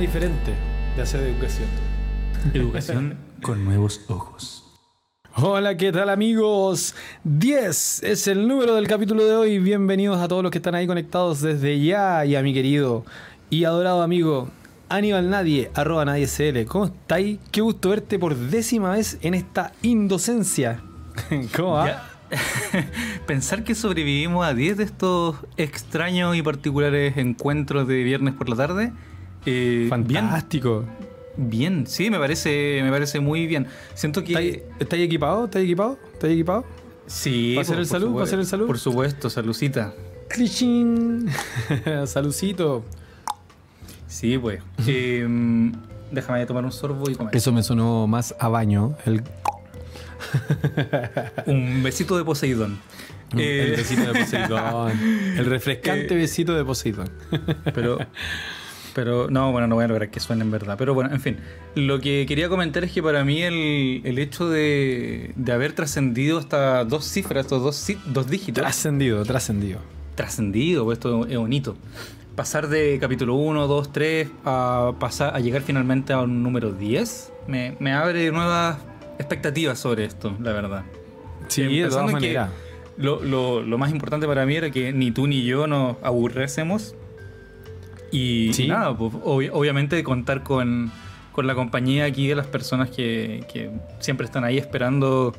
diferente de hacer educación. Educación con nuevos ojos. Hola, ¿qué tal amigos? 10 es el número del capítulo de hoy. Bienvenidos a todos los que están ahí conectados desde ya y a mi querido y adorado amigo Aníbal Nadie, arroba Nadie CL. ¿Cómo estáis? Qué gusto verte por décima vez en esta indocencia. ¿Cómo va? Ya. Pensar que sobrevivimos a 10 de estos extraños y particulares encuentros de viernes por la tarde. Eh, Fantástico. Bien, bien, sí, me parece, me parece muy bien. Siento que. ¿Estáis equipados? ¿Estáis equipados? ¿Estáis equipados? Sí, ¿Va a ser el salud? ¿Va a supuesto. ser el salud? Por supuesto, saludcita. ¡Clichín! Salucito. Sí, pues. Eh, déjame tomar un sorbo y comer. Eso me sonó más a baño. El, Un besito de Poseidón. el besito de Poseidón. El refrescante Eh, besito de Poseidón. Pero, pero no, bueno, no voy a lograr que suene en verdad. Pero bueno, en fin. Lo que quería comentar es que para mí el, el hecho de, de haber trascendido hasta dos cifras, estos dos, dos dígitos, Trascendido, trascendido. trascendido, pues esto es bonito. Pasar de capítulo 1, 2, 3 a, pasar, a llegar finalmente a un número 10 me, me abre nuevas expectativas sobre esto, la verdad. Sí, Eh, de todas maneras. Lo, lo- lo más importante para mí era que ni tú ni yo nos aburriésemos. Y, Sí. y nada, pues, obvi- obviamente contar con, con la compañía aquí de las personas que, que siempre están ahí esperando.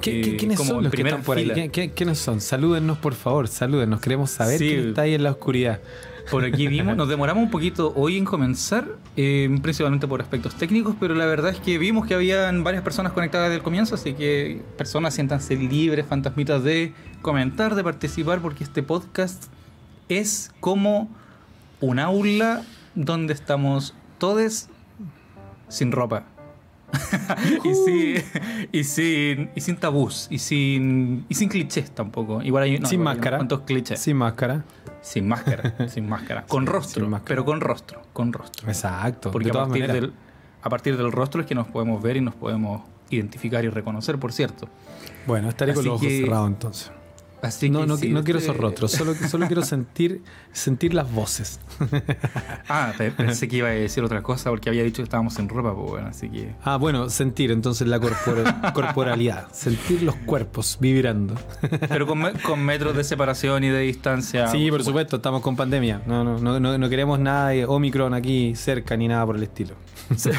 ¿Qué- eh, ¿Quiénes como son los que están por ahí? fila. ¿Qué- qué- ¿Quiénes son? Salúdennos, por favor, salúdennos. Queremos saber Sí. quién está ahí en la oscuridad. Por aquí vimos, nos demoramos un poquito hoy en comenzar, eh, principalmente por aspectos técnicos, pero la verdad es que vimos que habían varias personas conectadas desde el comienzo, así que personas siéntanse libres, fantasmitas, de comentar, de participar, porque este podcast es como un aula donde estamos todos sin ropa. y, sin, y, sin, y sin tabús, y sin, y sin clichés tampoco. Igual hay, no, Sin igual hay máscara. unos cuantos clichés. Sin máscara. Sin máscara, sin máscara. Con rostro, máscara. pero con rostro, con rostro. Exacto. Porque a partir, del, a partir del rostro es que nos podemos ver y nos podemos identificar y reconocer, por cierto. Bueno, estaré con los ojos cerrados entonces. Así No, que no, sí, no quiero este- esos rostros, solo, solo quiero sentir, sentir las voces. Ah, pe- pensé que iba a decir otra cosa porque había dicho que estábamos en ropa, pues bueno, así que. Ah, bueno, sentir entonces la corpora- corporalidad, sentir los cuerpos vibrando. Pero con, me- con metros de separación y de distancia. sí, por supuesto, estamos con pandemia. No, no, no, no, queremos nada de Omicron aquí cerca ni nada por el estilo. Sí.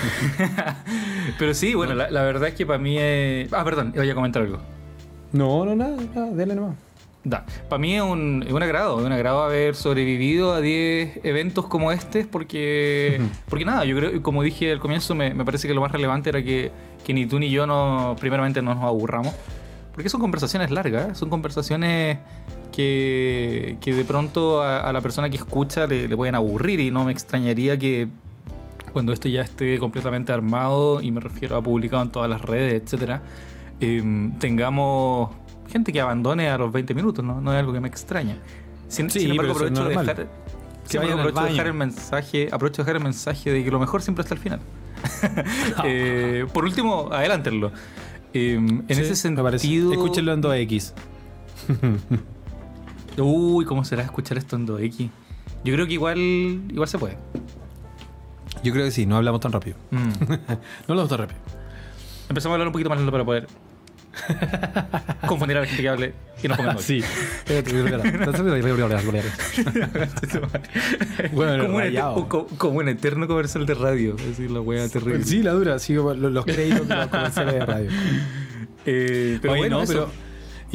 Pero sí, bueno, la, la verdad es que para mí es. Ah, perdón, iba a comentar algo. No, no, nada, nada, dele nomás. Da. Para mí es un, es un agrado, es un agrado haber sobrevivido a 10 eventos como este, porque, porque nada, yo creo, como dije al comienzo, me, me parece que lo más relevante era que, que ni tú ni yo no, primeramente no nos aburramos, porque son conversaciones largas, ¿eh? son conversaciones que, que de pronto a, a la persona que escucha le, le pueden aburrir y no me extrañaría que cuando esto ya esté completamente armado, y me refiero a publicado en todas las redes, etcétera, em, tengamos gente que abandone a los 20 minutos, ¿no? No es algo que me extraña. Sin, Sí, sin embargo, aprovecho de dejar. Sin embargo, aprovecho de dejar el mensaje, aprovecho de dejar el mensaje de que lo mejor siempre está al final. Eh, por último, adelántenlo. Em, en Sí, ese sentido. Escúchenlo en 2X. Uy, ¿cómo será escuchar esto en 2X? Yo creo que igual, igual se puede. Yo creo que sí, no hablamos tan rápido. Mm. No hablamos tan rápido. Empezamos a hablar un poquito más lento para poder confundir a la gente que hable y nos pongamos. Sí. Bueno, como, un como un eterno comercial de radio. Es decir, la wea terrible. Sí, la dura, sí, los, los créditos de los comerciales de radio. Eh, pero Oye, bueno, no, eso. pero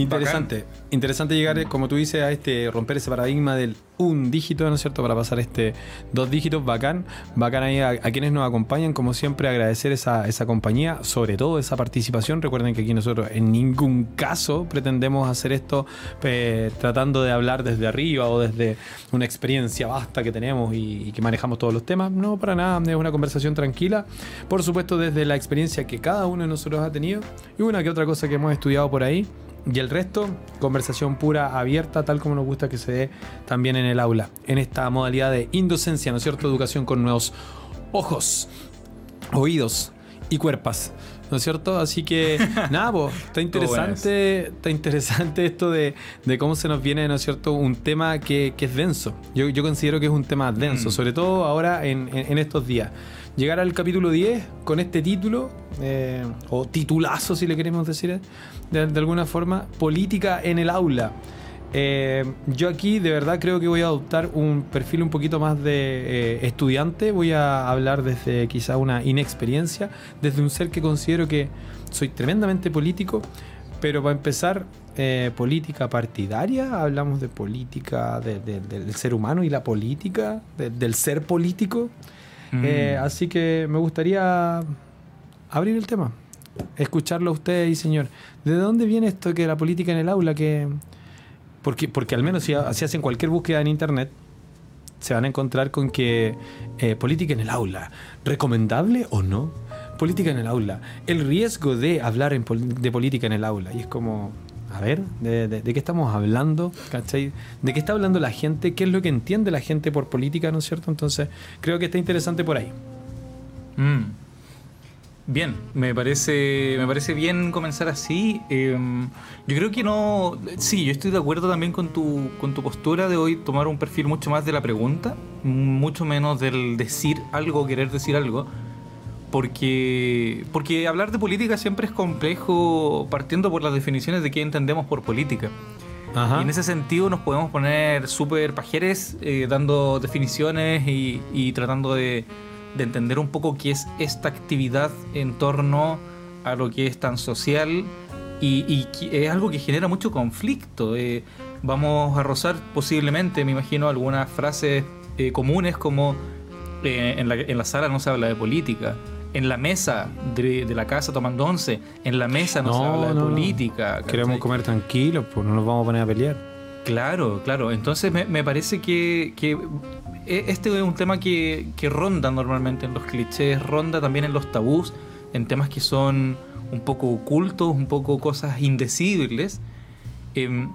interesante. Interesante llegar, como tú dices, a este romper ese paradigma del un dígito, ¿no es cierto? Para pasar este dos dígitos, bacán. Bacán ahí a, a quienes nos acompañan, como siempre, agradecer esa, esa compañía, sobre todo esa participación. Recuerden que aquí nosotros en ningún caso pretendemos hacer esto eh, tratando de hablar desde arriba o desde una experiencia vasta que tenemos y, y que manejamos todos los temas. No, para nada, es una conversación tranquila. Por supuesto, desde la experiencia que cada uno de nosotros ha tenido y una que otra cosa que hemos estudiado por ahí. Y el resto, conversación pura, abierta, tal como nos gusta que se dé también en el aula, en esta modalidad de indocencia, ¿no es cierto? Educación con nuevos ojos, oídos y cuerpas. ¿No es cierto? Así que, nada, pues, está interesante, está interesante esto de, cómo se nos viene, ¿no es cierto?, un tema que, es denso. Yo, considero que es un tema denso, mm. sobre todo ahora en, estos días. Llegar al capítulo 10 con este título, eh, o titulazo si le queremos decir de alguna forma, política en el aula. Eh, yo aquí de verdad creo que voy a adoptar un perfil un poquito más de eh, estudiante. Voy a hablar desde quizá una inexperiencia, desde un ser que considero que soy tremendamente político, pero para empezar, eh, política partidaria, hablamos de política del ser humano y la política, del ser político. Mm. así que me gustaría abrir el tema, escucharlo a usted y señor. ¿De dónde viene esto que la política en el aula que porque, porque al menos si, hacen cualquier búsqueda en internet, se van a encontrar con que eh, política en el aula, ¿recomendable o no? Política en el aula, el riesgo de hablar de política en el aula. Y es como, a ver, ¿de, qué estamos hablando? ¿Cachai? ¿De qué está hablando la gente? ¿Qué es lo que entiende la gente por política, no es cierto? Entonces, creo que está interesante por ahí. Mm. Bien, me parece, me parece bien comenzar así. Em, yo creo que no. Sí, yo estoy de acuerdo también con tu, con tu postura de hoy tomar un perfil mucho más de la pregunta, mucho menos del decir algo, querer decir algo. Porque, porque hablar de política siempre es complejo partiendo por las definiciones de qué entendemos por política. Y en ese sentido nos podemos poner súper pajeres eh, dando definiciones y tratando de de entender un poco qué es esta actividad en torno a lo que es tan social y, es algo que genera mucho conflicto. Eh, vamos a rozar posiblemente, me imagino, algunas frases eh, comunes como eh, en, la, en, la, sala no se habla de política. En la mesa de, la casa tomando once, en la mesa no, se habla de política. Queremos comer tranquilos, pues no nos vamos a poner a pelear. Claro, claro. Entonces me, me parece que, que este es un tema que, ronda normalmente en los clichés, ronda también en los tabús, en temas que son un poco ocultos, un poco cosas indecibles. Em,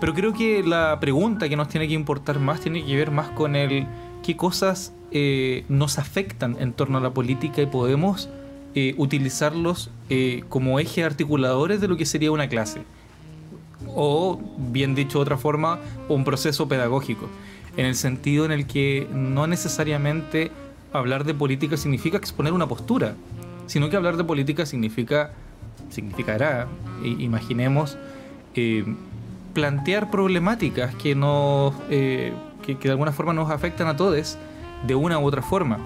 pero creo que la pregunta que nos tiene que importar más tiene que ver más con el qué cosas eh, nos afectan en torno a la política y podemos eh, utilizarlos eh, como ejes articuladores de lo que sería una clase. O, bien dicho de otra forma, un proceso pedagógico en el sentido en el que no necesariamente hablar de política significa exponer una postura, sino que hablar de política significa, significará, imaginemos, eh, plantear problemáticas que, nos, eh, que, de alguna forma nos afectan a todos de una u otra forma.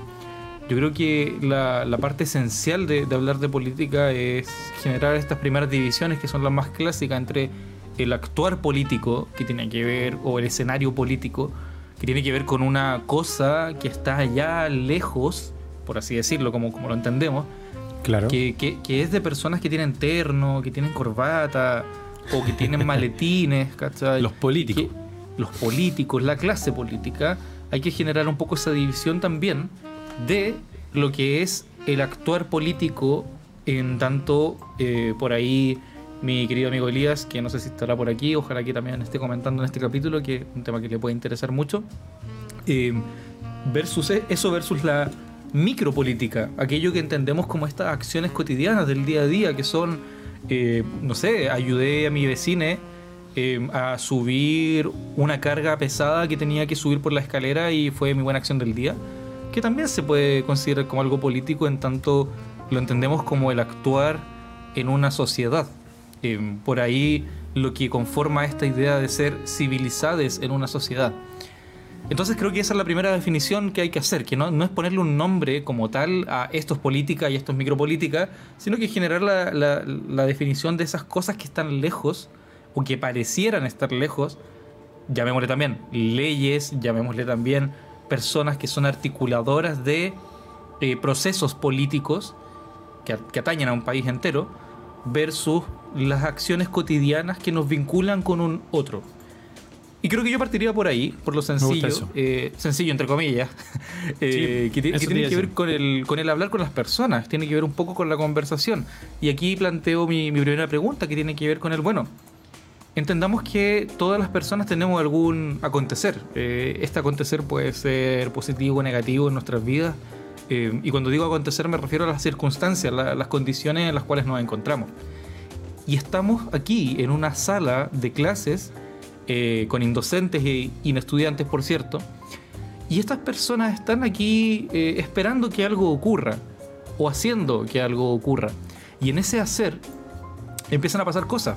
Yo creo que la, parte esencial de, de, hablar de política es generar estas primeras divisiones que son las más clásicas entre el actuar político, que tiene que ver, o el escenario político, que tiene que ver con una cosa que está allá lejos, por así decirlo, como, como lo entendemos. Claro. Que, que, es de personas que tienen terno, que tienen corbata, o que tienen maletines, ¿cachai? Los políticos. los políticos, la clase política, hay que generar un poco esa división también de lo que es el actuar político en tanto eh, por ahí mi querido amigo Elías, que no sé si estará por aquí, ojalá que también esté comentando en este capítulo, que es un tema que le puede interesar mucho. Eh, versus e, eso versus la micropolítica, aquello que entendemos como estas acciones cotidianas del día a día, que son, eh, no sé, ayudé a mi vecine eh, a subir una carga pesada que tenía que subir por la escalera y fue mi buena acción del día, que también se puede considerar como algo político en tanto lo entendemos como el actuar en una sociedad. Eh, por ahí lo que conforma esta idea de ser civilizados en una sociedad. Entonces creo que esa es la primera definición que hay que hacer, que no, es ponerle un nombre como tal a esto es política y esto es micropolítica, sino que generar la, la, definición de esas cosas que están lejos o que parecieran estar lejos, llamémosle también leyes, llamémosle también personas que son articuladoras de eh, procesos políticos que, que atañen a un país entero, versus las acciones cotidianas que nos vinculan con un otro. Y creo que yo partiría por ahí, por lo sencillo, eh, sencillo entre comillas, eh, que, tiene que ver con el, con el hablar con las personas, tiene que ver un poco con la conversación. Y aquí planteo mi, primera pregunta, que tiene que ver con el, bueno, entendamos que todas las personas tenemos algún acontecer. Eh, este acontecer puede ser positivo o negativo en nuestras vidas, Eh, y cuando digo acontecer me refiero a las circunstancias, las condiciones en las cuales nos encontramos. Y estamos aquí en una sala de clases eh, con indocentes e inestudiantes, por cierto. Y estas personas están aquí eh, esperando que algo ocurra o haciendo que algo ocurra. Y en ese hacer empiezan a pasar cosas,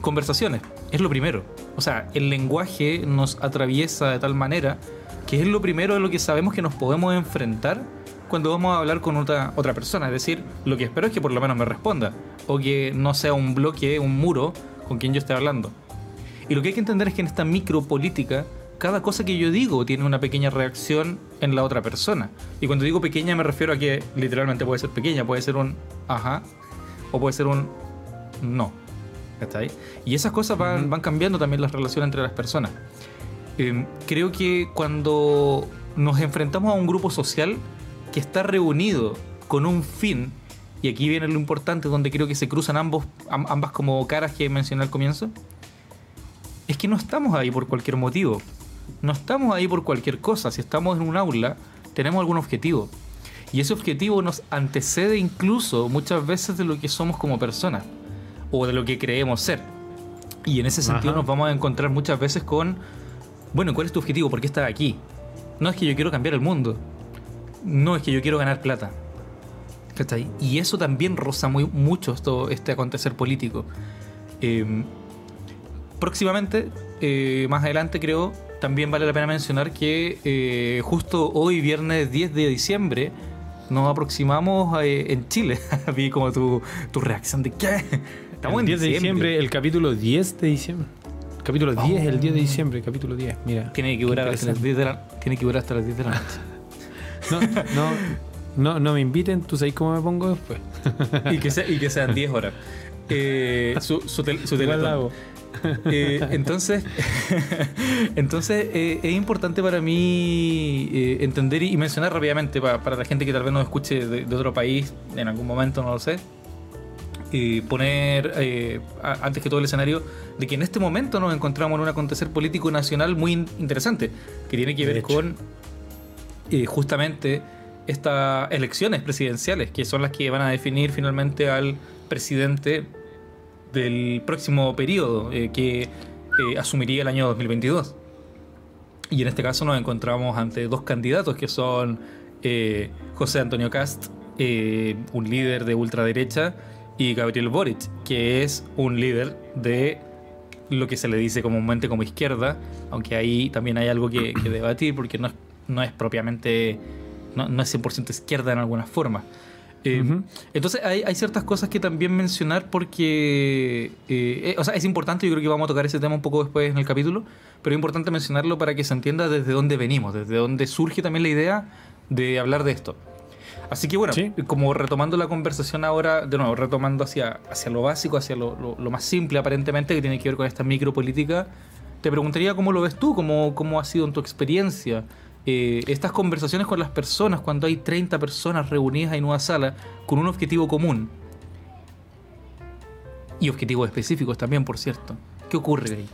conversaciones. Es lo primero. O sea, el lenguaje nos atraviesa de tal manera que es lo primero de lo que sabemos que nos podemos enfrentar cuando vamos a hablar con otra, otra persona. Es decir, lo que espero es que por lo menos me responda, o que no sea un bloque, un muro con quien yo esté hablando. Y lo que hay que entender es que en esta micropolítica, cada cosa que yo digo tiene una pequeña reacción en la otra persona. Y cuando digo pequeña me refiero a que literalmente puede ser pequeña, puede ser un ajá, o puede ser un no. ¿Está ahí? Y esas cosas van, van cambiando también las relaciones entre las personas. Em, creo que cuando nos enfrentamos a un grupo social que está reunido con un fin, y aquí viene lo importante, donde creo que se cruzan ambos, ambas como caras que mencioné al comienzo, es que no estamos ahí por cualquier motivo. No estamos ahí por cualquier cosa. Si estamos en un aula, tenemos algún objetivo. Y ese objetivo nos antecede incluso muchas veces de lo que somos como personas o de lo que creemos ser. Y en ese sentido nos vamos a encontrar muchas veces con bueno, ¿cuál es tu objetivo? ¿Por qué estás aquí? No es que yo quiero cambiar el mundo. No es que yo quiero ganar plata. ahí? Y eso también roza muy, mucho esto, este acontecer político. Em, próximamente, eh, más adelante creo, también vale la pena mencionar que eh, justo hoy, viernes 10 de diciembre, nos aproximamos eh, en Chile. Vi como tu, tu reacción de ¿qué? Estamos en 10 de diciembre, el capítulo 10 de diciembre. Capítulo 10, el 10 de diciembre, capítulo 10. Mira. Tiene que durar hasta las 10 de la, tiene que durar hasta las 10 de la noche. No, no, no, no me inviten, tú sabes cómo me pongo después. y, que y que sean 10 horas. Eh, su su, su eh, entonces, entonces eh, es importante para mí eh, entender y mencionar rápidamente para, para, la gente que tal vez nos escuche de, de, otro país en algún momento, no lo sé, y poner eh, antes que todo el escenario de que en este momento nos encontramos en un acontecer político nacional muy interesante, que tiene que ver con eh, justamente estas elecciones presidenciales, que son las que van a definir finalmente al presidente del próximo periodo, eh, que asumiría el año 2022. Y en este caso nos encontramos ante dos candidatos que son José Antonio Cast, un líder de ultraderecha, y Gabriel Boric, que es un líder de lo que se le dice comúnmente como izquierda, aunque ahí también hay algo que, debatir porque no es, no es propiamente, no, no es 100% izquierda en alguna forma. Eh, entonces hay, hay, ciertas cosas que también mencionar porque, eh, eh, o sea, es importante, yo creo que vamos a tocar ese tema un poco después en el capítulo, pero es importante mencionarlo para que se entienda desde dónde venimos, desde dónde surge también la idea de hablar de esto. Así que bueno, como retomando la conversación ahora, de nuevo, retomando hacia, hacia lo básico, hacia lo, más simple aparentemente, que tiene que ver con esta micropolítica, te preguntaría cómo lo ves tú, cómo, cómo ha sido en tu experiencia eh, estas conversaciones con las personas, cuando hay 30 personas reunidas en una sala con un objetivo común. Y objetivos específicos también, por cierto. ¿Qué ocurre ahí?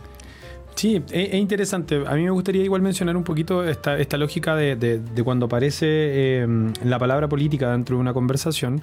Sí, es, interesante. A mí me gustaría igual mencionar un poquito esta, esta lógica de, de, cuando aparece eh, la palabra política dentro de una conversación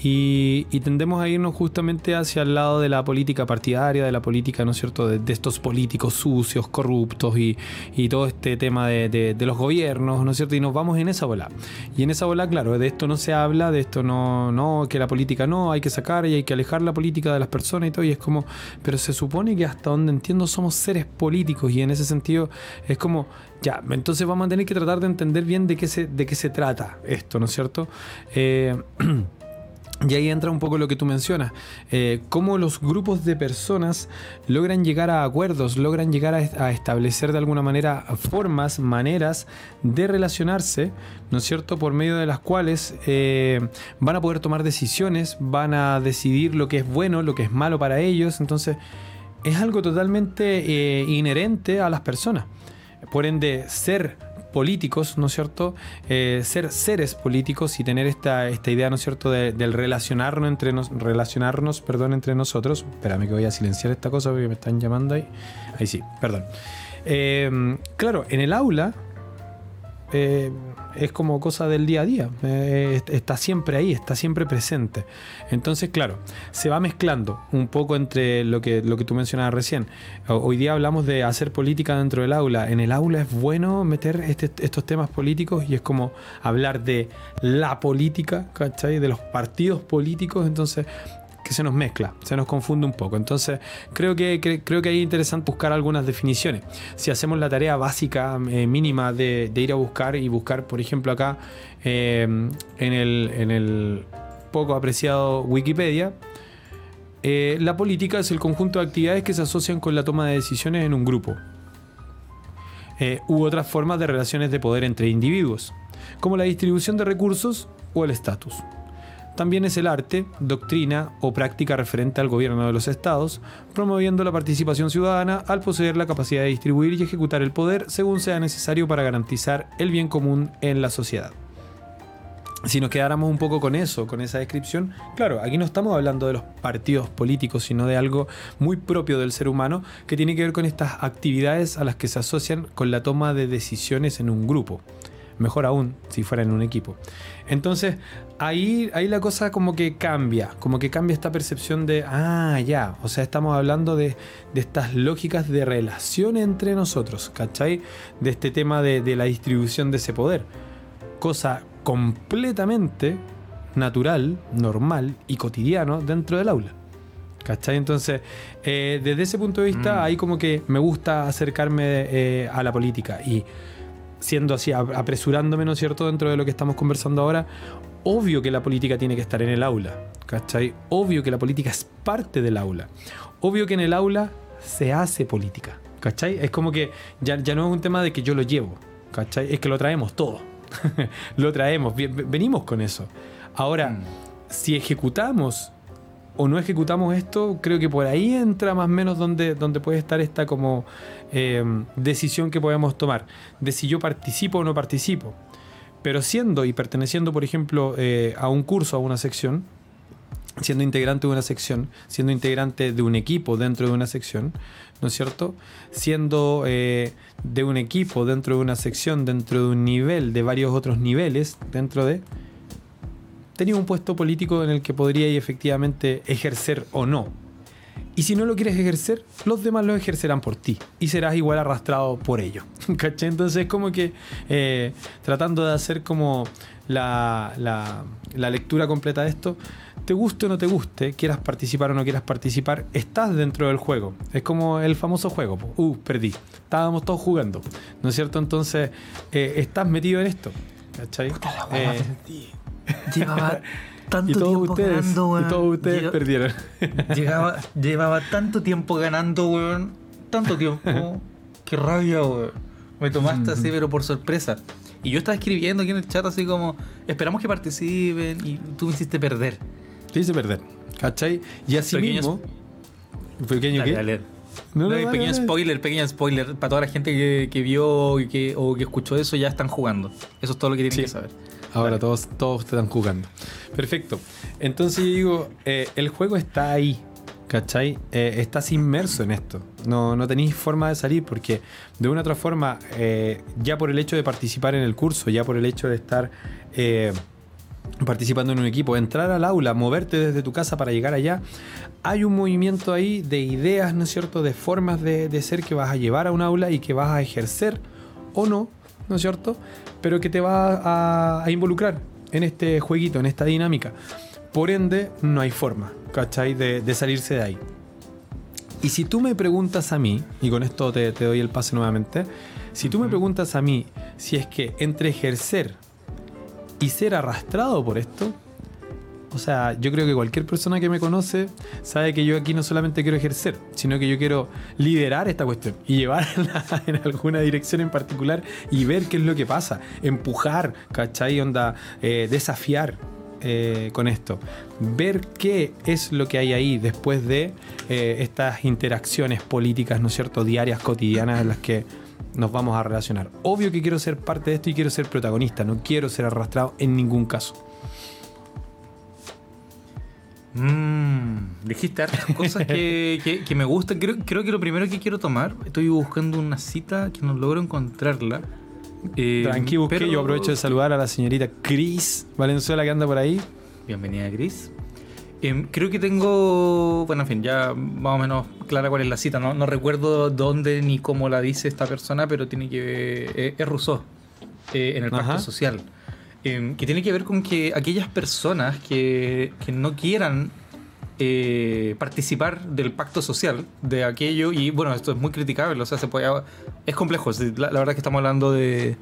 y, tendemos a irnos justamente hacia el lado de la política partidaria, de la política, ¿no es cierto?, de, estos políticos sucios, corruptos y, y todo este tema de, los gobiernos, ¿no es cierto? Y nos vamos en esa bola. Y en esa bola, claro, de esto no se habla, de esto no, no, que la política no, hay que sacar y hay que alejar la política de las personas y todo. Y es como, pero se supone que hasta donde entiendo somos seres políticos y en ese sentido es como, ya, entonces vamos a tener que tratar de entender bien de qué se, de qué se trata esto, ¿no es cierto? Eh, y ahí entra un poco lo que tú mencionas, eh, cómo los grupos de personas logran llegar a acuerdos, logran llegar a, establecer de alguna manera formas, maneras de relacionarse, ¿no es cierto?, por medio de las cuales eh, van a poder tomar decisiones, van a decidir lo que es bueno, lo que es malo para ellos, entonces es algo totalmente eh, inherente a las personas. Por ende, ser políticos, ¿no es cierto? Eh, ser seres políticos y tener esta, esta idea, ¿no es cierto?, del relacionarnos entre, nos, relacionarnos perdón, entre nosotros. Espérame que voy a silenciar esta cosa porque me están llamando ahí. Ahí sí, perdón. Eh, claro, en el aula eh, es como cosa del día a día, eh, está siempre ahí, está siempre presente. Entonces, claro, se va mezclando un poco entre lo que, lo que tú mencionabas recién. Hoy día hablamos de hacer política dentro del aula. En el aula es bueno meter este, estos temas políticos y es como hablar de la política, ¿cachai? De los partidos políticos. Entonces, que se nos mezcla, se nos confunde un poco. Entonces, creo que, creo que es interesante buscar algunas definiciones. Si hacemos la tarea básica, eh, mínima, de, ir a buscar y buscar, por ejemplo, acá eh, en, el, poco apreciado Wikipedia, eh, la política es el conjunto de actividades que se asocian con la toma de decisiones en un grupo. u otras formas de relaciones de poder entre individuos, como la distribución de recursos o el estatus. También es el arte, doctrina o práctica referente al gobierno de los estados, promoviendo la participación ciudadana al poseer la capacidad de distribuir y ejecutar el poder según sea necesario para garantizar el bien común en la sociedad. Si nos quedáramos un poco con eso, con esa descripción, claro, aquí no estamos hablando de los partidos políticos, sino de algo muy propio del ser humano que tiene que ver con estas actividades a las que se asocian con la toma de decisiones en un grupo mejor aún si fuera en un equipo. Entonces, ahí, ahí la cosa como que cambia, como que cambia esta percepción de, ah, ya, o sea, estamos hablando de, estas lógicas de relación entre nosotros, ¿cachai? De este tema de, la distribución de ese poder. Cosa completamente natural, normal y cotidiano dentro del aula. ¿Cachai? Entonces, eh, desde ese punto de vista, mm. ahí como que me gusta acercarme eh, a la política. Y siendo así, apresurándome, ¿no es cierto?, dentro de lo que estamos conversando ahora, obvio que la política tiene que estar en el aula, ¿cachai? Obvio que la política es parte del aula. Obvio que en el aula se hace política, ¿cachai? Es como que ya, ya no es un tema de que yo lo llevo, ¿cachai? Es que lo traemos todo. lo traemos, venimos con eso. Ahora, mm. si ejecutamos o no ejecutamos esto, creo que por ahí entra más o menos donde, donde puede estar esta como eh, decisión que podemos tomar, de si yo participo o no participo. Pero siendo y perteneciendo, por ejemplo, eh, a un curso, a una sección, siendo integrante de una sección, siendo integrante de un equipo dentro de una sección, ¿no es cierto? Siendo eh, de un equipo dentro de una sección, dentro de un nivel, de varios otros niveles dentro de tenía un puesto político en el que podría efectivamente ejercer o no. Y si no lo quieres ejercer, los demás lo ejercerán por ti y serás igual arrastrado por ello. ¿Caché? Entonces, como que eh, tratando de hacer como la, la, lectura completa de esto, te guste o no te guste, quieras participar o no quieras participar, estás dentro del juego. Es como el famoso juego. Uh, perdí. Estábamos todos jugando. ¿No es cierto? Entonces, eh, estás metido en esto. ¿Cachai? Llevaba tanto tiempo ganando, weón. Y todos ustedes perdieron. llevaba tanto tiempo ganando, weón. Tanto tiempo. Qué rabia, weón. Me tomaste así, pero por sorpresa. Y yo estaba escribiendo aquí en el chat así como, esperamos que participen y tú me hiciste perder. Te hice perder, ¿cachai? Y así mismo... ¿Pequeño qué? No, pequeño spoiler, pequeño spoiler. Para toda la gente que, vio y que, o que escuchó eso, ya están jugando. Eso es todo lo que tienen que saber. Ahora todos, todos están jugando. Perfecto. Entonces yo digo, eh, el juego está ahí. ¿Cachai? Eh, estás inmerso en esto. No, no tenéis forma de salir porque de una u otra forma, eh, ya por el hecho de participar en el curso, ya por el hecho de estar participando en un equipo, entrar al aula, moverte desde tu casa para llegar allá, hay un movimiento ahí de ideas, ¿no es cierto?, de formas de, de ser que vas a llevar a un aula y que vas a ejercer o no ¿no es cierto? Pero que te va a, involucrar en este jueguito, en esta dinámica. Por ende, no hay forma, ¿cachai? De, salirse de ahí. Y si tú me preguntas a mí, y con esto te, te doy el pase nuevamente, si tú me preguntas a mí si es que entre ejercer y ser arrastrado por esto, o sea, yo creo que cualquier persona que me conoce sabe que yo aquí no solamente quiero ejercer, sino que yo quiero liderar esta cuestión y llevarla en alguna dirección en particular y ver qué es lo que pasa, empujar, ¿cachai? Onda, eh, desafiar eh, con esto. Ver qué es lo que hay ahí después de eh, estas interacciones políticas, ¿no es cierto?, diarias, cotidianas en las que nos vamos a relacionar. Obvio que quiero ser parte de esto y quiero ser protagonista, no quiero ser arrastrado en ningún caso. Mmm, dijiste hartas cosas que, me gustan. Creo, que lo primero que quiero tomar, estoy buscando una cita que no logro encontrarla. Eh, Tranqui, busqué. pero- Yo aprovecho de saludar a la señorita Cris Valenzuela que anda por ahí. Bienvenida, Gris. Em, creo que tengo, bueno, en fin, ya más o menos clara cuál es la cita. No, no recuerdo dónde ni cómo la dice esta persona, pero tiene que ver, eh, es Rousseau, eh, en el pacto Ajá. social. Em, que tiene que ver con que aquellas personas que, que no quieran eh, participar del pacto social, de aquello, y bueno, esto es muy criticable, o sea, se puede, es complejo, la, la verdad que estamos hablando de,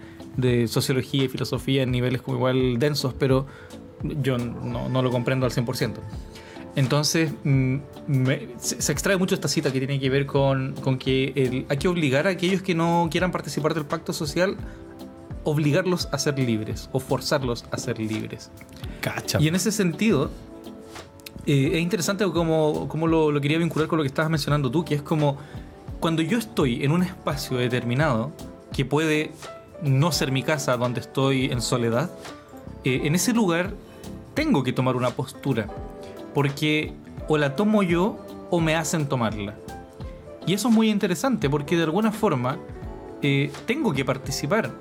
sociología y filosofía en niveles como igual densos, pero yo no, lo comprendo al 100%. Entonces, mm, se, extrae mucho esta cita que tiene que ver con, que hay que obligar a aquellos que no quieran participar del pacto social, obligarlos a ser libres o forzarlos a ser libres. Cacha. Y en ese sentido, eh, es interesante cómo, cómo lo, lo quería vincular con lo que estabas mencionando tú, que es como cuando yo estoy en un espacio determinado, que puede no ser mi casa donde estoy en soledad, eh, en ese lugar tengo que tomar una postura, porque o la tomo yo o me hacen tomarla. Y eso es muy interesante, porque de alguna forma eh, tengo que participar,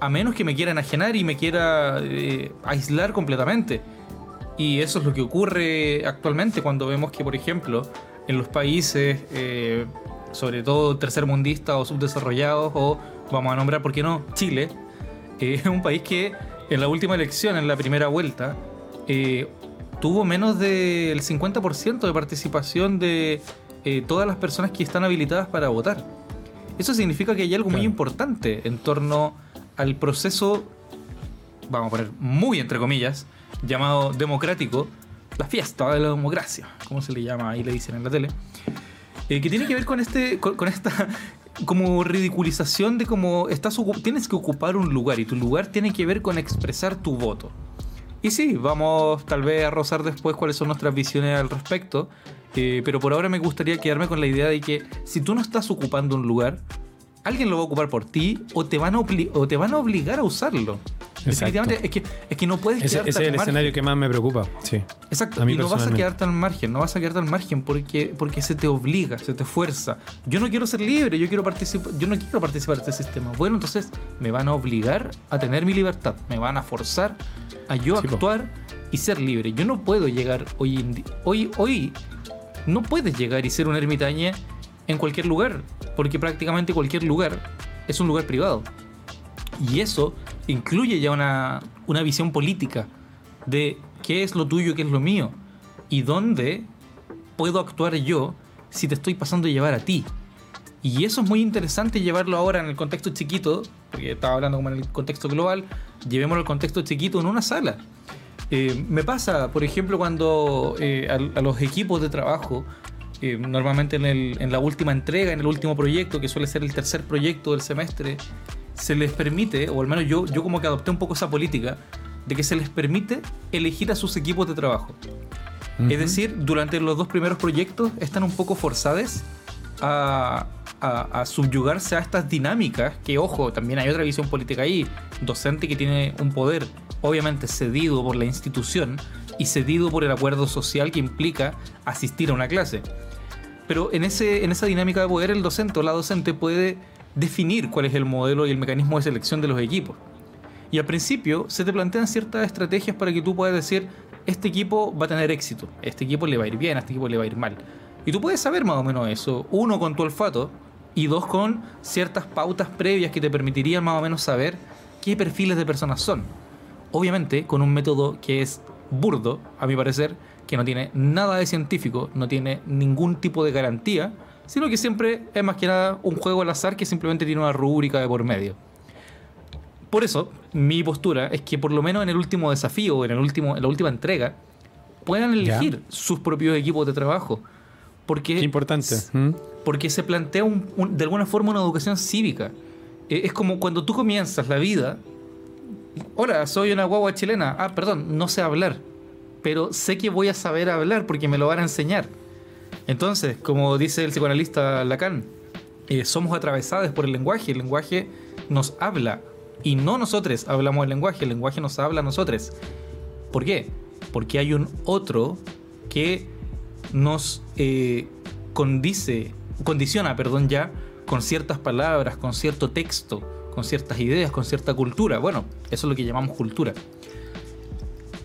a menos que me quiera enajenar y me quiera eh, aislar completamente. Y eso es lo que ocurre actualmente cuando vemos que, por ejemplo, en los países, eh, sobre todo tercermundistas o subdesarrollados, o vamos a nombrar, ¿por qué no? Chile, eh, es un país que en la última elección, en la primera vuelta, eh, tuvo menos del 50% de participación de todas las personas que están habilitadas para votar. Eso significa que hay algo muy importante en torno al proceso, vamos a poner muy entre comillas, llamado democrático, la fiesta de la democracia, como se le llama ahí le dicen en la tele, eh, que tiene que ver con este, con, esta como ridiculización de cómo tienes que ocupar un lugar y tu lugar tiene que ver con expresar tu voto. Y sí, vamos tal vez a rozar después cuáles son nuestras visiones al respecto, eh, pero por ahora me gustaría quedarme con la idea de que si tú no estás ocupando un lugar, alguien lo va a ocupar por ti o te van a, obli- o te van a obligar a usarlo. Definitivamente es que, es que no puedes Ese, quedarte ese al es el margen. escenario que más me preocupa. Sí. Exacto, A y no vas a quedarte al margen, no vas a quedarte al margen porque, porque se te obliga, se te fuerza. Yo no quiero ser libre, yo quiero participar, yo no quiero participar de este sistema. Bueno, entonces me van a obligar a tener mi libertad, me van a forzar a yo Sí, po. actuar y ser libre. Yo no puedo llegar hoy en hoy hoy no puedes llegar y ser un ermitaña en cualquier lugar, porque prácticamente cualquier lugar es un lugar privado. Y eso incluye ya una, una visión política de qué es lo tuyo, qué es lo mío, y dónde puedo actuar yo si te estoy pasando a llevar a ti. Y eso es muy interesante llevarlo ahora en el contexto chiquito, porque estaba hablando como en el contexto global, llevémoslo al contexto chiquito en una sala. Eh, me pasa, por ejemplo, cuando eh, a, a los equipos de trabajo, eh, normalmente en, el- en la última entrega, en el último proyecto, que suele ser el tercer proyecto del semestre, se les permite, o al menos yo, yo como que adopté un poco esa política, de que se les permite elegir a sus equipos de trabajo. Ujú. Es decir, durante los dos primeros proyectos están un poco forzadas a, a- a subyugarse a estas dinámicas, que ojo, también hay otra visión política ahí, docente que tiene un poder obviamente cedido por la institución y cedido por el acuerdo social que implica asistir a una clase. Pero en, ese, en esa dinámica de poder el docente o la docente puede definir cuál es el modelo y el mecanismo de selección de los equipos. Y al principio se te plantean ciertas estrategias para que tú puedas decir, este equipo va a tener éxito, este equipo le va a ir bien, a este equipo le va a ir mal. Y tú puedes saber más o menos eso, uno con tu olfato y dos con ciertas pautas previas que te permitirían más o menos saber qué perfiles de personas son. Obviamente con un método que es burdo, a mi parecer, que no tiene nada de científico, no tiene ningún tipo de garantía, sino que siempre es más que nada un juego al azar que simplemente tiene una rúbrica de por medio. Por eso, mi postura es que por lo menos en el último desafío, en, el último, en la última entrega, puedan elegir sus propios equipos de trabajo. Porque, Qué importante. ¿Mm? porque se plantea un- un- de alguna forma una educación cívica. Eh, es como cuando tú comienzas la vida. Hola, soy una guagua chilena. Ah, perdón, no sé hablar. Pero sé que voy a saber hablar porque me lo van a enseñar. Entonces, como dice el psicoanalista Lacan, eh, somos atravesados por el lenguaje. El lenguaje nos habla. Y no nosotros hablamos el lenguaje, el lenguaje nos habla a nosotros. ¿Por qué? Porque hay un otro que nos eh, condice, condiciona, perdón, ya con ciertas palabras, con cierto texto, con ciertas ideas, con cierta cultura. Bueno, eso es lo que llamamos cultura.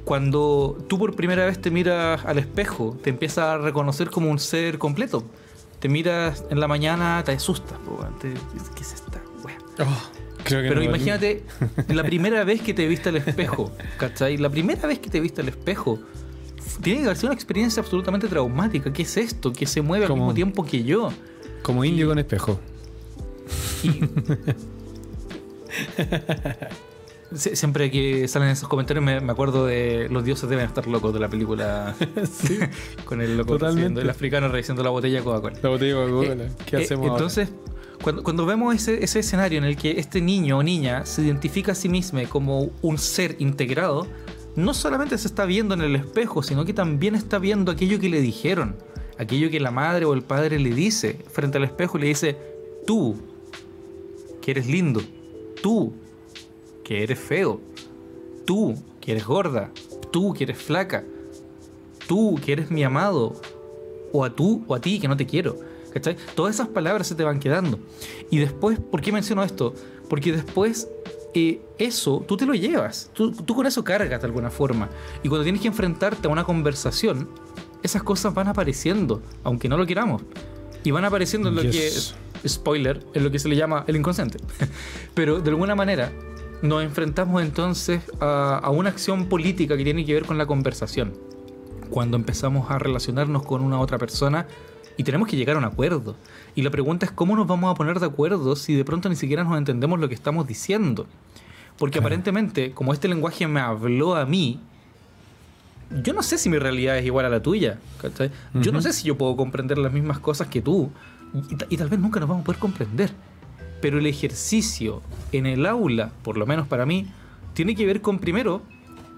Cuando tú por primera vez te miras al espejo, te empiezas a reconocer como un ser completo. Te miras en la mañana, te asustas. ¿Qué es esta? Oh, Pero imagínate, la primera vez que te viste al espejo, ¿cachai? La primera vez que te viste al espejo, tiene que haber sido una experiencia absolutamente traumática. ¿Qué es esto? Que se mueve al mismo tiempo que yo. Como indio con espejo. Siempre que salen esos comentarios me, acuerdo de Los dioses deben estar locos de la película. con el loco el africano revisando la botella de Coca-Cola. La botella de Coca-Cola. ¿Qué eh, hacemos Entonces, Cuando, cuando, vemos ese, ese, escenario en el que este niño o niña se identifica a sí mismo como un ser integrado, no solamente se está viendo en el espejo, sino que también está viendo aquello que le dijeron, aquello que la madre o el padre le dice frente al espejo y le dice, tú, que eres lindo, tú, que eres feo, tú, que eres gorda, tú, que eres flaca, tú, que eres mi amado, o a tú, o a ti, que no te quiero. ¿Cachai? Todas esas palabras se te van quedando. Y después, ¿por qué menciono esto? Porque después eh, eso tú te lo llevas, tú, con eso cargas de alguna forma. Y cuando tienes que enfrentarte a una conversación, esas cosas van apareciendo, aunque no lo queramos. Y van apareciendo en lo que, spoiler, en lo que se le llama el inconsciente. Pero de alguna manera nos enfrentamos entonces a, a una acción política que tiene que ver con la conversación. Cuando empezamos a relacionarnos con una otra persona y tenemos que llegar a un acuerdo. Y la pregunta es cómo nos vamos a poner de acuerdo si de pronto ni siquiera nos entendemos lo que estamos diciendo. Porque aparentemente, como este lenguaje me habló a mí, yo no sé si mi realidad es igual a la tuya. Yo no sé si yo puedo comprender las mismas cosas que tú. Y, y, tal vez nunca nos vamos a poder comprender. Pero el ejercicio en el aula, por lo menos para mí, tiene que ver con primero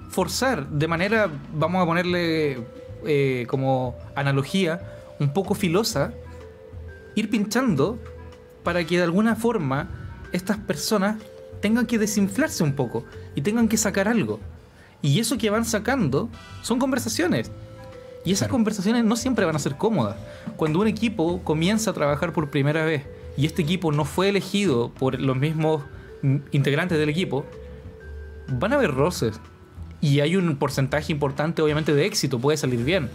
forzar de manera, vamos a ponerle eh, como analogía, un poco filosa, ir pinchando para que de alguna forma estas personas tengan que desinflarse un poco y tengan que sacar algo. Y eso que van sacando son conversaciones. Y esas conversaciones no siempre van a ser cómodas. Cuando un equipo comienza a trabajar por primera vez y este equipo no fue elegido por los mismos integrantes del equipo, van a haber roces. Y hay un porcentaje importante obviamente de éxito, puede salir bien.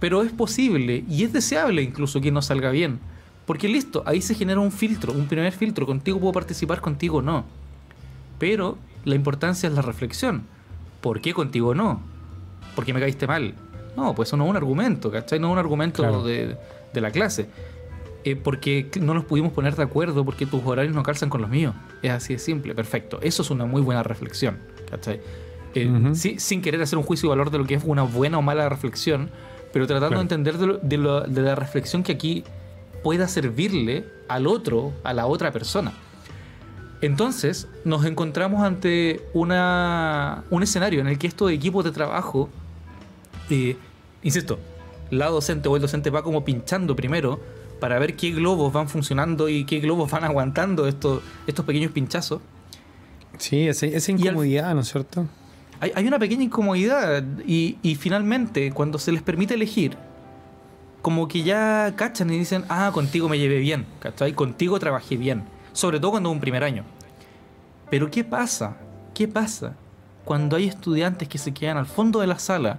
Pero es posible y es deseable incluso que no salga bien. Porque listo, ahí se genera un filtro, un primer filtro. Contigo puedo participar, contigo no. Pero la importancia es la reflexión. ¿Por qué contigo no? ¿Por qué me caíste mal? No, pues eso no es un argumento, ¿cachai? No es un argumento de, la clase. Eh, porque no nos pudimos poner de acuerdo porque tus horarios no calzan con los míos. Es así de simple, perfecto. Eso es una muy buena reflexión, ¿cachai? Eh, sin querer hacer un juicio de valor de lo que es una buena o mala reflexión, pero tratando de entender de, la reflexión que aquí pueda servirle al otro, a la otra persona. Entonces nos encontramos ante una, un escenario en el que estos equipos de trabajo, eh, insisto, la docente o el docente va como pinchando primero para ver qué globos van funcionando y qué globos van aguantando estos, estos pequeños pinchazos. Sí, esa incomodidad, ¿no es cierto? hay, una pequeña incomodidad y, finalmente cuando se les permite elegir, como que ya cachan y dicen, ah, contigo me llevé bien, ¿cachai? Contigo trabajé bien, sobre todo cuando es un primer año. Pero ¿qué pasa? ¿Qué pasa cuando hay estudiantes que se quedan al fondo de la sala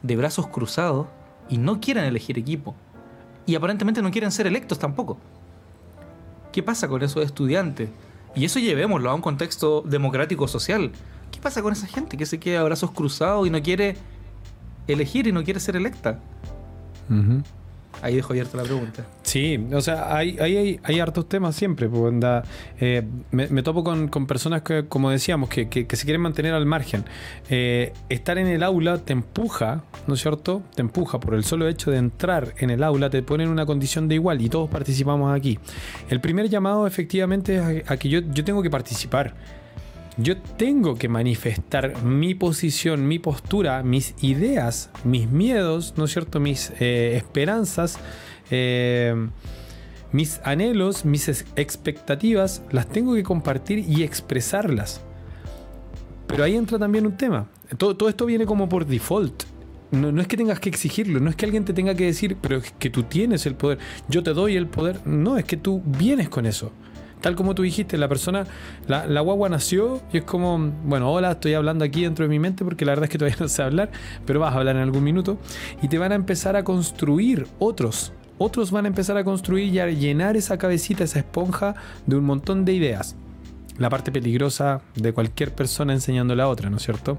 de brazos cruzados y no quieren elegir equipo? Y aparentemente no quieren ser electos tampoco. ¿Qué pasa con esos estudiantes? Y eso llevémoslo a un contexto democrático social. ¿Qué pasa con esa gente que se queda a brazos cruzados y no quiere elegir y no quiere ser electa? Ahí dejo abierta la pregunta. Sí, o sea, hay, hay, hartos temas siempre. Pues, eh, me, topo con, personas que, como decíamos, que, se quieren mantener al margen. Eh, estar en el aula te empuja, ¿no es cierto? Te empuja por el solo hecho de entrar en el aula, te pone en una condición de igual y todos participamos aquí. El primer llamado efectivamente es a, que yo, yo tengo que participar yo tengo que manifestar mi posición, mi postura, mis ideas, mis miedos, ¿no es cierto? Mis eh, esperanzas, eh, mis anhelos, mis expectativas, las tengo que compartir y expresarlas. Pero ahí entra también un tema. Todo, esto viene como por default. No, no, es que tengas que exigirlo, no es que alguien te tenga que decir, pero es que tú tienes el poder, yo te doy el poder. No, es que tú vienes con eso. tal como tú dijiste, la persona, la, la, guagua nació y es como, bueno, hola, estoy hablando aquí dentro de mi mente porque la verdad es que todavía no sé hablar, pero vas a hablar en algún minuto y te van a empezar a construir otros. Otros van a empezar a construir y a llenar esa cabecita, esa esponja de un montón de ideas. La parte peligrosa de cualquier persona enseñando a la otra, ¿no es cierto?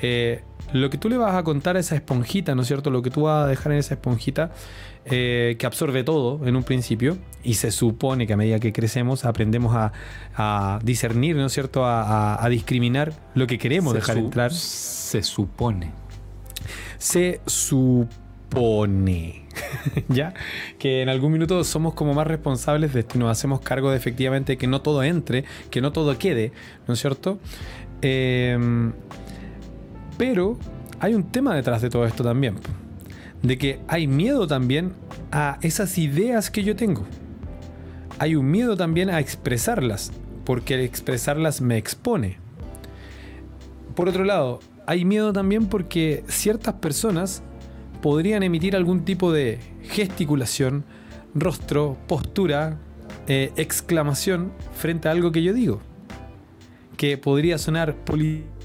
Eh, lo que tú le vas a contar a esa esponjita, ¿no es cierto? Lo que tú vas a dejar en esa esponjita eh, que absorbe todo en un principio y se supone que a medida que crecemos aprendemos a, discernir, ¿no es cierto? A, discriminar lo que queremos dejar entrar. Se supone. Se supone. ¿Ya? Que en algún minuto somos como más responsables de esto nos hacemos cargo de efectivamente que no todo entre, que no todo quede, ¿no es cierto? Em, pero hay un tema detrás de todo esto también de que hay miedo también a esas ideas que yo tengo. Hay un miedo también a expresarlas, porque expresarlas me expone. Por otro lado, hay miedo también porque ciertas personas podrían emitir algún tipo de gesticulación, rostro, postura, eh, exclamación frente a algo que yo digo. Que podría sonar político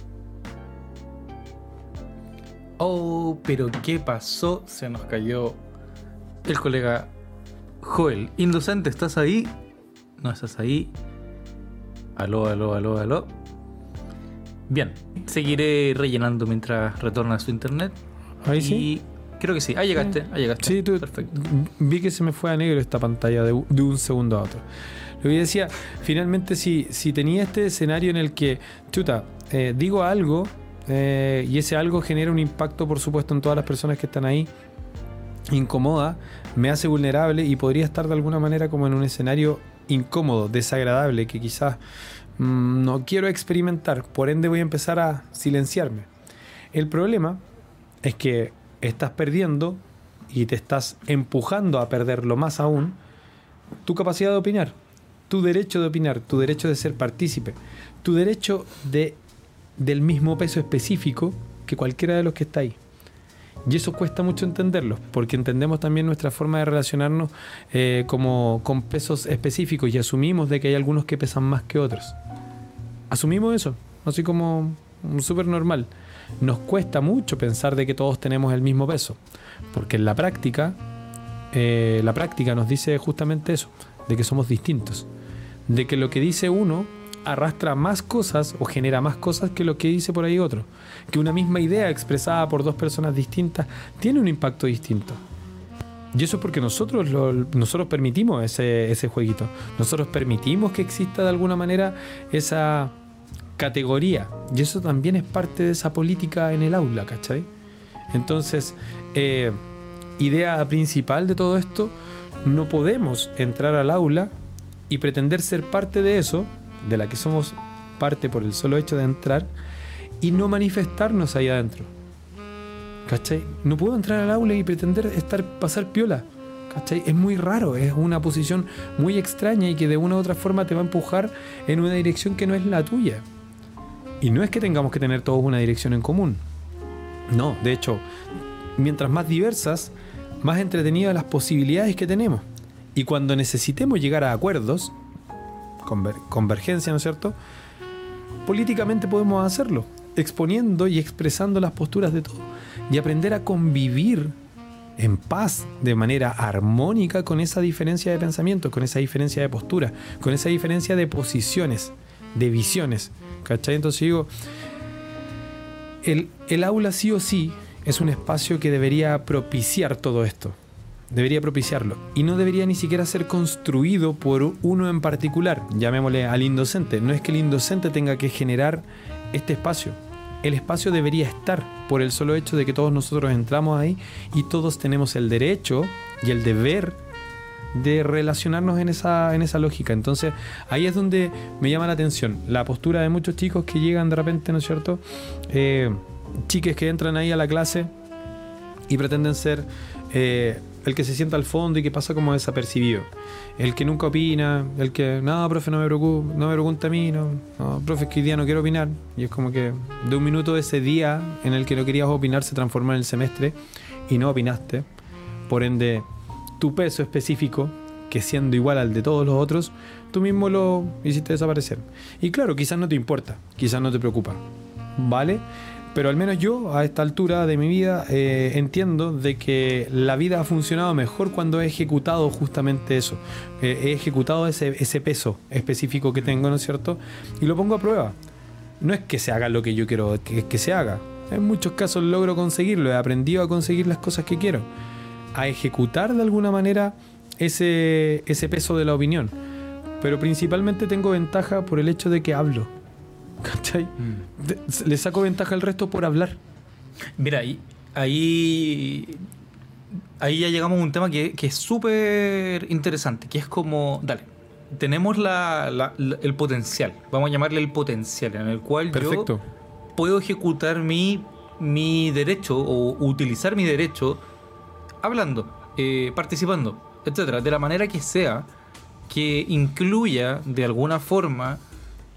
Oh, pero ¿qué pasó? Se nos cayó el colega Joel. Indocente, ¿estás ahí? No estás ahí. Aló, aló, aló, aló. Bien, seguiré rellenando mientras retorna a su internet. Ahí sí. Creo que sí. Ahí llegaste, ahí llegaste. Sí, tú, Perfecto. Vi que se me fue a negro esta pantalla de, un segundo a otro. Lo que decía, finalmente si, si tenía este escenario en el que, chuta, eh, digo algo eh, y ese algo genera un impacto, por supuesto, en todas las personas que están ahí. Incomoda, me hace vulnerable y podría estar de alguna manera como en un escenario incómodo, desagradable, que quizás mm, no quiero experimentar. Por ende voy a empezar a silenciarme. El problema es que estás perdiendo y te estás empujando a perderlo más aún tu capacidad de opinar, tu derecho de opinar, tu derecho de ser partícipe, tu derecho de del mismo peso específico que cualquiera de los que está ahí. Y eso cuesta mucho entenderlo, porque entendemos también nuestra forma de relacionarnos eh, como con pesos específicos y asumimos de que hay algunos que pesan más que otros. Asumimos eso, así como súper normal. Nos cuesta mucho pensar de que todos tenemos el mismo peso, porque en la práctica, eh, la práctica nos dice justamente eso, de que somos distintos, de que lo que dice uno arrastra más cosas o genera más cosas que lo que dice por ahí otro. Que una misma idea expresada por dos personas distintas tiene un impacto distinto. Y eso es porque nosotros, nosotros permitimos ese, ese jueguito. Nosotros permitimos que exista de alguna manera esa categoría. Y eso también es parte de esa política en el aula, ¿cachai? Entonces, eh, idea principal de todo esto, no podemos entrar al aula y pretender ser parte de eso de la que somos parte por el solo hecho de entrar y no manifestarnos ahí adentro. ¿Cachai? No puedo entrar al aula y pretender estar, pasar piola. ¿Cachai? Es muy raro, es una posición muy extraña y que de una u otra forma te va a empujar en una dirección que no es la tuya. Y no es que tengamos que tener todos una dirección en común. No, de hecho, mientras más diversas, más entretenidas las posibilidades que tenemos. Y cuando necesitemos llegar a acuerdos, convergencia, ¿no es cierto? Políticamente podemos hacerlo, exponiendo y expresando las posturas de todos y aprender a convivir en paz, de manera armónica con esa diferencia de pensamiento, con esa diferencia de postura, con esa diferencia de posiciones, de visiones. ¿Cachai? Entonces digo, el, el aula sí o sí es un espacio que debería propiciar todo esto debería propiciarlo y no debería ni siquiera ser construido por uno en particular, llamémosle al indocente. No es que el indocente tenga que generar este espacio. El espacio debería estar por el solo hecho de que todos nosotros entramos ahí y todos tenemos el derecho y el deber de relacionarnos en esa, en esa lógica. Entonces ahí es donde me llama la atención la postura de muchos chicos que llegan de repente, ¿no es cierto? Eh, chiques que entran ahí a la clase y pretenden ser eh, el que se sienta al fondo y que pasa como desapercibido. El que nunca opina, el que, no, profe, no me preocupa, no me pregunta a mí, no, no, profe, es que hoy día no quiero opinar. Y es como que de un minuto de ese día en el que no querías opinar se transformó en el semestre y no opinaste. Por ende, tu peso específico que siendo igual al de todos los otros, tú mismo lo hiciste desaparecer. Y claro, quizás no te importa, quizás no te preocupa, ¿vale? Pero al menos yo, a esta altura de mi vida, eh, entiendo de que la vida ha funcionado mejor cuando he ejecutado justamente eso. Eh, he ejecutado ese, peso específico que tengo, ¿no es cierto? Y lo pongo a prueba. No es que se haga lo que yo quiero que se haga. En muchos casos logro conseguirlo, he aprendido a conseguir las cosas que quiero. A ejecutar de alguna manera ese, ese peso de la opinión. Pero principalmente tengo ventaja por el hecho de que hablo. ¿Cachai? De- Le saco ventaja al resto por hablar. Mira, ahí, ahí, ahí ya llegamos a un tema que, que es súper interesante, que es como, dale, tenemos la, la- la- el potencial, vamos a llamarle el potencial, en el cual Perfecto. yo puedo ejecutar mi, mi derecho o utilizar mi derecho hablando, eh, participando, etcétera, de la manera que sea, que incluya de alguna forma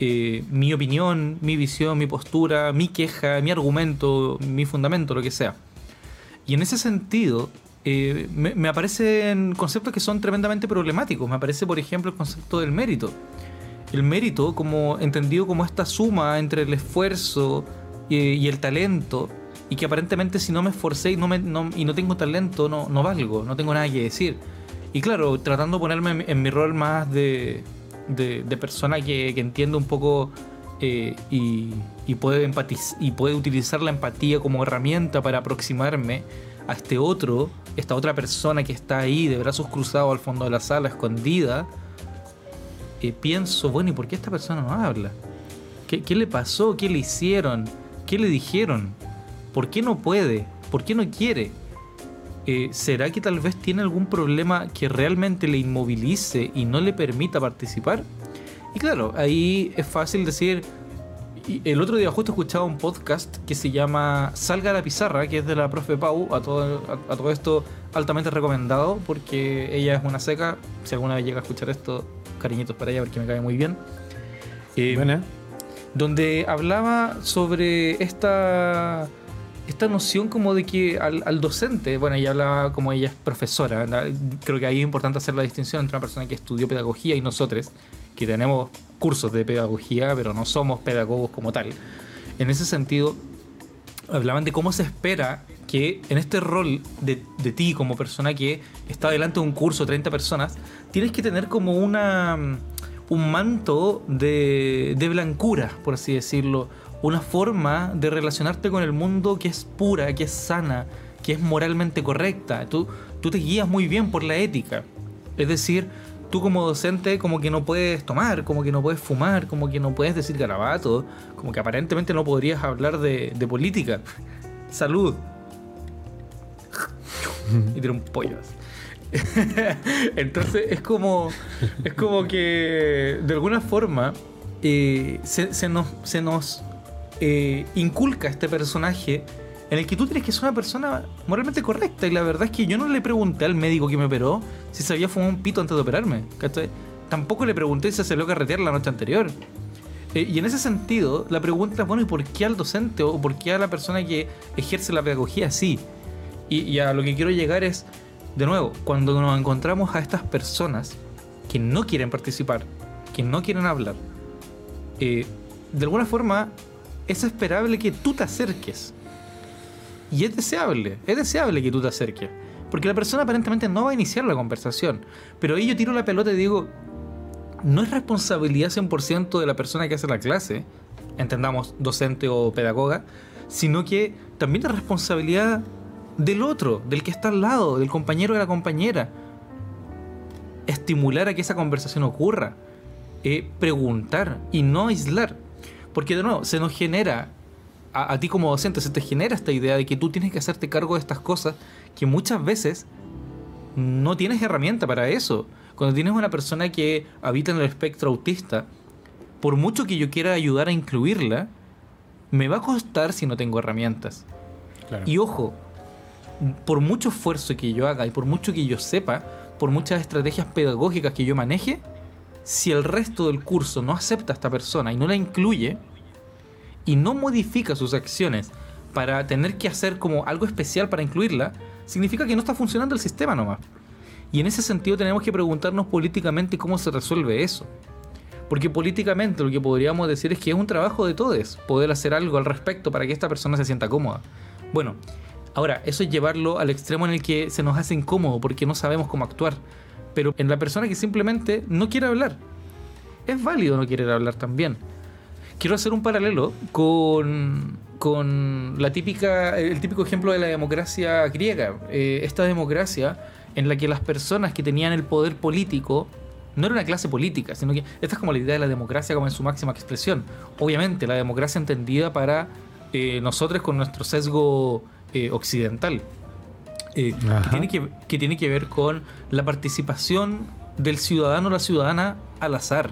eh, mi opinión, mi visión, mi postura, mi queja, mi argumento, mi fundamento, lo que sea. Y en ese sentido, eh, me, aparecen conceptos que son tremendamente problemáticos. Me aparece, por ejemplo, el concepto del mérito. El mérito, como entendido como esta suma entre el esfuerzo y el talento, y que aparentemente si no me esforcé y no, me- no- y no tengo talento, no, no valgo, no tengo nada que decir. Y claro, tratando de ponerme en, en mi rol más de, de, persona que, que entiende un poco eh, y, y puede y puede utilizar la empatía como herramienta para aproximarme a este otro, esta otra persona que está ahí de brazos cruzados al fondo de la sala, escondida, eh, pienso, bueno, ¿y por qué esta persona no habla? ¿Qué, qué le pasó? ¿Qué le hicieron? ¿Qué le dijeron? ¿Por qué no puede? ¿Por qué no quiere? Eh, ¿Será que tal vez tiene algún problema que realmente le inmovilice y no le permita participar? Y claro, ahí es fácil decir... y el otro día justo escuchaba un podcast que se llama Salga a la pizarra, que es de la profe Pau, a todo, a, a todo esto altamente recomendado, porque ella es una seca, si alguna vez llega a escuchar esto, cariñitos para ella porque me cae muy bien. Eh, Buena. donde hablaba sobre esta, esta noción como de que al, al docente, bueno, ella hablaba como ella es profesora, creo que ahí es importante hacer la distinción entre una persona que estudió pedagogía y nosotros, que tenemos cursos de pedagogía, pero no somos pedagogos como tal. En ese sentido, hablaban de cómo se espera que en este rol de, de ti como persona que está delante de un curso, 30 personas, tienes que tener como una un manto de, de blancura, por así decirlo, una forma de relacionarte con el mundo que es pura, que es sana, que es moralmente correcta. Tú, tú te guías muy bien por la ética. Es decir, tú como docente como que no puedes tomar, como que no puedes fumar, como que no puedes decir garabato, como que aparentemente no podrías hablar de, política. Salud. y tiene un pollo. Entonces es como, es como que de alguna forma eh, se nos, se nos eh, inculca este personaje en el que tú tienes que ser una persona moralmente correcta. Y la verdad es que yo no le pregunté al médico que me operó si se había fumado un pito antes de operarme. Tampoco le pregunté si se salió a carretear la noche anterior. Eh, y en ese sentido, la pregunta es, bueno, ¿y por qué al docente o por qué a la persona que ejerce la pedagogía sí? Y, y a lo que quiero llegar es, de nuevo, cuando nos encontramos a estas personas que no quieren participar, que no quieren hablar, eh, de alguna forma es esperable que tú te acerques. Y es deseable, es deseable que tú te acerques. Porque la persona aparentemente no va a iniciar la conversación. Pero ahí yo tiro la pelota y digo, no es responsabilidad 100% de la persona que hace la clase, entendamos docente o pedagoga, sino que también es responsabilidad del otro, del que está al lado, del compañero o de la compañera. Estimular a que esa conversación ocurra, eh, preguntar y no aislar. Porque de nuevo, se nos genera, a, a ti como docente, se te genera esta idea de que tú tienes que hacerte cargo de estas cosas que muchas veces no tienes herramienta para eso. Cuando tienes una persona que habita en el espectro autista, por mucho que yo quiera ayudar a incluirla, me va a costar si no tengo herramientas. Claro. Y ojo, por mucho esfuerzo que yo haga y por mucho que yo sepa, por muchas estrategias pedagógicas que yo maneje, si el resto del curso no acepta a esta persona y no la incluye y no modifica sus acciones para tener que hacer como algo especial para incluirla, significa que no está funcionando el sistema nomás. Y en ese sentido tenemos que preguntarnos políticamente cómo se resuelve eso. Porque políticamente lo que podríamos decir es que es un trabajo de todos poder hacer algo al respecto para que esta persona se sienta cómoda. Bueno, ahora, eso es llevarlo al extremo en el que se nos hace incómodo porque no sabemos cómo actuar. Pero en la persona que simplemente no quiere hablar. Es válido no querer hablar también. Quiero hacer un paralelo con, con la típica, el típico ejemplo de la democracia griega. Eh, esta democracia en la que las personas que tenían el poder político no era una clase política, sino que esta es como la idea de la democracia como en su máxima expresión. Obviamente, la democracia entendida para eh, nosotros con nuestro sesgo eh, occidental, eh, que, tiene que, que, tiene que ver con la participación del ciudadano o la ciudadana al azar.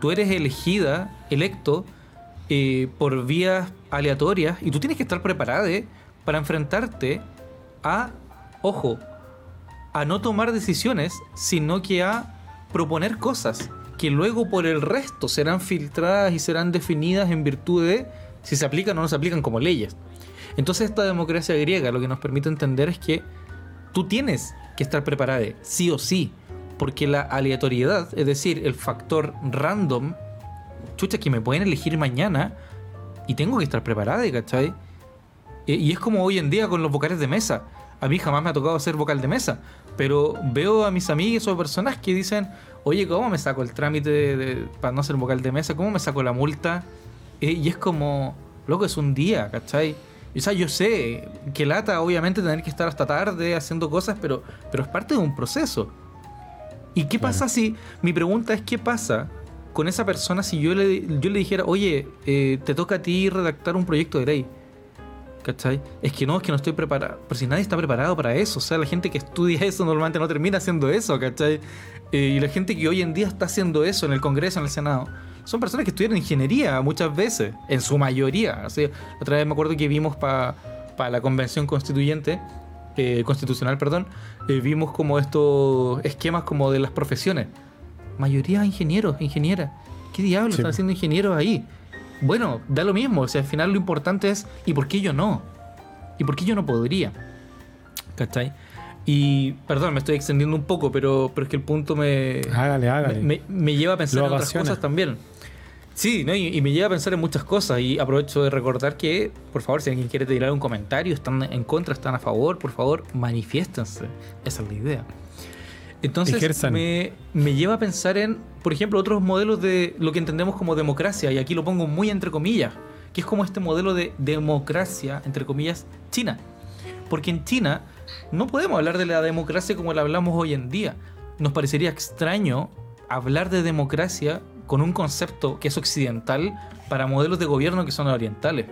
Tú eres elegida, electo, por vías aleatorias y tú tienes que estar preparado para enfrentarte a, ojo, a no tomar decisiones, sino que a proponer cosas que luego por el resto serán filtradas y serán definidas en virtud de si se aplican o no se aplican como leyes. Entonces esta democracia griega lo que nos permite entender es que tú tienes que estar preparado, sí o sí, porque la aleatoriedad, es decir, el factor random, chucha, que me pueden elegir mañana y tengo que estar preparado, ¿cachai? Y es como hoy en día con los vocales de mesa. A mí jamás me ha tocado ser vocal de mesa, pero veo a mis amigos o personas que dicen, oye, ¿cómo me saco el trámite para no ser vocal de mesa? ¿Cómo me saco la multa? Eh, y es como, loco, es un día, ¿cachai? O sea, yo sé que lata, obviamente, tener que estar hasta tarde haciendo cosas, pero, pero es parte de un proceso. ¿Y qué pasa si, mi pregunta es, ¿qué pasa con esa persona si yo le, yo le dijera, oye, eh, te toca a ti redactar un proyecto de ley? ¿cachai? Es que no, es que no estoy preparado. Pero si nadie está preparado para eso, o sea, la gente que estudia eso normalmente no termina haciendo eso, ¿cachai? Eh, y la gente que hoy en día está haciendo eso en el Congreso, en el Senado, son personas que estudian ingeniería muchas veces, en su mayoría. Así, otra vez me acuerdo que vimos para la convención constituyente, eh, constitucional, perdón, eh, vimos como estos esquemas como de las profesiones. Mayoría ingenieros, ingenieras. ¿Qué diablos están haciendo ingenieros ahí? bueno, da lo mismo. O sea, al final lo importante es, ¿y por qué yo no? ¿Y por qué yo no podría? ¿Cachai? Y, perdón, me estoy extendiendo un poco, pero, pero es que el punto me, hágale, hágale. me, lleva a pensar en otras cosas también. Sí, ¿no? y, me lleva a pensar en muchas cosas. Y aprovecho de recordar que, por favor, si alguien quiere tirar un comentario, están en contra, están a favor, por favor, manifiéstense. Esa es la idea. Entonces me, me, lleva a pensar en, por ejemplo, otros modelos de lo que entendemos como democracia, y aquí lo pongo muy entre comillas, que es como este modelo de democracia, entre comillas, china. Porque en China no podemos hablar de la democracia como la hablamos hoy en día. Nos parecería extraño hablar de democracia con un concepto que es occidental para modelos de gobierno que son orientales.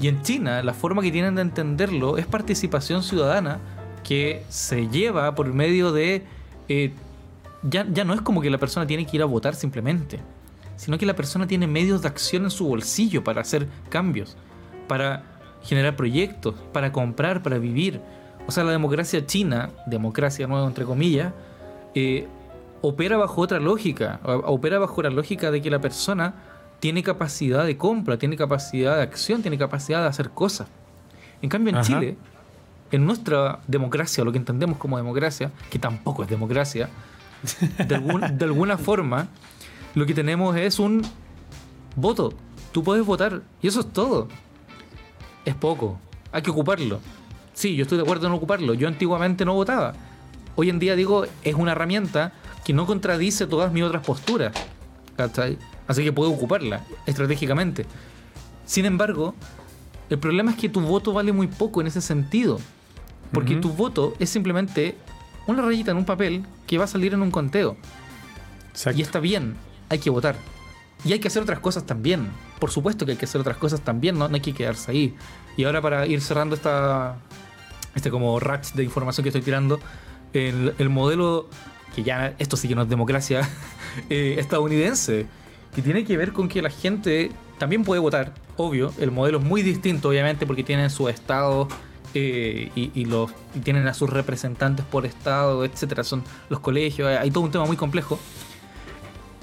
Y en China la forma que tienen de entenderlo es participación ciudadana que se lleva por medio de eh, ya, ya no es como que la persona tiene que ir a votar simplemente, sino que la persona tiene medios de acción en su bolsillo para hacer cambios, para generar proyectos, para comprar, para vivir. O sea, la democracia china, democracia nueva entre comillas, eh, opera bajo otra lógica, opera bajo la lógica de que la persona tiene capacidad de compra, tiene capacidad de acción, tiene capacidad de hacer cosas. En cambio, en Chile, en nuestra democracia, lo que entendemos como democracia, que tampoco es democracia, de, alguna forma, lo que tenemos es un voto. Tú puedes votar y eso es todo. Es poco. Hay que ocuparlo. Sí, yo estoy de acuerdo en ocuparlo. Yo antiguamente no votaba. Hoy en día digo, es una herramienta que no contradice todas mis otras posturas. Así que puedo ocuparla estratégicamente. Sin embargo, el problema es que tu voto vale muy poco en ese sentido. Porque tu voto es simplemente una rayita en un papel que va a salir en un conteo. Y está bien, hay que votar. Y hay que hacer otras cosas también. Por supuesto que hay que hacer otras cosas también, no, hay que quedarse ahí. Y ahora para ir cerrando esta este como ratch de información que estoy tirando, el, modelo, que ya esto sí que no es democracia, eh, estadounidense, que tiene que ver con que la gente también puede votar, obvio, el modelo es muy distinto obviamente porque tienen su estado eh, y, los, tienen a sus representantes por estado, etcétera, son los colegios, hay todo un tema muy complejo.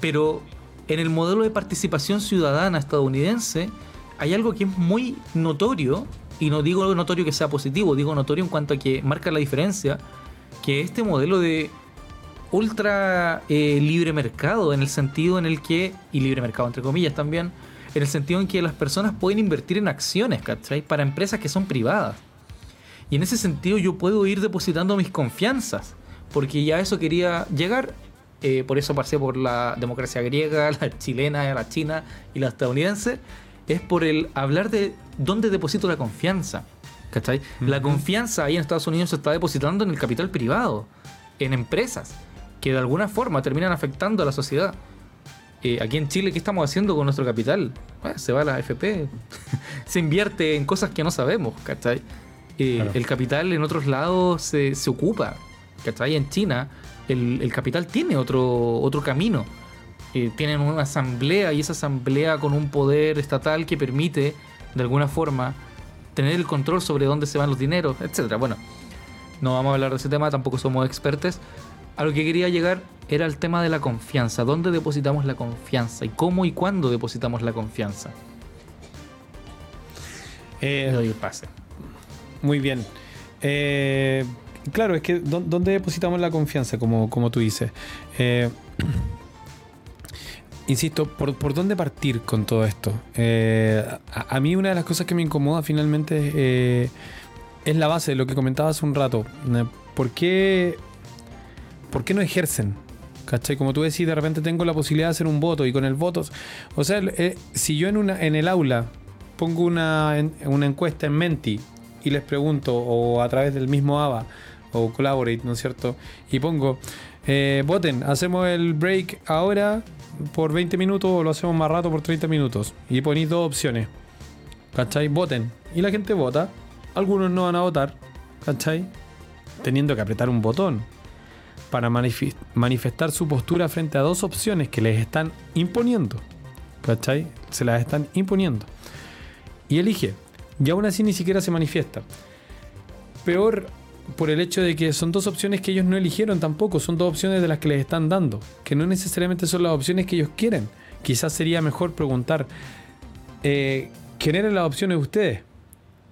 Pero en el modelo de participación ciudadana estadounidense hay algo que es muy notorio, y no digo notorio que sea positivo, digo notorio en cuanto a que marca la diferencia, que este modelo de ultra eh, libre mercado, en el sentido en el que, y libre mercado entre comillas también, en el sentido en que las personas pueden invertir en acciones, ¿cachai? Para empresas que son privadas. Y en ese sentido yo puedo ir depositando mis confianzas, porque ya eso quería llegar. Eh, por eso pasé por la democracia griega, la chilena, la china y la estadounidense. Es por el hablar de dónde deposito la confianza. ¿Cachai? La confianza ahí en Estados Unidos se está depositando en el capital privado, en empresas, que de alguna forma terminan afectando a la sociedad. Eh, aquí en Chile, ¿qué estamos haciendo con nuestro capital? se va a la AFP, se invierte en cosas que no sabemos, ¿cachai? Eh, el capital en otros lados se, se ocupa, ¿cachai? En China, el, capital tiene otro, otro camino. Eh, tienen una asamblea y esa asamblea con un poder estatal que permite, de alguna forma, tener el control sobre dónde se van los dineros, etcétera. Bueno, no vamos a hablar de ese tema, tampoco somos expertos. A lo que quería llegar era el tema de la confianza. ¿Dónde depositamos la confianza? ¿Y cómo y cuándo depositamos la confianza? Eh, doy pase. Muy bien. Eh, claro, es que ¿dónde depositamos la confianza? Como, como tú dices. Eh, insisto, ¿por, dónde partir con todo esto? Eh, a, a, mí una de las cosas que me incomoda finalmente es la base de lo que comentaba hace un rato. ¿Por qué ¿por qué no ejercen? ¿Cachai? Como tú decís, de repente tengo la posibilidad de hacer un voto y con el voto. O sea, eh, si yo en, una, en el aula pongo una, una encuesta en Menti y les pregunto, o a través del mismo ABA o Collaborate, ¿no es cierto? Y pongo, eh, voten, hacemos el break ahora por 20 minutos o lo hacemos más rato por 30 minutos. Y ponéis dos opciones. ¿Cachai? Voten. Y la gente vota. Algunos no van a votar. ¿Cachai? Teniendo que apretar un botón para manifestar su postura frente a dos opciones que les están imponiendo. ¿Cachai? Se las están imponiendo. Y elige. Y aún así ni siquiera se manifiesta. Peor por el hecho de que son dos opciones que ellos no eligieron tampoco, son dos opciones de las que les están dando, que no necesariamente son las opciones que ellos quieren. Quizás sería mejor preguntar, eh, generen las opciones ustedes,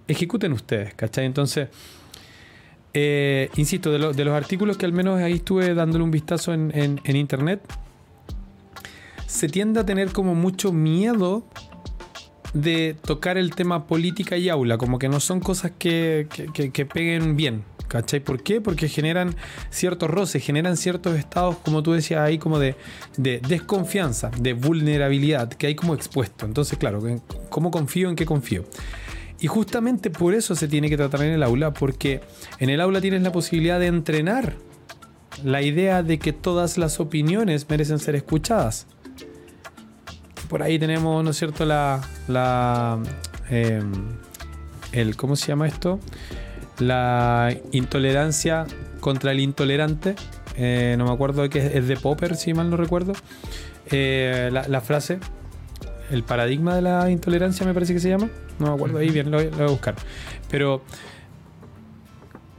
ejecuten ustedes, ¿cachai? Entonces, eh, insisto, de, los artículos que al menos ahí estuve dándole un vistazo en, internet, se tiende a tener como mucho miedo de tocar el tema política y aula, como que no son cosas que, peguen bien. ¿Cachai? ¿Por qué? Porque generan ciertos roces, generan ciertos estados, como tú decías ahí, como de, de, desconfianza, de vulnerabilidad, que hay como expuesto. Entonces, claro, ¿cómo confío en qué confío? Y justamente por eso se tiene que tratar en el aula, porque en el aula tienes la posibilidad de entrenar la idea de que todas las opiniones merecen ser escuchadas. Por ahí tenemos, ¿no es cierto?, la. la em, el, ¿Cómo se llama esto? La intolerancia contra el intolerante. Eh, no me acuerdo de qué es de Popper, si mal no recuerdo. Eh, la frase. El paradigma de la intolerancia, me parece que se llama. No me acuerdo ahí bien, lo, voy a buscar. Pero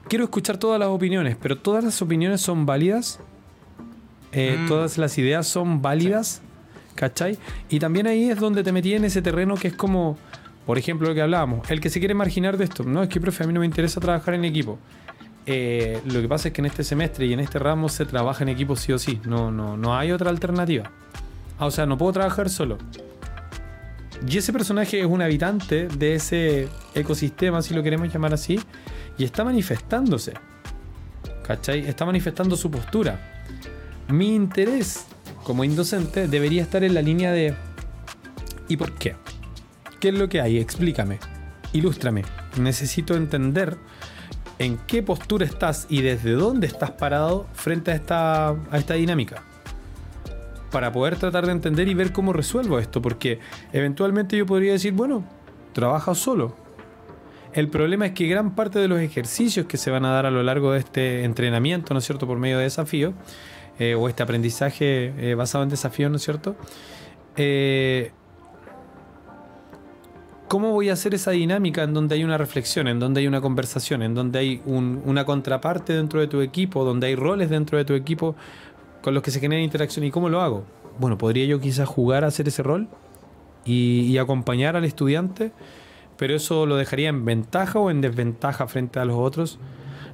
quiero escuchar todas las opiniones, pero todas las opiniones son válidas. Eh, mm. Todas las ideas son válidas. ¿Cachai? Y también ahí es donde te metí en ese terreno que es como, por ejemplo, lo que hablábamos, el que se quiere marginar de esto. No, es que, profe, a mí no me interesa trabajar en equipo. Eh, lo que pasa es que en este semestre y en este ramo se trabaja en equipo sí o sí. No, no, no hay otra alternativa. Ah, o sea, no puedo trabajar solo. Y ese personaje es un habitante de ese ecosistema, si lo queremos llamar así, y está manifestándose. ¿Cachai? Está manifestando su postura. Mi interés como indocente debería estar en la línea de ¿y por qué? ¿Qué es lo que hay? Explícame. Ilústrame. Necesito entender en qué postura estás y desde dónde estás parado frente a esta, a esta dinámica para poder tratar de entender y ver cómo resuelvo esto, porque eventualmente yo podría decir, bueno, trabaja solo. El problema es que gran parte de los ejercicios que se van a dar a lo largo de este entrenamiento, ¿no es cierto?, por medio de desafíos, eh, o este aprendizaje eh, basado en desafíos, ¿no es cierto? Eh, ¿Cómo voy a hacer esa dinámica en donde hay una reflexión, en donde hay una conversación, en donde hay una contraparte dentro de tu equipo, donde hay roles dentro de tu equipo con los que se genera interacción. ¿Y cómo lo hago? Bueno, podría yo quizás jugar a hacer ese rol y, acompañar al estudiante, pero eso lo dejaría en ventaja o en desventaja frente a los otros.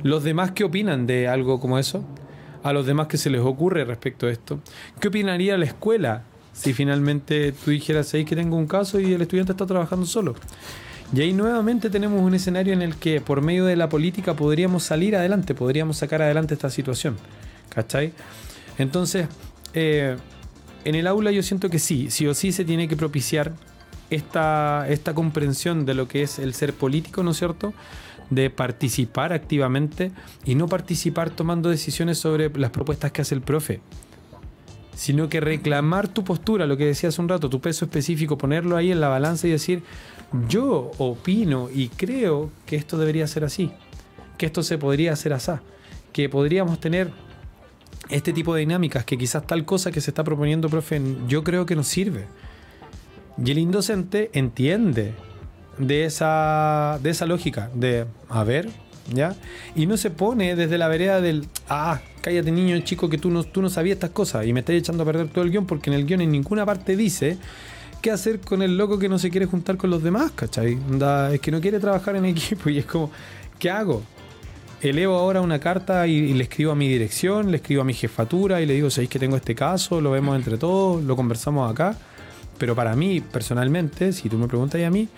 ¿Los demás qué opinan de algo como eso? ¿A los demás qué se les ocurre respecto a esto? ¿Qué opinaría la escuela si finalmente tú dijeras ahí que tengo un caso y el estudiante está trabajando solo? Y ahí nuevamente tenemos un escenario en el que por medio de la política podríamos salir adelante, podríamos sacar adelante esta situación. ¿Cachai? Entonces, eh, en el aula yo siento que sí, sí o sí se tiene que propiciar esta, esta comprensión de lo que es el ser político, ¿no es cierto? De participar activamente y no participar tomando decisiones sobre las propuestas que hace el profe, sino que reclamar tu postura, lo que decía hace un rato, tu peso específico, ponerlo ahí en la balanza y decir, yo opino y creo que esto debería ser así, que esto se podría hacer así, que podríamos tener este tipo de dinámicas, que quizás tal cosa que se está proponiendo, profe, yo creo que nos sirve. Y el indocente entiende de esa, de esa lógica, de, a ver, ¿ya? Y no se pone desde la vereda del, ah, cállate niño chico que tú no, tú no sabías estas cosas y me estás echando a perder todo el guion porque en el guion en ninguna parte dice qué hacer con el loco que no se quiere juntar con los demás, ¿cachai? es que no quiere trabajar en equipo y es como, ¿qué hago? Elevo ahora una carta y, le escribo a mi dirección, le escribo a mi jefatura y le digo, ¿sabéis que tengo este caso? Lo vemos entre todos, lo conversamos acá. Pero para mí, personalmente, si tú me preguntas a mí,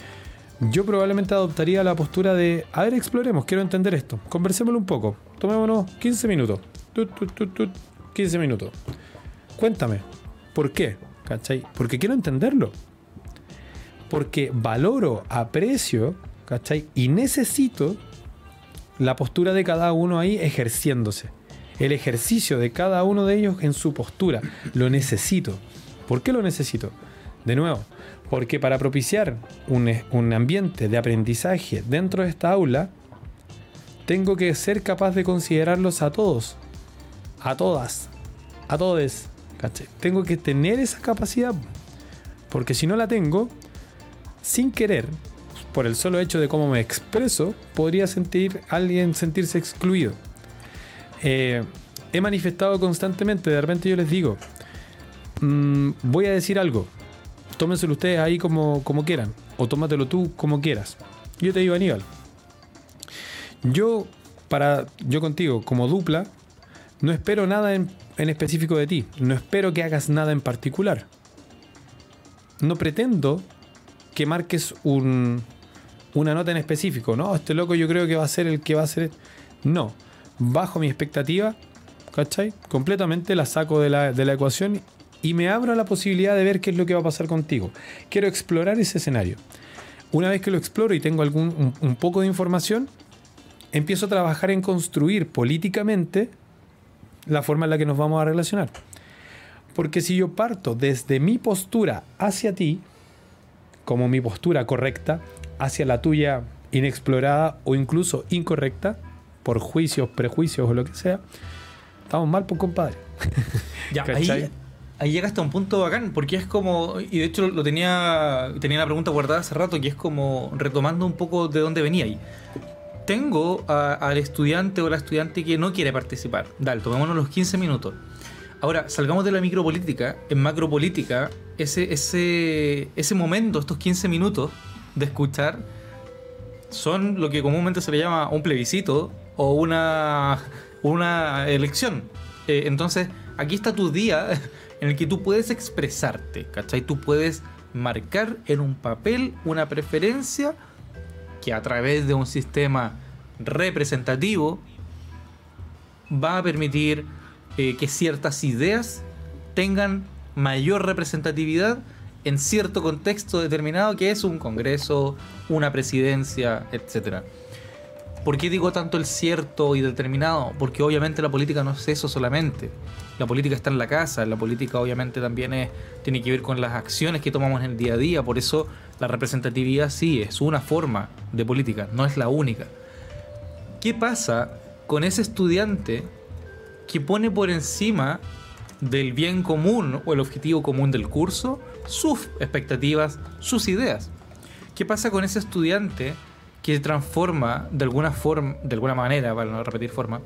yo probablemente adoptaría la postura de, a ver, exploremos, quiero entender esto, conversémoslo un poco, tomémonos 15 minutos, 15 minutos. Cuéntame, ¿por qué? ¿Cachai? Porque quiero entenderlo. Porque valoro, aprecio, ¿cachai? Y necesito la postura de cada uno ahí ejerciéndose. El ejercicio de cada uno de ellos en su postura. Lo necesito. ¿Por qué lo necesito? De nuevo, porque para propiciar un, ambiente de aprendizaje dentro de esta aula, tengo que ser capaz de considerarlos a todos, a todas, a todos. Tengo que tener esa capacidad, porque si no la tengo, sin querer, por el solo hecho de cómo me expreso, podría sentir alguien sentirse excluido. Eh, he manifestado constantemente, de repente yo les digo, mm, voy a decir algo, tómenselo ustedes ahí como, como quieran, o tómatelo tú como quieras. Yo te digo, Aníbal, yo, para, yo contigo, como dupla, no espero nada en, en específico de ti, no espero que hagas nada en particular. No pretendo que marques un, una nota en específico, no, este loco yo creo que va a ser el que va a ser... No, bajo mi expectativa, ¿cachai? Completamente la saco de la, de la ecuación y me abro a la posibilidad de ver qué es lo que va a pasar contigo. Quiero explorar ese escenario. Una vez que lo exploro y tengo algún, un, poco de información, empiezo a trabajar en construir políticamente la forma en la que nos vamos a relacionar. Porque si yo parto desde mi postura hacia ti, como mi postura correcta, hacia la tuya inexplorada o incluso incorrecta, por juicios, prejuicios o lo que sea, estamos mal, pues compadre. Ya, ahí, ahí llega hasta un punto bacán, porque es como, y de hecho lo tenía, tenía la pregunta guardada hace rato, que es como retomando un poco de dónde venía ahí. Tengo al estudiante o la estudiante que no quiere participar. Dale, tomémonos los 15 minutos. Ahora, salgamos de la micropolítica. En macropolítica, ese, ese, ese momento, estos 15 minutos de escuchar, son lo que comúnmente se le llama un plebiscito o una, una elección. Eh, entonces, aquí está tu día en el que tú puedes expresarte, ¿cachai? Tú puedes marcar en un papel una preferencia que a través de un sistema representativo va a permitir eh, que ciertas ideas tengan mayor representatividad en cierto contexto determinado que es un congreso, una presidencia, etc. ¿Por qué digo tanto el cierto y determinado? Porque obviamente la política no es eso solamente la política está en la casa, la política obviamente también es, tiene que ver con las acciones que tomamos en el día a día, por eso la representatividad sí es una forma de política, no es la única. ¿Qué pasa con ese estudiante que pone por encima del bien común o el objetivo común del curso sus expectativas, sus ideas? ¿Qué pasa con ese estudiante que transforma de alguna forma, de alguna manera, para no repetir forma,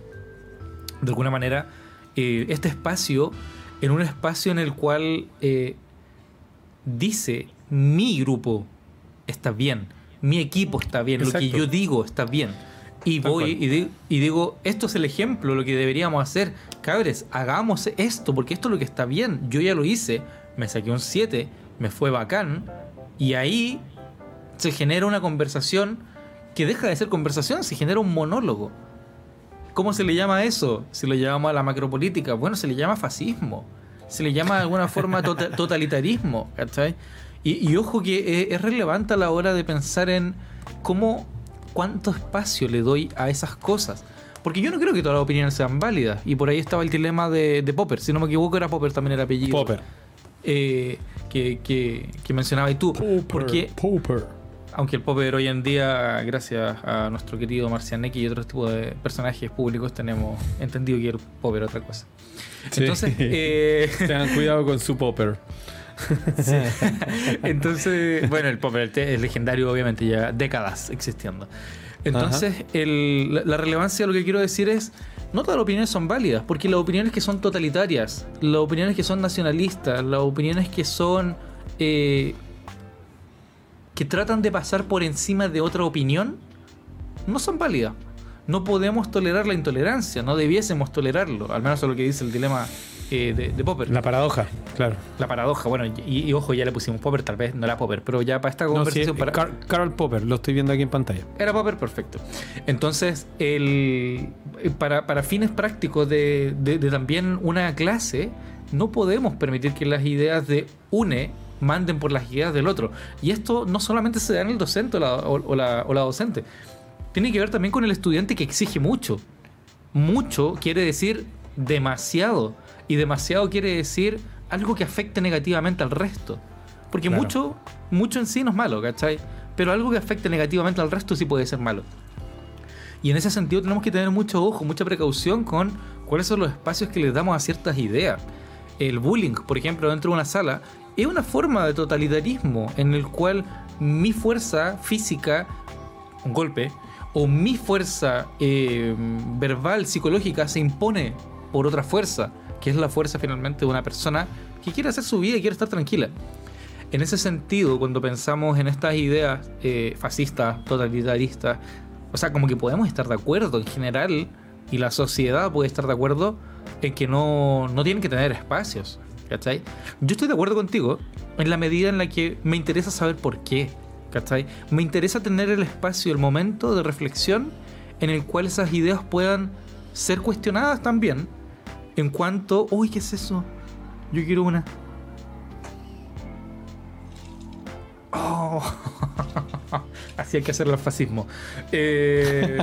de alguna manera eh, este espacio en un espacio en el cual eh, dice mi grupo está bien, mi equipo está bien, lo que yo digo está bien. Y voy y, digo, esto es el ejemplo, lo que deberíamos hacer. Cabres, hagamos esto, porque esto es lo que está bien. Yo ya lo hice, me saqué un 7, me fue bacán. Y ahí se genera una conversación que deja de ser conversación, se genera un monólogo. ¿Cómo se le llama eso? Se le llama a la macropolítica. Bueno, se le llama fascismo. Se le llama de alguna forma tota-, totalitarismo. ¿cachai? Y, ojo que es relevante a la hora de pensar en cómo, cuánto espacio le doy a esas cosas. Porque yo no creo que todas las opiniones sean válidas. Y por ahí estaba el dilema de, Popper. Si no me equivoco, era Popper también el apellido. Popper. Eh, que, que, que mencionabas tú. Popper, porque, Popper aunque el Popper hoy en día, gracias a nuestro querido Marcianeque y otros tipos de personajes públicos, tenemos entendido que el Popper es otra cosa. Entonces, eh... tengan cuidado con su Popper. Entonces, bueno, el Popper es legendario, obviamente, ya décadas existiendo. Entonces, la, relevancia de lo que quiero decir es, no todas las opiniones son válidas, porque las opiniones que son totalitarias, las opiniones que son nacionalistas, las opiniones que son eh, que tratan de pasar por encima de otra opinión no son válidas. No podemos tolerar la intolerancia, no debiésemos tolerarlo, al menos es lo que dice el dilema eh, de, Popper. La paradoja, claro. La paradoja, bueno, y, ojo, ya le pusimos Popper, tal vez no era Popper, pero ya para esta conversación. para... Carl Popper, lo estoy viendo aquí en pantalla. Era Popper, perfecto. Entonces, el, para, para fines prácticos de, de, de también una clase, no podemos permitir que las ideas de UNE manden por las ideas del otro. Y esto no solamente se da en el docente o la, o, la, docente, tiene que ver también con el estudiante que exige mucho. Mucho quiere decir demasiado. Y demasiado quiere decir algo que afecte negativamente al resto. Porque mucho, mucho en sí no es malo, ¿cachai? Pero algo que afecte negativamente al resto sí puede ser malo. Y en ese sentido tenemos que tener mucho ojo, mucha precaución con cuáles son los espacios que les damos a ciertas ideas. El bullying, por ejemplo, dentro de una sala, es una forma de totalitarismo en el cual mi fuerza física, un golpe, o mi fuerza eh, verbal, psicológica, se impone por otra fuerza, que es la fuerza finalmente de una persona que quiere hacer su vida y quiere estar tranquila. En ese sentido, cuando pensamos en estas ideas eh, fascistas, totalitaristas, o sea, como que podemos estar de acuerdo en general, y la sociedad puede estar de acuerdo en que no, no tienen que tener espacios. ¿cachai? Yo estoy de acuerdo contigo en la medida en la que me interesa saber por qué, ¿cachai? Me interesa tener el espacio, el momento de reflexión en el cual esas ideas puedan ser cuestionadas también en cuanto, uy, ¿qué es eso? Yo quiero una. Oh. Así hay que hacerlo al fascismo. Eh,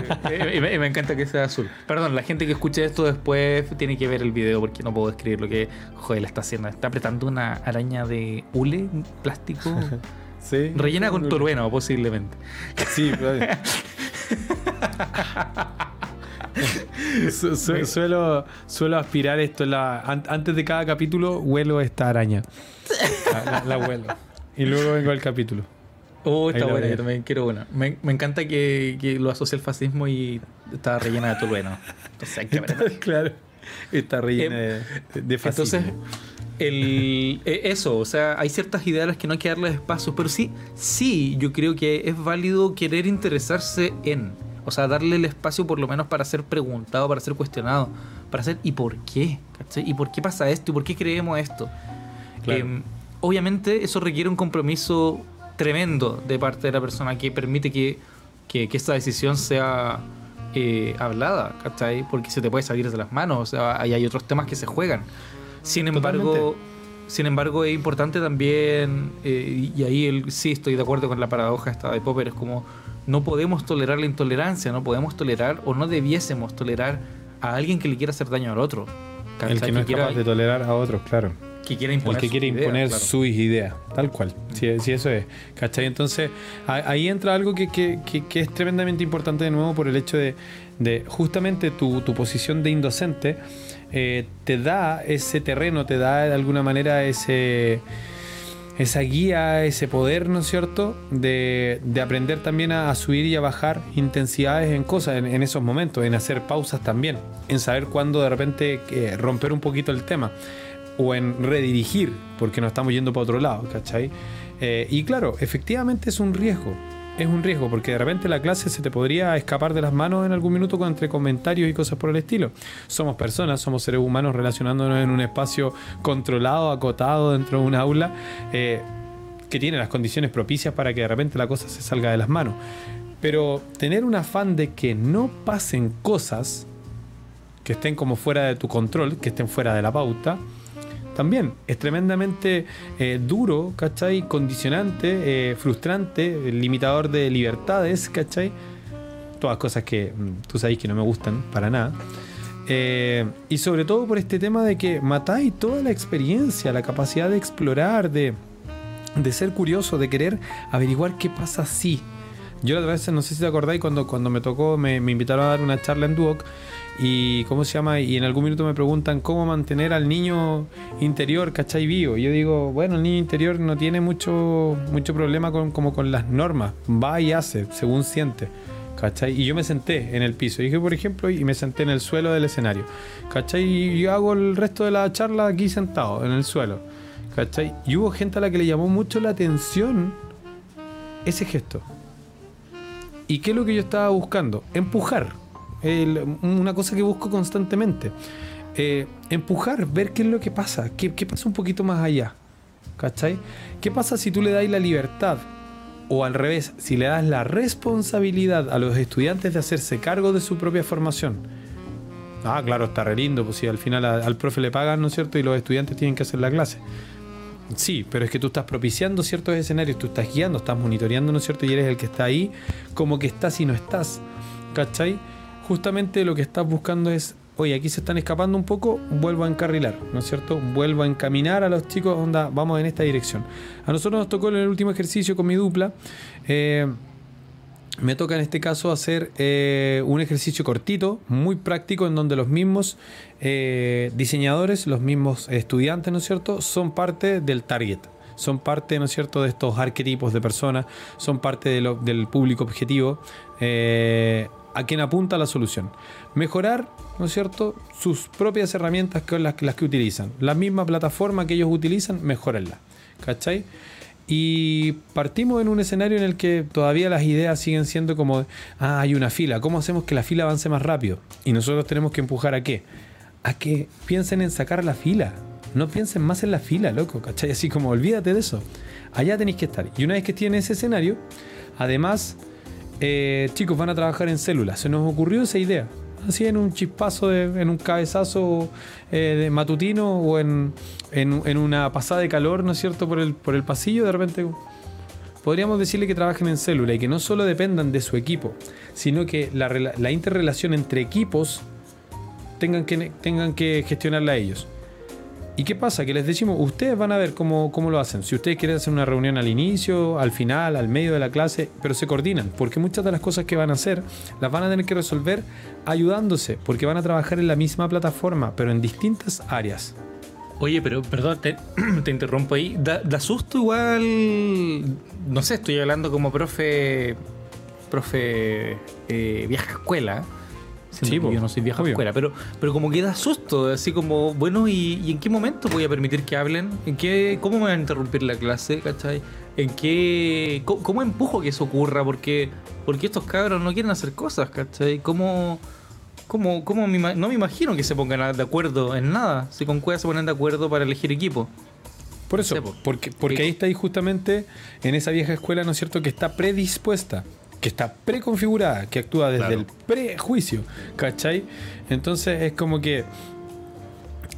y, me, encanta que sea azul. Perdón, la gente que escuche esto después tiene que ver el video porque no puedo escribir lo que Joel está haciendo. Está apretando una araña de hule, plástico. Sí, rellena con torueno, posiblemente. Sí, suelo, suelo aspirar esto. La, antes de cada capítulo, huelo esta araña. la huelo. Y luego vengo al capítulo. Oh, está buena, yo también quiero una. Me, encanta que, lo asocie al fascismo y está rellena de tolueno. Entonces hay que ver. claro, está rellena de, de, fascismo. Entonces, el, eso, o sea, hay ciertas ideas a las que no hay que darles espacio, pero sí, sí, yo creo que es válido querer interesarse en. O sea, darle el espacio por lo menos para ser preguntado, para ser cuestionado, para ser ¿y por qué? ¿Y por qué pasa esto? ¿Y por qué creemos esto? Em, obviamente eso requiere un compromiso tremendo de parte de la persona que permite que, que, esta decisión sea eh, hablada, ¿cachai? Porque se te puede salir de las manos, o sea, hay, hay otros temas que se juegan. Sin embargo, sin embargo es importante también, eh, y ahí sí estoy de acuerdo con la paradoja esta de Popper, es como no podemos tolerar la intolerancia, no podemos tolerar o no debiésemos tolerar a alguien que le quiera hacer daño al otro. El que no es capaz de tolerar a otros, claro que quiere imponer, el que quiere imponer sus ideas, tal cual. Si, eso es, ¿cachai? Entonces ahí entra algo que, que, que, es tremendamente importante de nuevo por el hecho de, de justamente tu, tu, posición de indocente eh, te da ese terreno, te da de alguna manera ese esa guía, ese poder, ¿no es cierto?, de, de aprender también a, subir y a bajar intensidades en cosas, en, esos momentos, en hacer pausas también, en saber cuándo de repente eh, romper un poquito el tema o en redirigir, porque nos estamos yendo para otro lado, ¿cachai? Eh, y claro, efectivamente es un riesgo, es un riesgo, porque de repente la clase se te podría escapar de las manos en algún minuto entre comentarios y cosas por el estilo. Somos personas, somos seres humanos relacionándonos en un espacio controlado, acotado dentro de un aula, eh, que tiene las condiciones propicias para que de repente la cosa se salga de las manos. Pero tener un afán de que no pasen cosas que estén como fuera de tu control, que estén fuera de la pauta, también es tremendamente eh, duro, ¿cachai? Condicionante, eh, frustrante, limitador de libertades, ¿cachai? Todas cosas que mm, tú sabes que no me gustan para nada. Eh, y sobre todo por este tema de que matáis toda la experiencia, la capacidad de explorar, de, de ser curioso, de querer averiguar qué pasa si. Yo la otra vez, no sé si te acordáis, cuando, cuando me tocó, me, me invitaron a dar una charla en Duoc y cómo se llama y en algún minuto me preguntan cómo mantener al niño interior ¿cachai? vivo y yo digo bueno el niño interior no tiene mucho mucho problema con como con las normas va y hace según siente ¿cachai? y yo me senté en el piso dije por ejemplo y me senté en el suelo del escenario ¿cachai? y yo hago el resto de la charla aquí sentado en el suelo ¿cachai? y hubo gente a la que le llamó mucho la atención ese gesto ¿y qué es lo que yo estaba buscando? empujar una cosa que busco constantemente. Eh, empujar, ver qué es lo que pasa, qué, pasa un poquito más allá. ¿Cachai? ¿Qué pasa si tú le das la libertad? O al revés, si le das la responsabilidad a los estudiantes de hacerse cargo de su propia formación. Ah, claro, está re lindo, pues si al final al profe le pagan, ¿no es cierto? Y los estudiantes tienen que hacer la clase. Sí, pero es que tú estás propiciando ciertos escenarios, tú estás guiando, estás monitoreando, ¿no es cierto? Y eres el que está ahí, como que estás y no estás. ¿Cachai? Justamente lo que estás buscando es, oye, aquí se están escapando un poco, vuelvo a encarrilar, ¿no es cierto? Vuelvo a encaminar a los chicos, onda, vamos en esta dirección. A nosotros nos tocó en el último ejercicio con mi dupla. Eh, me toca en este caso hacer eh, un ejercicio cortito, muy práctico, en donde los mismos eh, diseñadores, los mismos estudiantes, ¿no es cierto?, son parte del target son parte, ¿no es cierto?, de estos arquetipos de personas, son parte del público objetivo a quien apunta la solución. Mejorar, ¿no es cierto?, sus propias herramientas que las, las que utilizan. La misma plataforma que ellos utilizan, mejorenla. ¿Cachai? Y partimos en un escenario en el que todavía las ideas siguen siendo como, ah, hay una fila, ¿cómo hacemos que la fila avance más rápido? Y nosotros tenemos que empujar a qué? A que piensen en sacar la fila. No piensen más en la fila, loco, ¿cachai? Así como, olvídate de eso. Allá tenéis que estar. Y una vez que tienen ese escenario, además eh, chicos, van a trabajar en células. Se nos ocurrió esa idea. Así en un chispazo, en un cabezazo eh, de matutino o en, una pasada de calor, ¿no es cierto?, por el, por el pasillo, de repente podríamos decirle que trabajen en célula y que no solo dependan de su equipo, sino que la, la interrelación entre equipos tengan que, tengan que gestionarla ellos. ¿Y qué pasa? Que les decimos, ustedes van a ver cómo, cómo lo hacen. Si ustedes quieren hacer una reunión al inicio, al final, al medio de la clase, pero se coordinan, porque muchas de las cosas que van a hacer las van a tener que resolver ayudándose, porque van a trabajar en la misma plataforma, pero en distintas áreas. Oye, pero perdón, te, interrumpo ahí. Da, susto igual. No sé, estoy hablando como profe. Profe. Eh, vieja escuela Sí, yo no soy vieja escuela, pero, pero como que da susto, así como, bueno, ¿y, en qué momento voy a permitir que hablen? ¿En qué, ¿Cómo me van a interrumpir la clase? ¿Cachai? ¿En qué, cómo, empujo que eso ocurra? Porque, porque estos cabros no quieren hacer cosas, ¿cachai? ¿Cómo, cómo, cómo no me imagino que se pongan de acuerdo en nada? Si con cueva se ponen de acuerdo para elegir equipo. Por eso, porque, porque ahí está ahí justamente en esa vieja escuela, ¿no es cierto?, que está predispuesta que está preconfigurada, que actúa desde el prejuicio, ¿cachai? Entonces es como que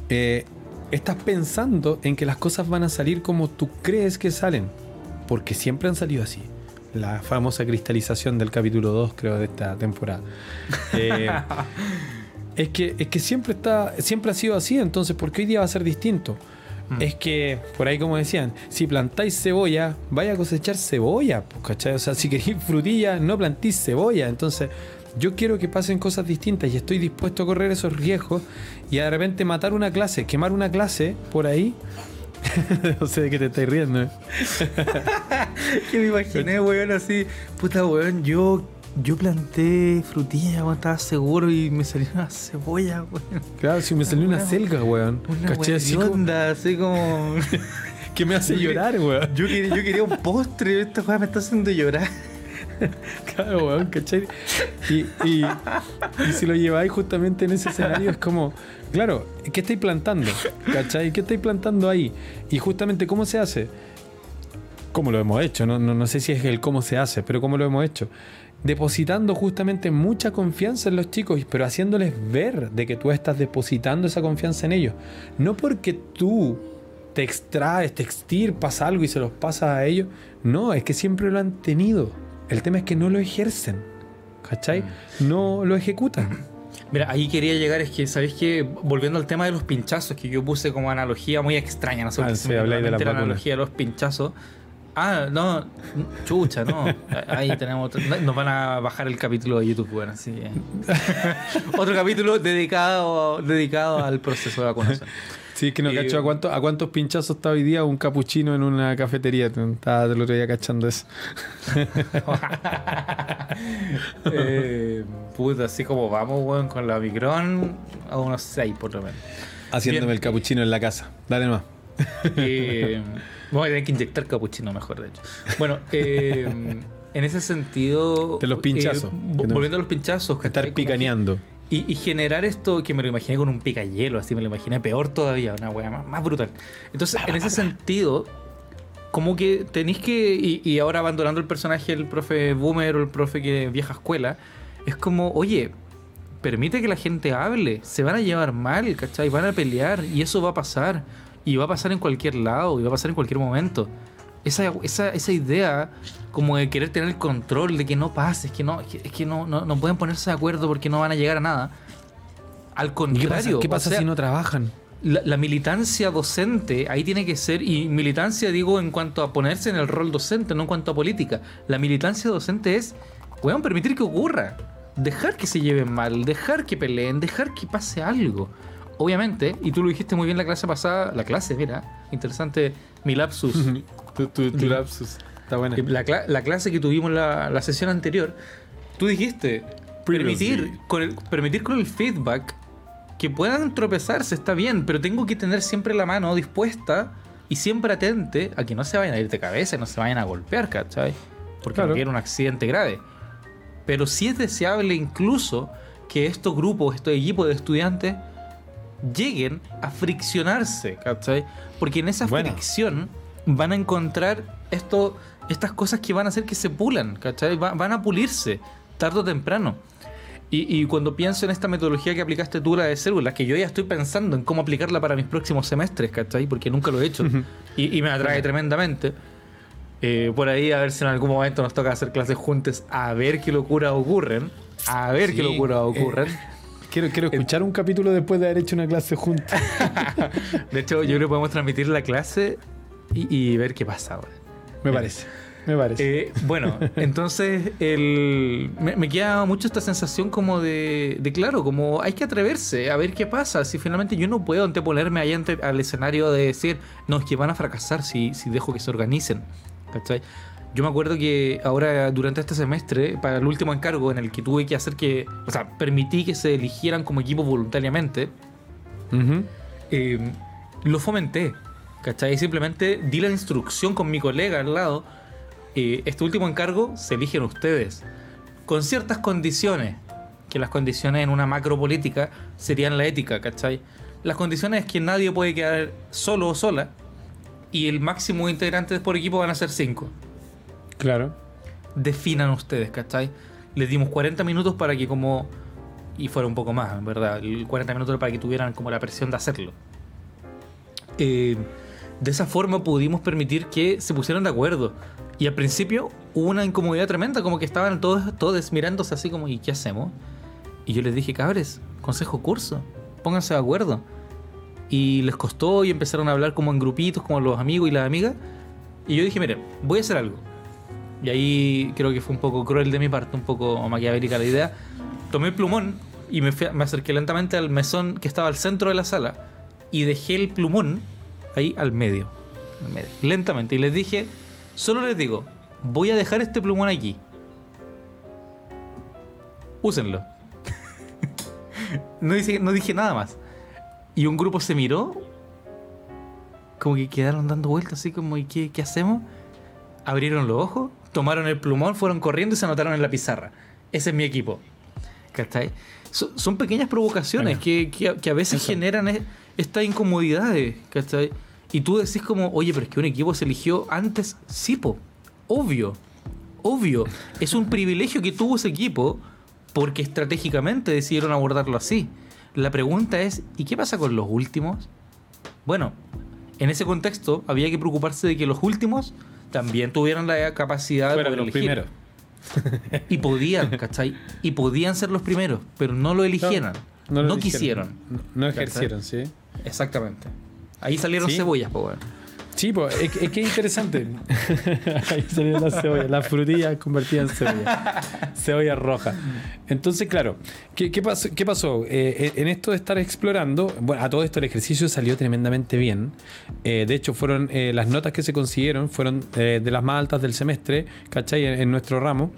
eh, estás pensando en que las cosas van a salir como tú crees que salen, porque siempre han salido así. La famosa cristalización del capítulo 2, creo, de esta temporada. Eh, es, que, es que siempre, está, siempre ha sido así, entonces, ¿por qué hoy día va a ser distinto? Mm. es que, por ahí como decían, si plantáis cebolla, vaya a cosechar cebolla, ¿cachai? O sea, si queréis frutilla, no plantéis cebolla. Entonces, yo quiero que pasen cosas distintas y estoy dispuesto a correr esos riesgos y de repente matar una clase, quemar una clase por ahí. no sé de qué te estáis riendo. ¿eh? que me imaginé, weón, así, puta, weón, yo yo planté frutilla cuando estaba seguro y me salió una cebolla, weón. Claro, si me salió una, selga, weón. Una Caché así onda, así como. que me hace llorar, weón. Yo, quería, yo quería un postre, esta weón me está haciendo llorar. claro, weón, ¿cachai? Y, y, y si lo lleváis justamente en ese escenario es como, claro, ¿qué estáis plantando? ¿Cachai? ¿Qué estáis plantando ahí? Y justamente, ¿cómo se hace? ¿Cómo lo hemos hecho? No, no, no sé si es el cómo se hace, pero ¿cómo lo hemos hecho? Depositando justamente mucha confianza en los chicos, pero haciéndoles ver de que tú estás depositando esa confianza en ellos. No porque tú te extraes, te extirpas algo y se los pasas a ellos. No, es que siempre lo han tenido. El tema es que no lo ejercen. ¿Cachai? Mm. No lo ejecutan. Mira, ahí quería llegar, es que, ¿sabéis que Volviendo al tema de los pinchazos, que yo puse como analogía muy extraña, no sé Ah, sí, de la la analogía de los pinchazos. Ah, no, chucha, no. Ahí tenemos otro- Nos van a bajar el capítulo de YouTube, bueno, que- Otro capítulo dedicado, dedicado al proceso de vacunación. Sí, es que no Y- cacho a, cuánto- a cuántos pinchazos está hoy día un capuchino en una cafetería. Estaba el otro día cachando eso. eh, puta, así como vamos, weón, con la Omicron, a unos 6 por lo menos. Haciéndome Bien. el capuchino en la casa. Dale más. Eh, voy a tener que inyectar capuchino mejor, de hecho. Bueno, eh, en ese sentido. De los pinchazos. eh, vo- volviendo a los pinchazos, ¿cachai? Estar picaneando. que- Y, y generar esto que me lo imaginé con un picayelo, así me lo imaginé peor todavía, una weá más, más brutal. Entonces, en ese sentido, como que tenéis que. Y, y ahora abandonando el personaje del profe Boomer o el profe que vieja escuela, es como, oye. Permite que la gente hable, se van a llevar mal, ¿cachai? Van a pelear y eso va a pasar. Y va a pasar en cualquier lado, y va a pasar en cualquier momento. Esa, esa, esa idea como de querer tener el control de que no pase, es que no, es que, no, no, no pueden ponerse de acuerdo porque no van a llegar a nada. Al ¿Y ¿Qué contrario, pasa, qué o pasa sea, si no trabajan? la, la militancia docente ahí tiene que ser, y militancia digo en cuanto a ponerse en el rol docente, no en cuanto a política. La militancia docente es, weón, permitir que ocurra. Dejar que se lleven mal, dejar que peleen, dejar que pase algo. Obviamente, y tú lo dijiste muy bien la clase pasada, la clase, mira, interesante mi lapsus. tu, tu- tu lapsus. Está buena. la, cla- la clase que tuvimos la, la sesión anterior, tú dijiste permitir con, el, permitir con el feedback que puedan tropezarse, está bien, pero tengo que tener siempre la mano dispuesta y siempre atente a que no se vayan a ir de cabeza y no se vayan a golpear, ¿cachai? Porque Claro. no quiero un accidente grave. Pero sí es deseable incluso que estos grupos, estos equipos de estudiantes lleguen a friccionarse, ¿cachai? Porque en esa Buena. fricción van a encontrar esto, estas cosas que van a hacer que se pulan, ¿cachai? Va- van a pulirse tarde o temprano. Y, y cuando pienso en esta metodología que aplicaste tú, la de células, que yo ya estoy pensando en cómo aplicarla para mis próximos semestres, ¿cachai? Porque nunca lo he hecho. y, y me atrae tremendamente. Eh, por ahí a ver si en algún momento nos toca hacer clases juntas a ver qué locuras ocurren. A ver qué Sí, locuras eh, ocurren. Quiero, quiero escuchar un capítulo después de haber hecho una clase juntos. De hecho, yo creo que podemos transmitir la clase y, y ver qué pasa ahora. Me parece. Me parece. Eh, bueno, entonces el, me, me queda mucho esta sensación como de, de, claro, como hay que atreverse a ver qué pasa. Si finalmente yo no puedo anteponerme ahí ante, al escenario de decir, no, es que van a fracasar si, si dejo que se organicen. ¿Cachai? Yo me acuerdo que ahora durante este semestre, para el último encargo en el que tuve que hacer que, o sea, permití que se eligieran como equipo voluntariamente, Ujú. eh, lo fomenté. ¿Cachai? Simplemente di la instrucción con mi colega al lado. eh, este último encargo se eligen ustedes. Con ciertas condiciones. Que las condiciones en una macro política serían la ética, ¿cachai? Las condiciones es que nadie puede quedar solo o sola. Y el máximo de integrantes por equipo van a ser 5 Claro. definan ustedes, ¿cachai? Les dimos 40 minutos para que como... Y fuera un poco más, verdad. El 40 minutos para que tuvieran como la presión de hacerlo. Eh, de esa forma pudimos permitir que se pusieran de acuerdo. Y al principio hubo una incomodidad tremenda, como que estaban todos, todos mirándose así como, ¿y qué hacemos? Y yo les dije, cabres, consejo curso, pónganse de acuerdo. Y les costó y empezaron a hablar como en grupitos, como los amigos y las amigas. Y yo dije, miren, voy a hacer algo. Y ahí creo que fue un poco cruel de mi parte, un poco maquiavélica la idea. Tomé el plumón y me, fui me acerqué lentamente al mesón que estaba al centro de la sala y dejé el plumón ahí al medio, al medio, lentamente. Y les dije, solo les digo, voy a dejar este plumón aquí. Úsenlo. no, dije, no dije nada más. Y un grupo se miró, como que quedaron dando vueltas así como, ¿y qué, qué hacemos? abrieron los ojos, tomaron el plumón, fueron corriendo y se anotaron en la pizarra. Ese es mi equipo. ¿Cachai? son pequeñas provocaciones que, a veces generan estas incomodidades. ¿Cachai? Y tú decís como, oye, pero es que un equipo se eligió antes, sí, po. Obvio. Obvio. Es un privilegio que tuvo ese equipo porque estratégicamente decidieron abordarlo así. La pregunta es, ¿y qué pasa con los últimos? Bueno, en ese contexto había que preocuparse de que los últimos también tuvieran la capacidad de poder los Primeros. Y podían, ¿cachai? Y podían ser los primeros, pero no lo eligieron. No, quisieron. No, ejercieron, sí. Exactamente. Ahí salieron cebollas, pues Sí, pues es, que es interesante. Ahí salieron las cebollas, las frutillas convertidas en cebolla. Cebolla roja. Entonces, claro, ¿qué, qué pasó? Qué pasó? Eh, en esto de estar explorando, bueno, a todo esto el ejercicio salió tremendamente bien. Eh, de hecho, fueron eh, las notas que se consiguieron, fueron de las más altas del semestre, ¿cachai? en nuestro ramo.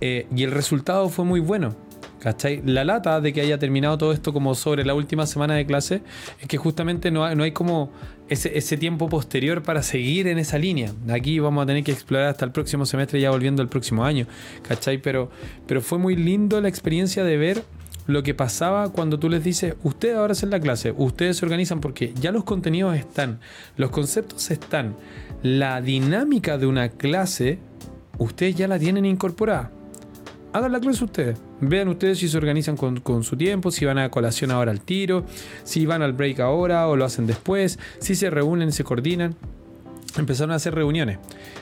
y el resultado fue muy bueno. ¿Cachai? La lata de que haya terminado todo esto como sobre la última semana de clase es que justamente no hay, no hay como ese, tiempo posterior para seguir en esa línea. Aquí vamos a tener que explorar hasta el próximo semestre, ya volviendo al próximo año. ¿Cachai? Pero, pero fue muy lindo la experiencia de ver lo que pasaba cuando tú les dices, ustedes ahora hacen la clase, ustedes se organizan porque ya los contenidos están, los conceptos están, la dinámica de una clase, ustedes ya la tienen incorporada hagan la clase ustedes. Vean ustedes si se organizan con, su tiempo, si van a colación ahora al tiro, si van al break ahora o lo hacen después, si se reúnen, se coordinan. Empezaron a hacer reuniones,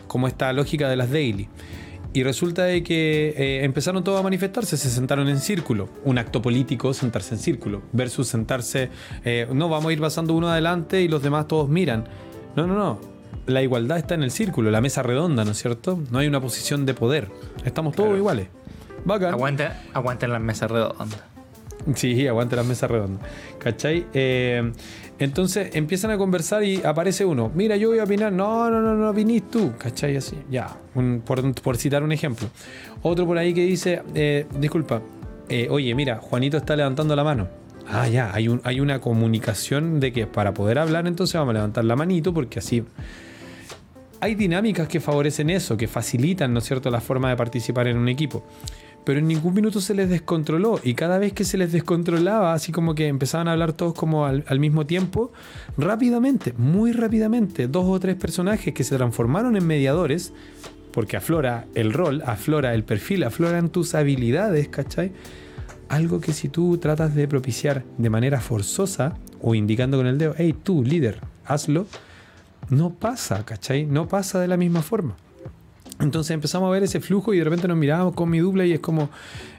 como esta lógica de las daily. Y resulta de que eh, empezaron todos a manifestarse, se sentaron en círculo. Un acto político, sentarse en círculo, versus sentarse, eh, no, vamos a ir pasando uno adelante y los demás todos miran. No, no, no. La igualdad está en el círculo, la mesa redonda, ¿no es cierto? No hay una posición de poder. Estamos todos iguales. Bacán. Aguanten, las mesas redondas. Sí, aguante las mesas redondas. ¿Cachai? Eh, entonces empiezan a conversar y aparece uno. Mira, yo voy a opinar. No, no, no, no vinís tú. ¿Cachai? Así. Ya. por, citar un ejemplo. Otro por ahí que dice, eh, disculpa, eh, oye, mira, Juanito está levantando la mano. Ah, ya, hay, un, hay una comunicación de que para poder hablar entonces vamos a levantar la manito porque así... Hay dinámicas que favorecen eso, que facilitan, ¿no es cierto?, la forma de participar en un equipo pero en ningún minuto se les descontroló. Y cada vez que se les descontrolaba, así como que empezaban a hablar todos como al, mismo tiempo, rápidamente, muy rápidamente, dos o tres personajes que se transformaron en mediadores, porque aflora el rol, aflora el perfil, afloran tus habilidades, ¿cachai? Algo que si tú tratas de propiciar de manera forzosa o indicando con el dedo, hey tú, líder, hazlo, no pasa, ¿cachai? No pasa de la misma forma. Entonces empezamos a ver ese flujo y de repente nos mirábamos con mi dupla y es como,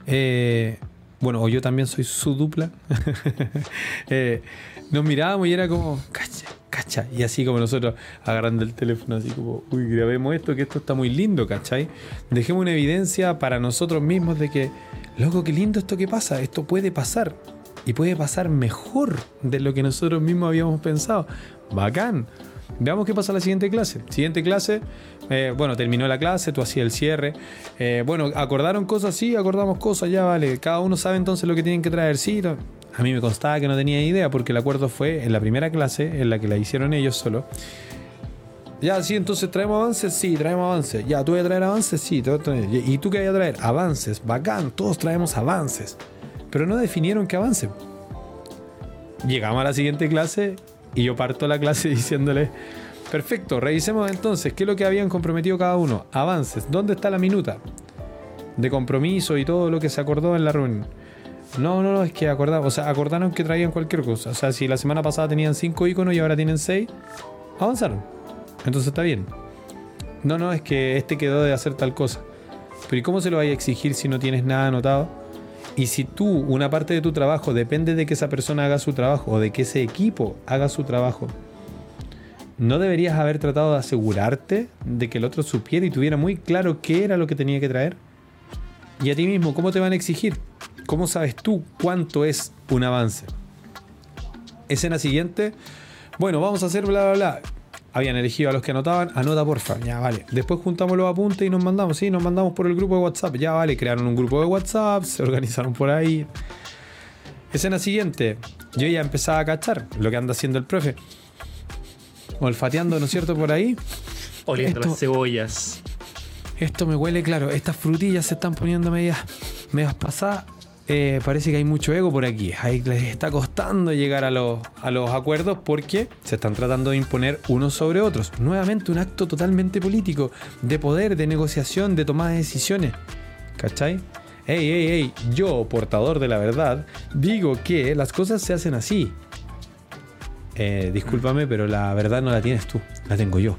eh, bueno, o yo también soy su dupla. Eh, nos mirábamos y era como, cacha, cacha. Y así como nosotros agarrando el teléfono, así como, uy, grabemos esto, que esto está muy lindo, ¿cachai? Dejemos una evidencia para nosotros mismos de que, loco, qué lindo esto que pasa, esto puede pasar. Y puede pasar mejor de lo que nosotros mismos habíamos pensado. Bacán. Veamos qué pasa en la siguiente clase. Siguiente clase, eh, bueno, terminó la clase, tú hacías el cierre. Eh, bueno, acordaron cosas, sí, acordamos cosas, ya vale. Cada uno sabe entonces lo que tienen que traer, sí. A mí me constaba que no tenía idea porque el acuerdo fue en la primera clase, en la que la hicieron ellos solo. Ya, sí, entonces traemos avances, sí, traemos avances. Ya, tú vas a traer avances, sí. ¿Y tú qué vas a traer? Avances, bacán, todos traemos avances. Pero no definieron qué avance. Llegamos a la siguiente clase y yo parto la clase diciéndole, perfecto, revisemos entonces qué es lo que habían comprometido cada uno. Avances, ¿dónde está la minuta? De compromiso y todo lo que se acordó en la reunión. No, no, no, es que acordaron, o sea, acordaron que traían cualquier cosa. O sea, si la semana pasada tenían cinco iconos y ahora tienen seis, avanzaron. Entonces está bien. No, no, es que este quedó de hacer tal cosa. Pero ¿y cómo se lo vaya a exigir si no tienes nada anotado? Y si tú, una parte de tu trabajo depende de que esa persona haga su trabajo o de que ese equipo haga su trabajo, ¿no deberías haber tratado de asegurarte de que el otro supiera y tuviera muy claro qué era lo que tenía que traer? Y a ti mismo, ¿cómo te van a exigir? ¿Cómo sabes tú cuánto es un avance? Escena siguiente. Bueno, vamos a hacer bla, bla, bla habían elegido a los que anotaban, anota porfa, ya vale. Después juntamos los apuntes y nos mandamos, sí, nos mandamos por el grupo de WhatsApp, ya vale, crearon un grupo de WhatsApp, se organizaron por ahí. Escena siguiente, yo ya empezaba a cachar lo que anda haciendo el profe. Olfateando, ¿no es cierto? Por ahí. Oliendo las cebollas. esto me huele claro, estas frutillas se están poniendo medias, medias pasadas. Eh, parece que hay mucho ego por aquí. Ahí les está costando llegar a los, a los acuerdos porque se están tratando de imponer unos sobre otros. Nuevamente un acto totalmente político, de poder, de negociación, de toma de decisiones. ¿Cachai? Ey, ey, ey, yo, portador de la verdad, digo que las cosas se hacen así. Eh, discúlpame, pero la verdad no la tienes tú, la tengo yo.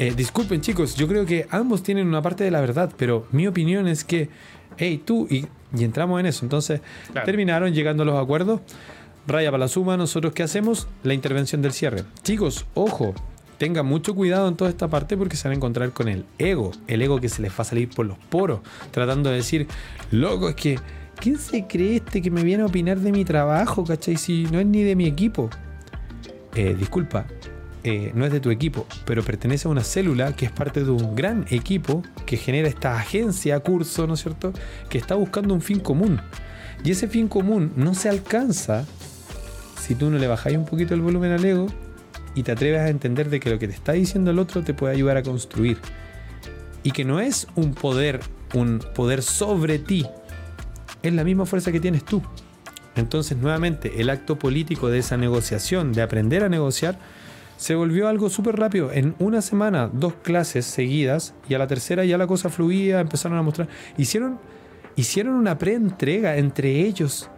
Eh, disculpen chicos, yo creo que ambos tienen una parte de la verdad, pero mi opinión es que, hey, tú, y, entramos en eso. Entonces, terminaron llegando a los acuerdos. Raya para la suma, nosotros qué hacemos? La intervención del cierre. Chicos, ojo, tengan mucho cuidado en toda esta parte porque se van a encontrar con el ego, el ego que se les va a salir por los poros, tratando de decir, loco, es que, ¿quién se cree este que me viene a opinar de mi trabajo, cachai? Si no es ni de mi equipo. Eh, disculpa, eh, no es de tu equipo, pero pertenece a una célula que es parte de un gran equipo que genera esta agencia, curso, ¿no es cierto?, que está buscando un fin común. Y ese fin común no se alcanza si tú no le bajáis un poquito el volumen al ego y te atreves a entender de que lo que te está diciendo el otro te puede ayudar a construir. Y que no es un poder, un poder sobre ti, es la misma fuerza que tienes tú. Entonces, nuevamente, el acto político de esa negociación, de aprender a negociar, se volvió algo súper rápido. En una semana, dos clases seguidas, y a la tercera ya la cosa fluía, empezaron a mostrar. Hicieron, hicieron una preentrega entre ellos.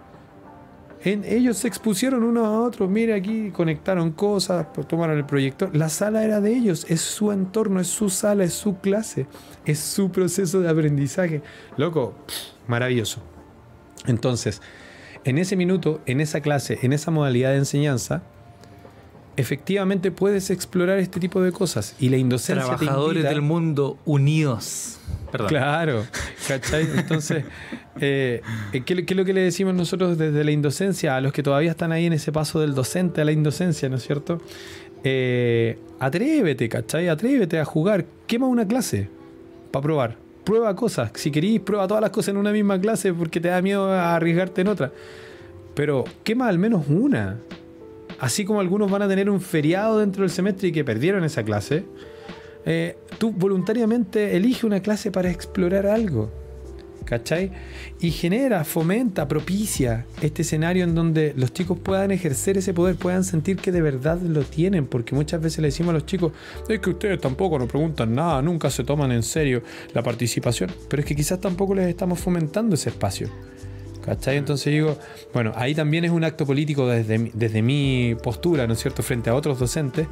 En, ellos se expusieron uno a otro. Mire, aquí conectaron cosas, tomaron el proyector. La sala era de ellos, es su entorno, es su sala, es su clase, es su proceso de aprendizaje. Loco, maravilloso. Entonces, en ese minuto, en esa clase, en esa modalidad de enseñanza, efectivamente puedes explorar este tipo de cosas. Y la indocencia. Trabajadores del mundo unidos. Perdón. Claro, ¿cachai? Entonces, eh, ¿qué, es lo que le decimos nosotros desde la indocencia a los que todavía están ahí en ese paso del docente a la indocencia, ¿no es cierto? Eh, atrévete, ¿cachai? Atrévete a jugar. Quema una clase para probar prueba cosas. Si queréis, prueba todas las cosas en una misma clase porque te da miedo a arriesgarte en otra. Pero quema al menos una. Así como algunos van a tener un feriado dentro del semestre y que perdieron esa clase, eh, tú voluntariamente elige una clase para explorar algo. ¿cachai? Y genera, fomenta, propicia este escenario en donde los chicos puedan ejercer ese poder, puedan sentir que de verdad lo tienen, porque muchas veces le decimos a los chicos, es que ustedes tampoco nos preguntan nada, nunca se toman en serio la participación, pero es que quizás tampoco les estamos fomentando ese espacio. ¿Cachai? Entonces digo, bueno, ahí también es un acto político desde, desde mi postura, ¿no es cierto?, frente a otros docentes,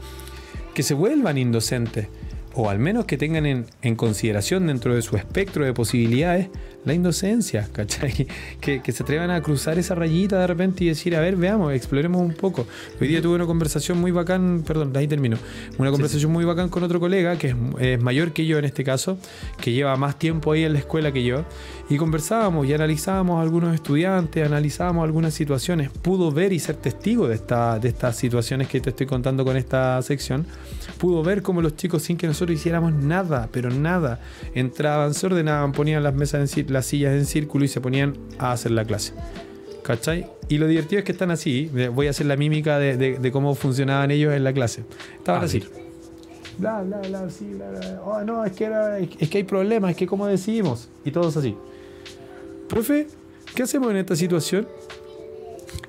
que se vuelvan indocentes o al menos que tengan en, consideración dentro de su espectro de posibilidades la indocencia, ¿cachai? Que, se atrevan a cruzar esa rayita de repente y decir, a ver, veamos, exploremos un poco. Hoy día tuve una conversación muy bacán, perdón, ahí termino, una conversación muy bacán con otro colega que es, mayor que yo en este caso, que lleva más tiempo ahí en la escuela que yo, y conversábamos y analizábamos a algunos estudiantes, analizábamos algunas situaciones, pudo ver y ser testigo de, esta, de estas situaciones que te estoy contando con esta sección, pudo ver cómo los chicos sin que nosotros hiciéramos nada, pero nada. Entraban, se ordenaban, ponían las mesas en las sillas en círculo y se ponían a hacer la clase. ¿Cachai? Y lo divertido es que están así. Voy a hacer la mímica de, cómo funcionaban ellos en la clase. Estaban ah, así. Bla, bla, bla, sí, bla, bla. Oh, no, es que, es que hay problemas, es que cómo decidimos. Y todos así. Profe, ¿qué hacemos en esta situación?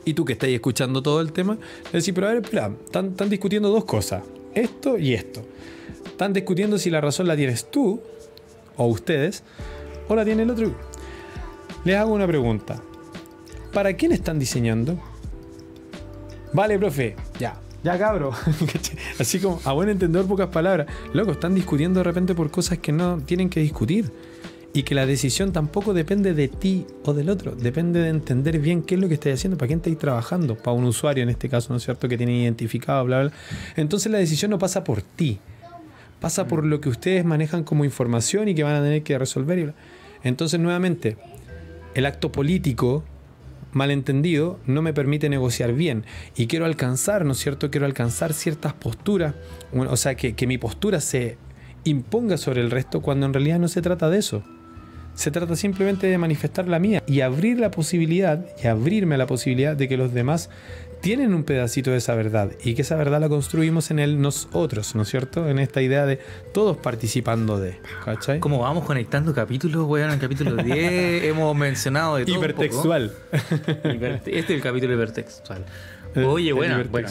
Y tú que estáis escuchando todo el tema, decís, pero a ver, están, están discutiendo dos cosas. Esto y esto. Están discutiendo si la razón la tienes tú, o ustedes, o la tiene el otro. Les hago una pregunta. ¿Para quién están diseñando? Vale, profe, ya, ya cabro. Así como, a buen entender, pocas palabras. Loco, están discutiendo de repente por cosas que no tienen que discutir. Y que la decisión tampoco depende de ti o del otro. Depende de entender bien qué es lo que estáis haciendo, para quién estáis trabajando. Para un usuario en este caso, ¿no es cierto? Que tiene identificado, bla, bla. Entonces la decisión no pasa por ti pasa por lo que ustedes manejan como información y que van a tener que resolver. Entonces, nuevamente, el acto político malentendido no me permite negociar bien y quiero alcanzar, ¿no es cierto? Quiero alcanzar ciertas posturas, o sea, que, que mi postura se imponga sobre el resto cuando en realidad no se trata de eso. Se trata simplemente de manifestar la mía y abrir la posibilidad y abrirme a la posibilidad de que los demás tienen un pedacito de esa verdad y que esa verdad la construimos en el nosotros, ¿no es cierto? En esta idea de todos participando de, ¿cachai? Como vamos conectando capítulos, weón, en el capítulo 10 hemos mencionado de todo Hipertextual. este es el capítulo hipertextual. Oye, bueno, bueno.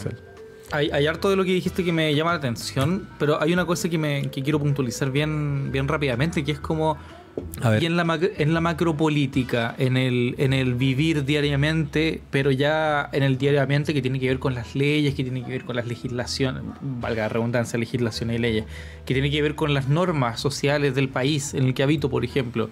Hay, hay, harto de lo que dijiste que me llama la atención, pero hay una cosa que, me, que quiero puntualizar bien, bien rápidamente, que es como y en la, en la macropolítica, en el, en el vivir diariamente, pero ya en el diariamente que tiene que ver con las leyes, que tiene que ver con las legislaciones, valga la redundancia, legislaciones y leyes, que tiene que ver con las normas sociales del país en el que habito, por ejemplo.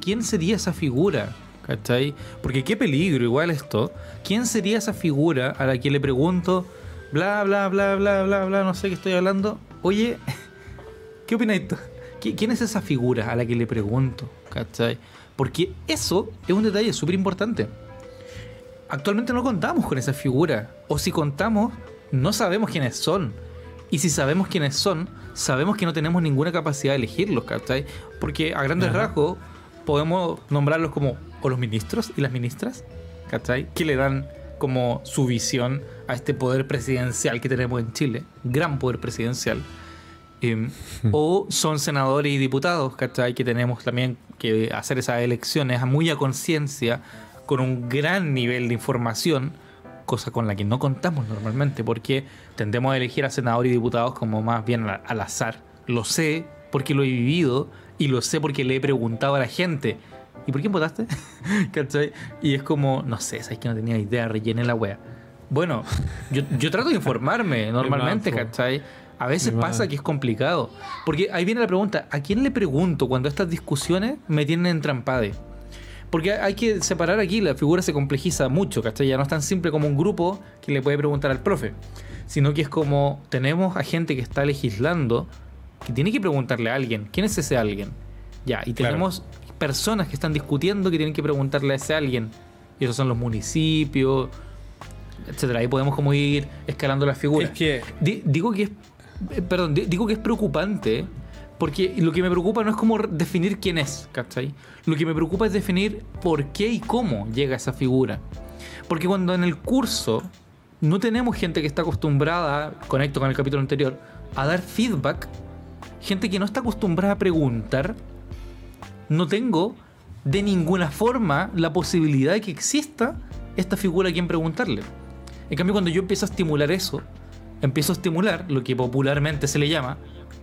¿Quién sería esa figura? ¿Cachai? Porque qué peligro, igual esto. ¿Quién sería esa figura a la que le pregunto, bla, bla, bla, bla, bla, bla, no sé qué estoy hablando? Oye, ¿qué opinas esto? ¿Quién es esa figura a la que le pregunto? ¿Cachai? Porque eso es un detalle súper importante. Actualmente no contamos con esa figura. O si contamos, no sabemos quiénes son. Y si sabemos quiénes son, sabemos que no tenemos ninguna capacidad de elegirlos, ¿cachai? Porque a grandes rasgos podemos nombrarlos como o los ministros y las ministras, ¿cachai? Que le dan como su visión a este poder presidencial que tenemos en Chile, gran poder presidencial. Em, o son senadores y diputados, ¿cachai? Que tenemos también que hacer esas elecciones muy a conciencia, con un gran nivel de información, cosa con la que no contamos normalmente, porque tendemos a elegir a senadores y diputados como más bien al azar. Lo sé porque lo he vivido y lo sé porque le he preguntado a la gente. ¿Y por quién votaste? ¿Cachai? Y es como, no sé, sabes que no tenía idea, rellené la wea. Bueno, yo, yo trato de informarme normalmente, ¿cachai? A veces pasa que es complicado. Porque ahí viene la pregunta, ¿a quién le pregunto cuando estas discusiones me tienen entrampade? Porque hay que separar aquí, la figura se complejiza mucho, ¿cachai? Ya no es tan simple como un grupo que le puede preguntar al profe, sino que es como tenemos a gente que está legislando que tiene que preguntarle a alguien, ¿quién es ese alguien? Ya, y tenemos personas que están discutiendo que tienen que preguntarle a ese alguien. Y esos son los municipios, etcétera. Ahí podemos como ir escalando las figuras. Es que... digo que es eh, perdón, digo que es preocupante porque lo que me preocupa no es como definir quién es, ¿cachai? Lo que me preocupa es definir por qué y cómo llega esa figura. Porque cuando en el curso no tenemos gente que está acostumbrada, conecto con el capítulo anterior, a dar feedback, gente que no está acostumbrada a preguntar, no tengo de ninguna forma la posibilidad de que exista esta figura a quien preguntarle. En cambio, cuando yo empiezo a estimular eso, empiezo a estimular lo que popularmente se le llama,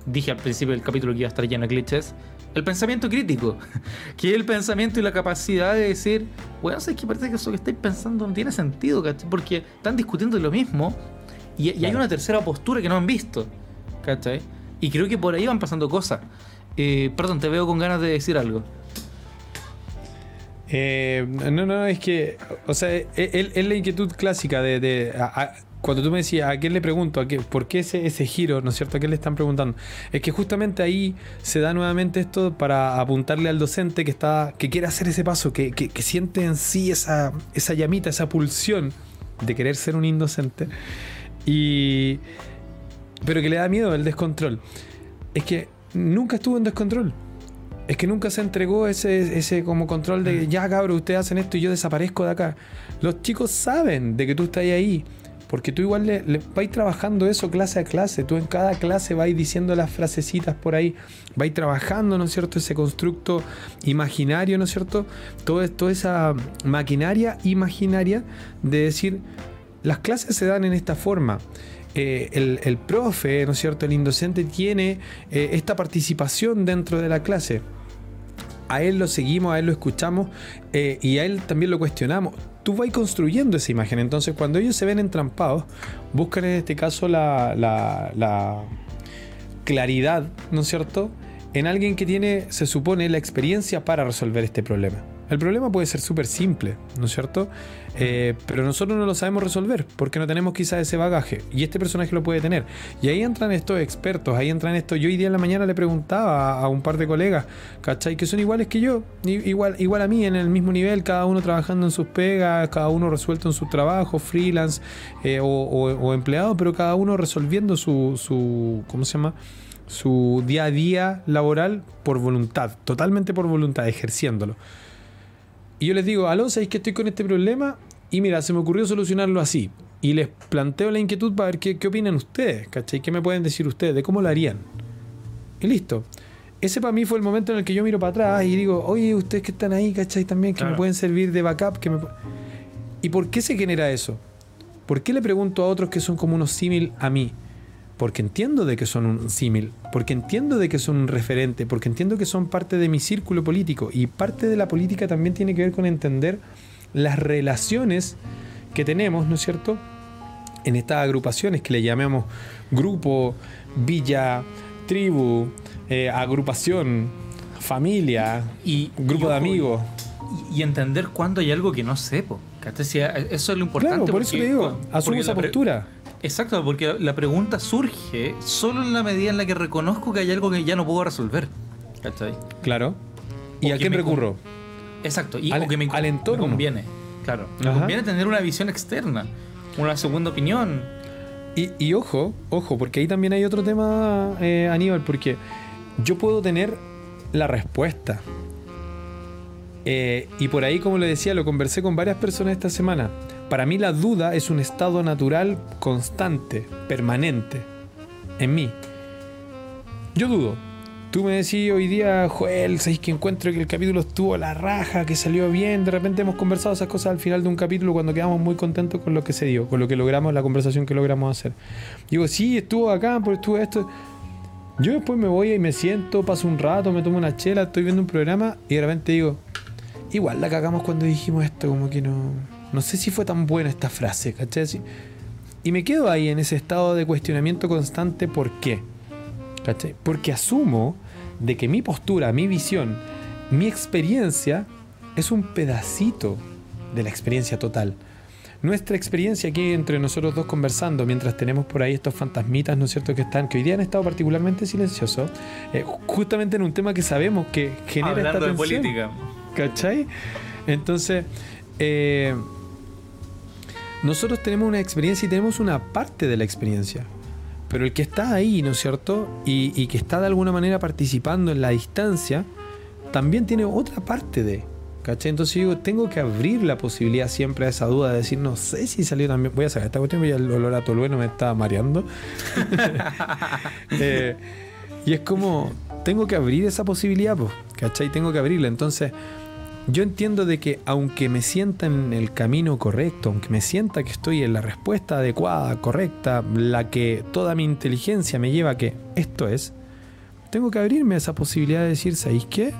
dije al principio del capítulo que iba a estar lleno de glitches, el pensamiento crítico, que es el pensamiento y la capacidad de decir, bueno, sé que parece que eso que estáis pensando no tiene sentido, ¿cachai? Porque están discutiendo lo mismo y, hay una tercera postura que no han visto, ¿cachai? Y creo que por ahí van pasando cosas. Eh, perdón, te veo con ganas de decir algo. Eh, no, no, es que, o sea, es, la inquietud clásica de, cuando tú me decías, ¿a quién le pregunto? ¿A qué, ¿Por qué ese, ese giro? ¿No es cierto? ¿A quién le están preguntando? Es que justamente ahí se da nuevamente esto para apuntarle al docente que está que quiere hacer ese paso, que, que, siente en sí esa, esa llamita, esa pulsión de querer ser un indocente. Y, pero que le da miedo el descontrol. Es que nunca estuvo en descontrol. Es que nunca se entregó ese, ese como control de ya cabrón, ustedes hacen esto y yo desaparezco de acá. Los chicos saben de que tú estás ahí porque tú igual le, vais trabajando eso clase a clase. Tú en cada clase vais diciendo las frasecitas por ahí. Vais trabajando, ¿no es cierto? Ese constructo imaginario, ¿no es cierto? Todo, toda esa maquinaria imaginaria de decir, las clases se dan en esta forma. Eh, el, profe, ¿no es cierto? El indocente tiene eh, esta participación dentro de la clase. A él lo seguimos, a él lo escuchamos eh, y a él también lo cuestionamos tú vas construyendo esa imagen. Entonces, cuando ellos se ven entrampados, buscan en este caso la, la, claridad, ¿no es cierto?, en alguien que tiene, se supone, la experiencia para resolver este problema. El problema puede ser súper simple, ¿no es cierto? Eh, pero nosotros no lo sabemos resolver porque no tenemos quizás ese bagaje y este personaje lo puede tener. Y ahí entran estos expertos, ahí entran estos. Yo hoy día en la mañana le preguntaba a, un par de colegas, ¿cachai? Que son iguales que yo, igual, igual a mí, en el mismo nivel, cada uno trabajando en sus pegas, cada uno resuelto en su trabajo, freelance eh, o, empleado, pero cada uno resolviendo su, su, ¿cómo se llama? Su día a día laboral por voluntad, totalmente por voluntad, ejerciéndolo. Y yo les digo, aló, ¿sabéis que estoy con este problema? Y mira, se me ocurrió solucionarlo así. Y les planteo la inquietud para ver qué, qué opinan ustedes, ¿cachai? ¿Qué me pueden decir ustedes? ¿De cómo lo harían? Y listo. Ese para mí fue el momento en el que yo miro para atrás y digo, oye, ustedes que están ahí, ¿cachai? También, que me pueden servir de backup. Que me... ¿Y por qué se genera eso? ¿Por qué le pregunto a otros que son como unos símil a mí? Porque entiendo de que son un símil, porque entiendo de que son un referente, porque entiendo que son parte de mi círculo político. Y parte de la política también tiene que ver con entender las relaciones que tenemos, ¿no es cierto? En estas agrupaciones que le llamamos grupo, villa, tribu, eh, agrupación, familia, y, grupo de amigos. Y, entender cuándo hay algo que no sepo. Eso es lo importante. Claro, por eso le digo, asumo esa postura. Exacto, porque la pregunta surge solo en la medida en la que reconozco que hay algo que ya no puedo resolver. ¿Cachai? Claro. ¿Y a quién recurro? Exacto, y al, que me, al entorno. conviene. Claro, me conviene tener una visión externa, una segunda opinión. Y, ojo, ojo, porque ahí también hay otro tema, eh, Aníbal, porque yo puedo tener la respuesta. Eh, y por ahí, como le decía, lo conversé con varias personas esta semana. Para mí la duda es un estado natural constante, permanente, en mí. Yo dudo. Tú me decís hoy día, Joel, ¿sabéis que encuentro que el capítulo estuvo a la raja, que salió bien? De repente hemos conversado esas cosas al final de un capítulo cuando quedamos muy contentos con lo que se dio, con lo que logramos, la conversación que logramos hacer. Digo, sí, estuvo acá, pero estuvo esto. Yo después me voy y me siento, paso un rato, me tomo una chela, estoy viendo un programa y de repente digo, igual la cagamos cuando dijimos esto, como que no. No sé si fue tan buena esta frase, ¿cachai? Y me quedo ahí en ese estado de cuestionamiento constante, ¿por qué? ¿cachai? Porque asumo de que mi postura, mi visión, mi experiencia es un pedacito de la experiencia total. Nuestra experiencia aquí entre nosotros dos conversando, mientras tenemos por ahí estos fantasmitas, ¿no es cierto?, que están, que hoy día han estado particularmente silenciosos, eh, justamente en un tema que sabemos que genera Hablando esta de política. ¿Cachai? Entonces, eh, nosotros tenemos una experiencia y tenemos una parte de la experiencia. Pero el que está ahí, ¿no es cierto? Y, que está de alguna manera participando en la distancia, también tiene otra parte de. ¿Cachai? Entonces digo, tengo que abrir la posibilidad siempre a esa duda de decir, no sé si salió también. Voy a sacar esta cuestión, ya el olor a tolueno me está mareando. Eh, y es como, tengo que abrir esa posibilidad, pues, ¿cachai? Tengo que abrirla. Entonces, yo entiendo de que aunque me sienta en el camino correcto, aunque me sienta que estoy en la respuesta adecuada, correcta, la que toda mi inteligencia me lleva a que esto es, tengo que abrirme a esa posibilidad de decir, ¿sabéis qué?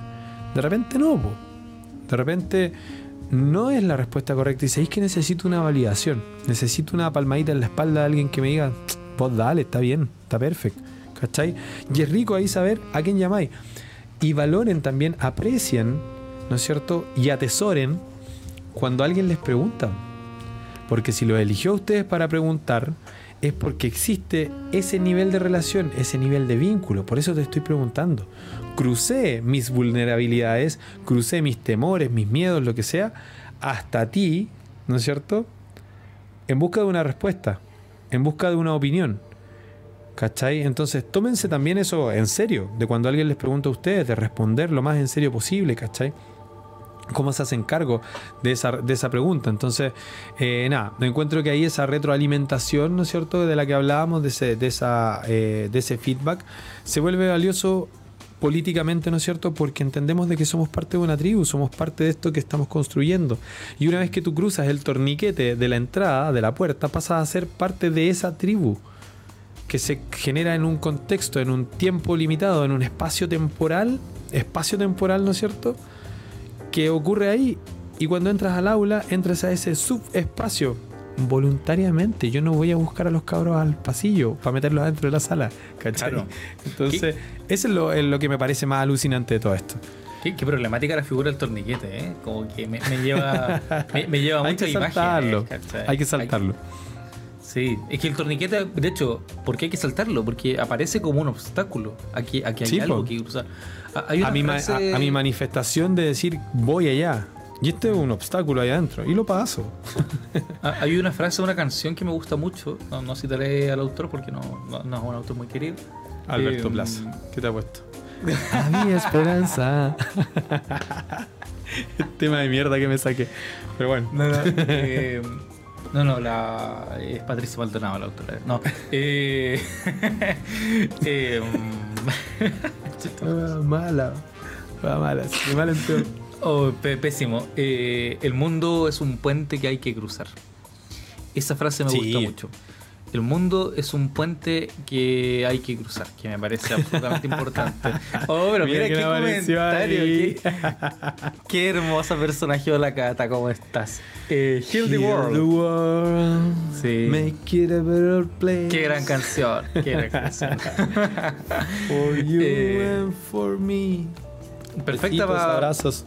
De repente no, de repente no es la respuesta correcta y sabéis que necesito una validación, necesito una palmadita en la espalda de alguien que me diga, vos dale, está bien, está perfecto, ¿cachai? Y es rico ahí saber a quién llamáis. Y valoren también, aprecien ¿no es cierto? Y atesoren cuando alguien les pregunta. Porque si lo eligió a ustedes para preguntar, es porque existe ese nivel de relación, ese nivel de vínculo. Por eso te estoy preguntando. Crucé mis vulnerabilidades, crucé mis temores, mis miedos, lo que sea, hasta ti, ¿no es cierto? En busca de una respuesta, en busca de una opinión. ¿Cachai? Entonces tómense también eso en serio, de cuando alguien les pregunta a ustedes, de responder lo más en serio posible, ¿cachai? Cómo se hacen cargo de esa, de esa pregunta. Entonces, eh, nada, me encuentro que ahí esa retroalimentación, ¿no es cierto?, de la que hablábamos, de ese, de esa, eh, de ese feedback, se vuelve valioso políticamente, ¿no es cierto?, porque entendemos de que somos parte de una tribu, somos parte de esto que estamos construyendo. Y una vez que tú cruzas el torniquete de la entrada, de la puerta, pasas a ser parte de esa tribu que se genera en un contexto, en un tiempo limitado, en un espacio temporal, espacio temporal, ¿no es cierto?, que ocurre ahí. Y cuando entras al aula, entras a ese subespacio voluntariamente. Yo no voy a buscar a los cabros al pasillo para meterlos adentro de la sala. ¿cachai? Entonces, eso es lo, que me parece más alucinante de todo esto. Qué, problemática la figura del torniquete, ¿eh? Como que me, lleva, me, lleva Hay que saltarlo. hay que saltarlo. Sí, es que el torniquete, de hecho, ¿por qué hay que saltarlo? Porque aparece como un obstáculo. Aquí, aquí hay algo que cruzar. A, mi a, mi manifestación de decir voy allá. Y este es un obstáculo ahí adentro. Y lo paso. Hay una frase de una canción que me gusta mucho. No, citaré al autor porque no, no, es un autor muy querido. Alberto eh, Plaza. ¿Qué te ha puesto? A mi esperanza. Tema de mierda que me saqué. Pero bueno. No, no, eh, no, no, la, es Patricia Maldonado la autora. No. Eh, eh, Ah, mala. Mala. en oh, pésimo. Eh, el mundo es un puente que hay que cruzar. Esa frase me Sí. gusta mucho. El mundo es un puente que hay que cruzar, que me parece absolutamente importante. Oh, pero mira, Mira qué comentario. Qué, qué hermosa personaje de la Cata, ¿cómo estás? Eh, Heal the World. world. Sí. Make it a better place. Qué gran canción. Qué gran canción. For you Eh, and for me. Perfecta para abrazos.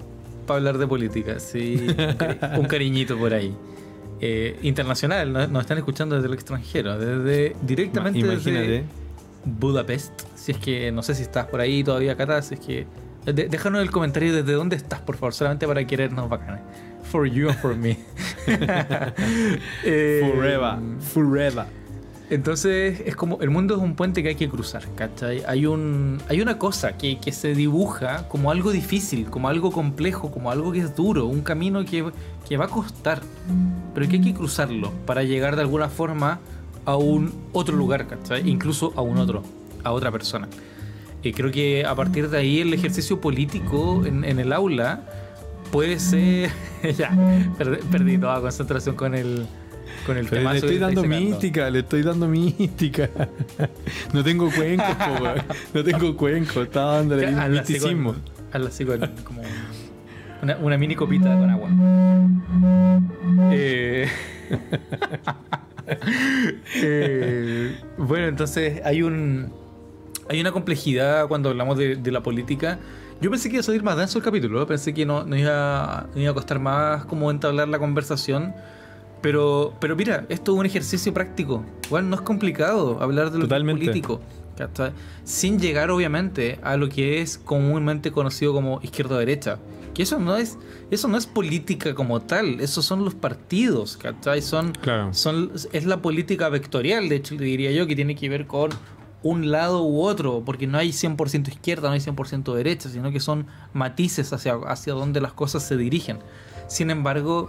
hablar de política, sí. Un, cari- un cariñito por ahí. Eh, internacional, no- nos están escuchando desde el extranjero, desde directamente Imagínate. desde Budapest. Si es que no sé si estás por ahí todavía, Cata, si es que de- déjanos el comentario desde dónde estás, por favor, solamente para querernos bacanes. For you and for me. Eh, Forever. Forever. Entonces es como el mundo es un puente que hay que cruzar, ¿cachai? Hay, un, hay una cosa que, que se dibuja como algo difícil, como algo complejo, como algo que es duro, un camino que, que va a costar, pero que hay que cruzarlo para llegar de alguna forma a un otro lugar, ¿cachai? Incluso a un otro, a otra persona. Y creo que a partir de ahí el ejercicio político en, en el aula puede ser... ya, perdí, perdí toda concentración con el, con el Pero temazo le estoy dando mística, le estoy dando mística. No tengo cuencos, po. No tengo cuencos, estaba dándole así misticismo. hazla así con como una, una mini copita con agua. Eh, eh, bueno, entonces hay un hay una complejidad cuando hablamos de, de la política. Yo pensé que iba a salir más denso el capítulo, pensé que no, no iba, no iba a costar más como entablar la conversación. Pero, pero mira, esto es un ejercicio práctico. Igual no es complicado hablar de lo que es Totalmente. político. Sin llegar, obviamente, a lo que es comúnmente conocido como izquierda-derecha. Que eso no es, eso no es política como tal, esos son los partidos, ¿cachai? Son, Claro. son, es la política vectorial, de hecho, diría yo, que tiene que ver con un lado u otro, porque no hay 100% izquierda, no hay 100% derecha, sino que son matices hacia, hacia donde las cosas se dirigen. Sin embargo,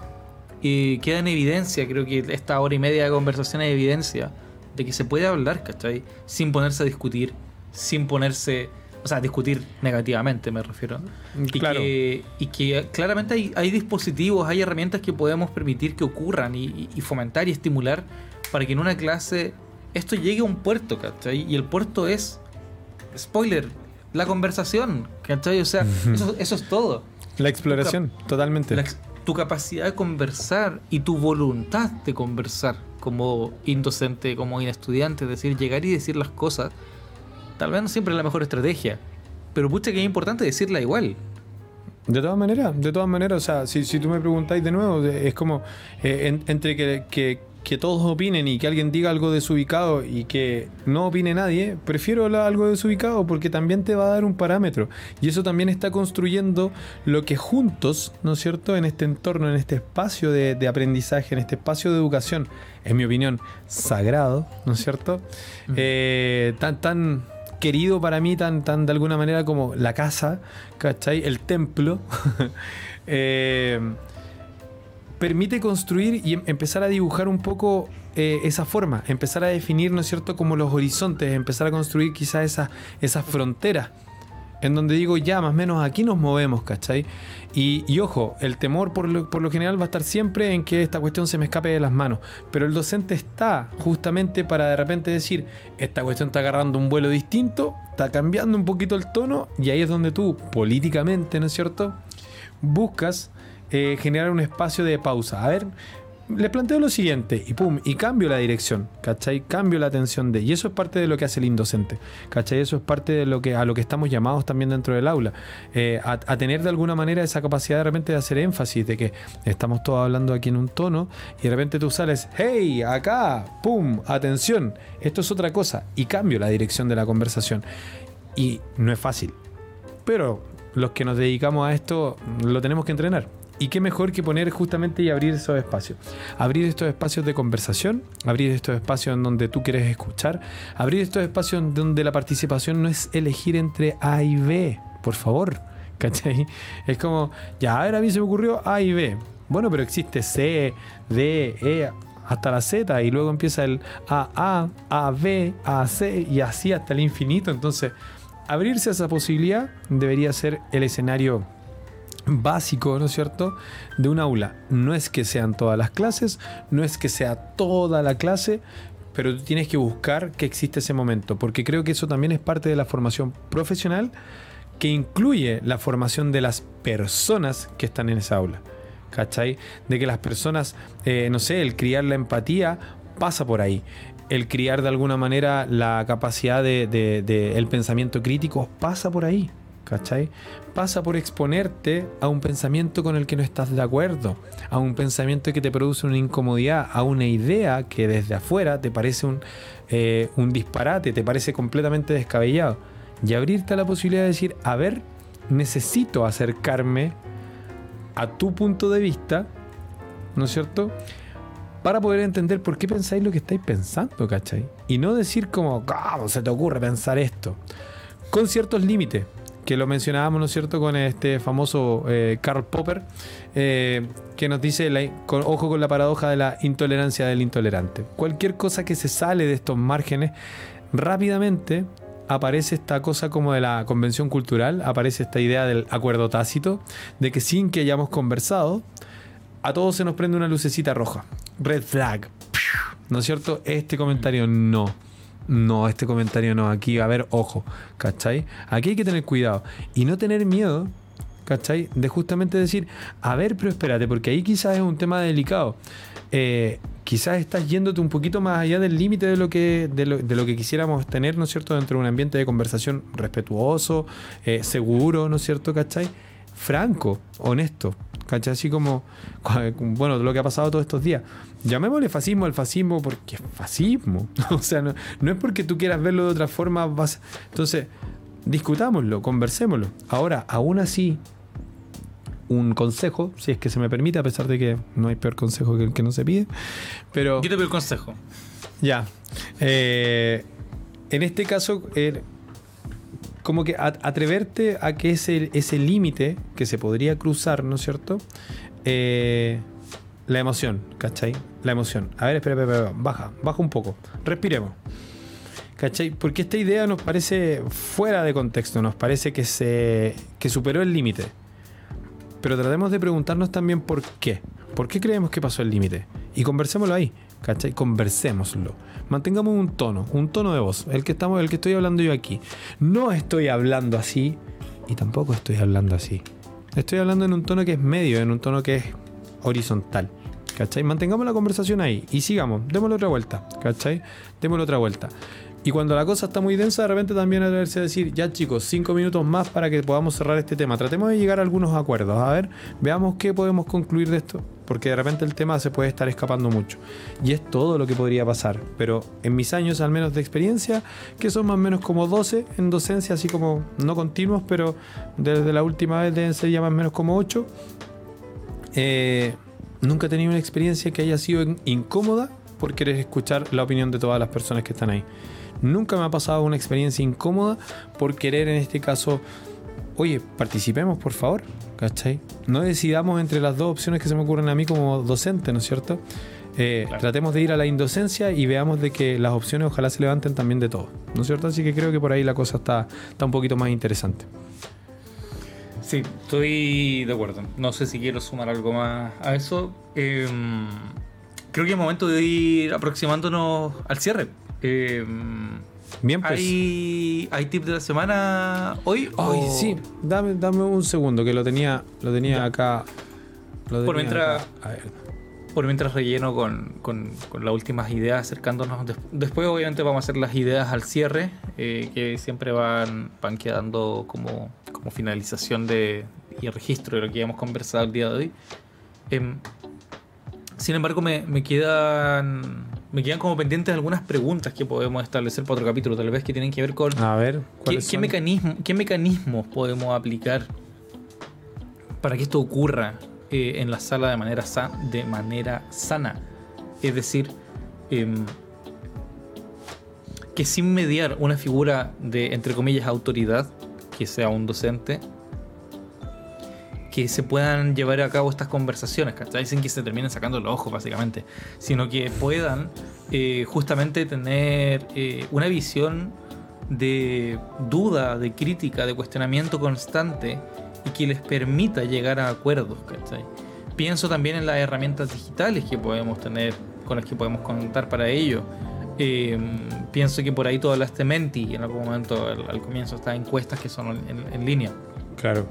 eh, queda en evidencia, creo que esta hora y media de conversación es evidencia de que se puede hablar, ¿cachai? Sin ponerse a discutir, sin ponerse, o sea, discutir negativamente me refiero. Y, Claro. que, y que claramente hay, hay dispositivos, hay herramientas que podemos permitir que ocurran y, y- y fomentar y estimular para que en una clase esto llegue a un puerto, ¿cachai? Y el puerto es, spoiler, la conversación, ¿cachai? O sea, eso, eso es todo. La exploración, totalmente. La ex- tu capacidad de conversar y tu voluntad de conversar como indocente, como estudiante, es decir, llegar y decir las cosas, tal vez no siempre es la mejor estrategia, pero pucha que es importante decirla igual. De todas maneras, de todas maneras, o sea, si, si tú me preguntáis de nuevo, es como eh, en- entre que- que todos opinen y que alguien diga algo desubicado y que no opine nadie, prefiero la- algo desubicado porque también te va a dar un parámetro. Y eso también está construyendo lo que juntos, ¿no es cierto?, en este entorno, en este espacio de, de aprendizaje, en este espacio de educación, en mi opinión, sagrado, ¿no es cierto? Eh, tan, tan querido para mí, tan, tan de alguna manera como la casa, ¿cachai? El templo. Eh, permite construir y em- empezar a dibujar un poco eh, esa forma, empezar a definir, ¿no es cierto?, como los horizontes, empezar a construir quizás esas esas fronteras. En donde digo, ya, más o menos aquí nos movemos, ¿cachai? Y, y ojo, el temor por lo, por lo general va a estar siempre en que esta cuestión se me escape de las manos. Pero el docente está justamente para de repente decir, esta cuestión está agarrando un vuelo distinto, está cambiando un poquito el tono, y ahí es donde tú, políticamente, ¿no es cierto?, buscas eh, generar un espacio de pausa. A ver, les planteo lo siguiente y pum, y cambio la dirección, ¿cachai? Cambio la atención de. Y eso es parte de lo que hace el indocente, ¿cachai? Eso es parte de lo que a lo que estamos llamados también dentro del aula. Eh, a, a tener de alguna manera esa capacidad de repente de hacer énfasis, de que estamos todos hablando aquí en un tono y de repente tú sales, hey, acá, pum, atención, esto es otra cosa, y cambio la dirección de la conversación. Y no es fácil, pero los que nos dedicamos a esto lo tenemos que entrenar. Y qué mejor que poner justamente y abrir esos espacios. Abrir estos espacios de conversación, abrir estos espacios en donde tú quieres escuchar, abrir estos espacios en donde la participación no es elegir entre A y B, por favor. ¿Cachai? Es como, ya, a ver, a mí se me ocurrió A y B. Bueno, pero existe C, D, E, hasta la Z y luego empieza el A, A, A, B, A, C y así hasta el infinito. Entonces, abrirse a esa posibilidad debería ser el escenario básico, ¿no es cierto?, de un aula. No es que sean todas las clases, no es que sea toda la clase, pero tú tienes que buscar que existe ese momento, porque creo que eso también es parte de la formación profesional que incluye la formación de las personas que están en esa aula. ¿Cachai? De que las personas, eh, no sé, el criar la empatía pasa por ahí. El criar de alguna manera la capacidad del de, el pensamiento crítico pasa por ahí. ¿Cachai? Pasa por exponerte a un pensamiento con el que no estás de acuerdo, a un pensamiento que te produce una incomodidad, a una idea que desde afuera te parece un, eh, un disparate, te parece completamente descabellado. Y abrirte a la posibilidad de decir, a ver, necesito acercarme a tu punto de vista, ¿no es cierto? Para poder entender por qué pensáis lo que estáis pensando, ¿cachai? Y no decir como, ¿cómo se te ocurre pensar esto? Con ciertos límites que lo mencionábamos, ¿no es cierto?, con este famoso eh, Karl Popper, eh, que nos dice, ojo con la paradoja de la intolerancia del intolerante. Cualquier cosa que se sale de estos márgenes, rápidamente aparece esta cosa como de la convención cultural, aparece esta idea del acuerdo tácito, de que sin que hayamos conversado, a todos se nos prende una lucecita roja. Red flag. ¿No es cierto? Este comentario no no, este comentario no, aquí, a ver, ojo, ¿cachai? Aquí hay que tener cuidado y no tener miedo, ¿cachai? De justamente decir, a ver, pero espérate, porque ahí quizás es un tema delicado. Eh, quizás estás yéndote un poquito más allá del límite de, lo que, de lo, que quisiéramos tener, ¿no es cierto?, dentro de un ambiente de conversación respetuoso, eh, seguro, ¿no es cierto?, ¿cachai? Franco, honesto, ¿cachai? Así como, bueno, lo que ha pasado todos estos días. Llamémosle fascismo al fascismo porque es fascismo. o sea, no, es porque tú quieras verlo de otra forma. Vas... Entonces, discutámoslo, conversémoslo. Ahora, aún así, un consejo, si es que se me permite, a pesar de que no hay peor consejo que el que no se pide. Pero. Yo te pido el consejo. Ya. Eh, en este caso, eh, como que atreverte a que ese, ese límite que se podría cruzar, ¿no es cierto? Eh, la emoción, ¿cachai? La emoción. A ver, espera, espera, espera, baja, baja un poco. Respiremos. ¿Cachai? Porque esta idea nos parece fuera de contexto, nos parece que se que superó el límite. Pero tratemos de preguntarnos también por qué. ¿Por qué creemos que pasó el límite? Y conversémoslo ahí, ¿cachai? Conversémoslo. Mantengamos un tono, un tono de voz, el que estamos, el que estoy hablando yo aquí. No estoy hablando así y tampoco estoy hablando así. Estoy hablando en un tono que es medio, en un tono que es horizontal. ¿Cachai? Mantengamos la conversación ahí y sigamos, démosle otra vuelta, ¿cachai? Démosle otra vuelta. Y cuando la cosa está muy densa, de repente también atreverse a decir, ya chicos, cinco minutos más para que podamos cerrar este tema. Tratemos de llegar a algunos acuerdos. A ver, veamos qué podemos concluir de esto. Porque de repente el tema se puede estar escapando mucho. Y es todo lo que podría pasar. Pero en mis años, al menos de experiencia, que son más o menos como 12 en docencia, así como no continuos, pero desde la última vez deben ser ya más o menos como 8. Eh, nunca he tenido una experiencia que haya sido incómoda por querer escuchar la opinión de todas las personas que están ahí. Nunca me ha pasado una experiencia incómoda por querer, en este caso, oye, participemos por favor, ¿cachai? No decidamos entre las dos opciones que se me ocurren a mí como docente, ¿no es cierto? Eh, tratemos de ir a la indocencia y veamos de que las opciones ojalá se levanten también de todo, ¿no es cierto? Así que creo que por ahí la cosa está, está un poquito más interesante. Sí, estoy de acuerdo. No sé si quiero sumar algo más a eso. Em, creo que es momento de ir aproximándonos al cierre. Em, Bien, pues. ¿Hay, ¿Hay tip de la semana hoy? Ay, sí, dame, dame un segundo que lo tenía, lo tenía acá. por mientras. Por mientras relleno con, con, las últimas ideas acercándonos. Después, obviamente, vamos a hacer las ideas al cierre, eh, que siempre van, van quedando como como finalización de, y registro de lo que hemos conversado el día de hoy. Em, sin embargo, me, me, quedan me quedan como pendientes algunas preguntas que podemos establecer para otro capítulo, tal vez que tienen que ver con a ver qué, qué, mecanismo, qué mecanismos podemos aplicar para que esto ocurra eh, en la sala de manera, de manera sana. Es decir, em, que sin mediar una figura de, entre comillas, autoridad, que sea un docente, que se puedan llevar a cabo estas conversaciones, ¿cachai? Sin que se terminen sacando los ojos, básicamente, sino que puedan eh, justamente tener eh, una visión de duda, de crítica, de cuestionamiento constante y que les permita llegar a acuerdos, ¿cachai? Pienso también en las herramientas digitales que podemos tener, con las que podemos contar para ello. Eh, pienso que por ahí tú hablaste Menti en algún momento al, comienzo, estas encuestas que son en, línea. Claro.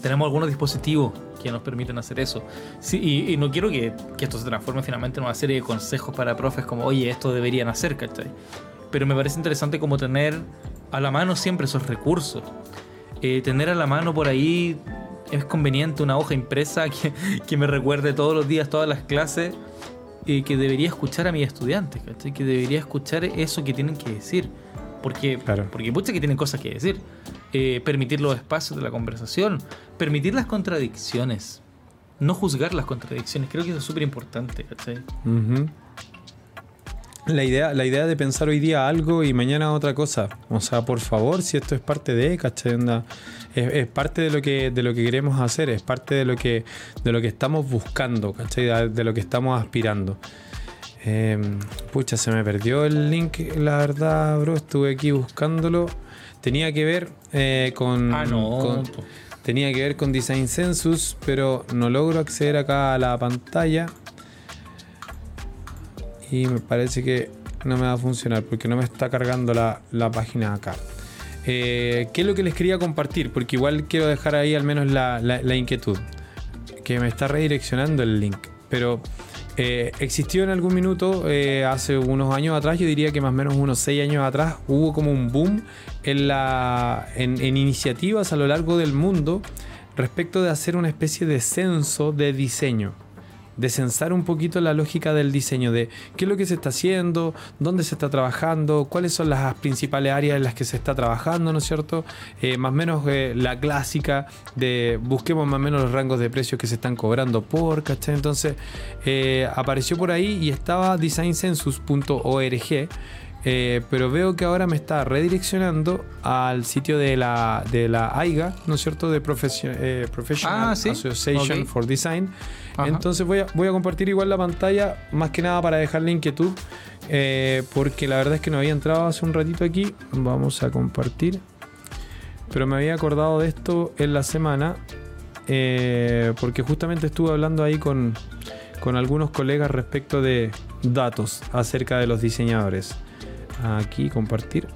Tenemos algunos dispositivos que nos permiten hacer eso. Sí, y, no quiero que, que, esto se transforme finalmente en una serie de consejos para profes como, oye, esto deberían hacer, ¿cachai? Pero me parece interesante como tener a la mano siempre esos recursos. Eh, tener a la mano por ahí es conveniente una hoja impresa que, que me recuerde todos los días, todas las clases que debería escuchar a mis estudiantes, Que debería escuchar eso que tienen que decir. Porque, porque muchas que tienen cosas que decir. Eh, permitir los espacios de la conversación, permitir las contradicciones, no juzgar las contradicciones. Creo que eso es súper importante, ¿cachai? La idea, la idea de pensar hoy día algo y mañana otra cosa. O sea, por favor, si esto es parte de, ¿cachai? es, parte de lo que de lo que queremos hacer, es parte de lo que de lo que estamos buscando, ¿cachai? De, lo que estamos aspirando. Em, pucha, se me perdió el link, la verdad, bro. Estuve aquí buscándolo. Tenía que ver eh, con, ah, no. tenía que ver con Design Census, pero no logro acceder acá a la pantalla. Y me parece que no me va a funcionar porque no me está cargando la, la página acá. Eh, ¿Qué es lo que les quería compartir? Porque igual quiero dejar ahí al menos la, inquietud. Que me está redireccionando el link. Pero eh, existió en algún minuto, eh, hace unos años atrás, yo diría que más o menos unos 6 años atrás, hubo como un boom en, la, en iniciativas a lo largo del mundo respecto de hacer una especie de censo de diseño de censar un poquito la lógica del diseño, de qué es lo que se está haciendo, dónde se está trabajando, cuáles son las principales áreas en las que se está trabajando, ¿no es cierto? Eh, más o menos eh, la clásica de busquemos más o menos los rangos de precios que se están cobrando por, ¿cachai? Entonces eh, apareció por ahí y estaba designcensus.org. pero veo que ahora me está redireccionando al sitio de la, de la AIGA, ¿no es cierto? De Professional ah, Association for Design, entonces voy a, voy a compartir igual la pantalla, más que nada para dejarle inquietud, eh, porque la verdad es que no había entrado hace un ratito aquí. Vamos a compartir. Pero me había acordado de esto en la semana, eh, porque justamente estuve hablando ahí con, con algunos colegas respecto de datos acerca de los diseñadores. Aquí compartir.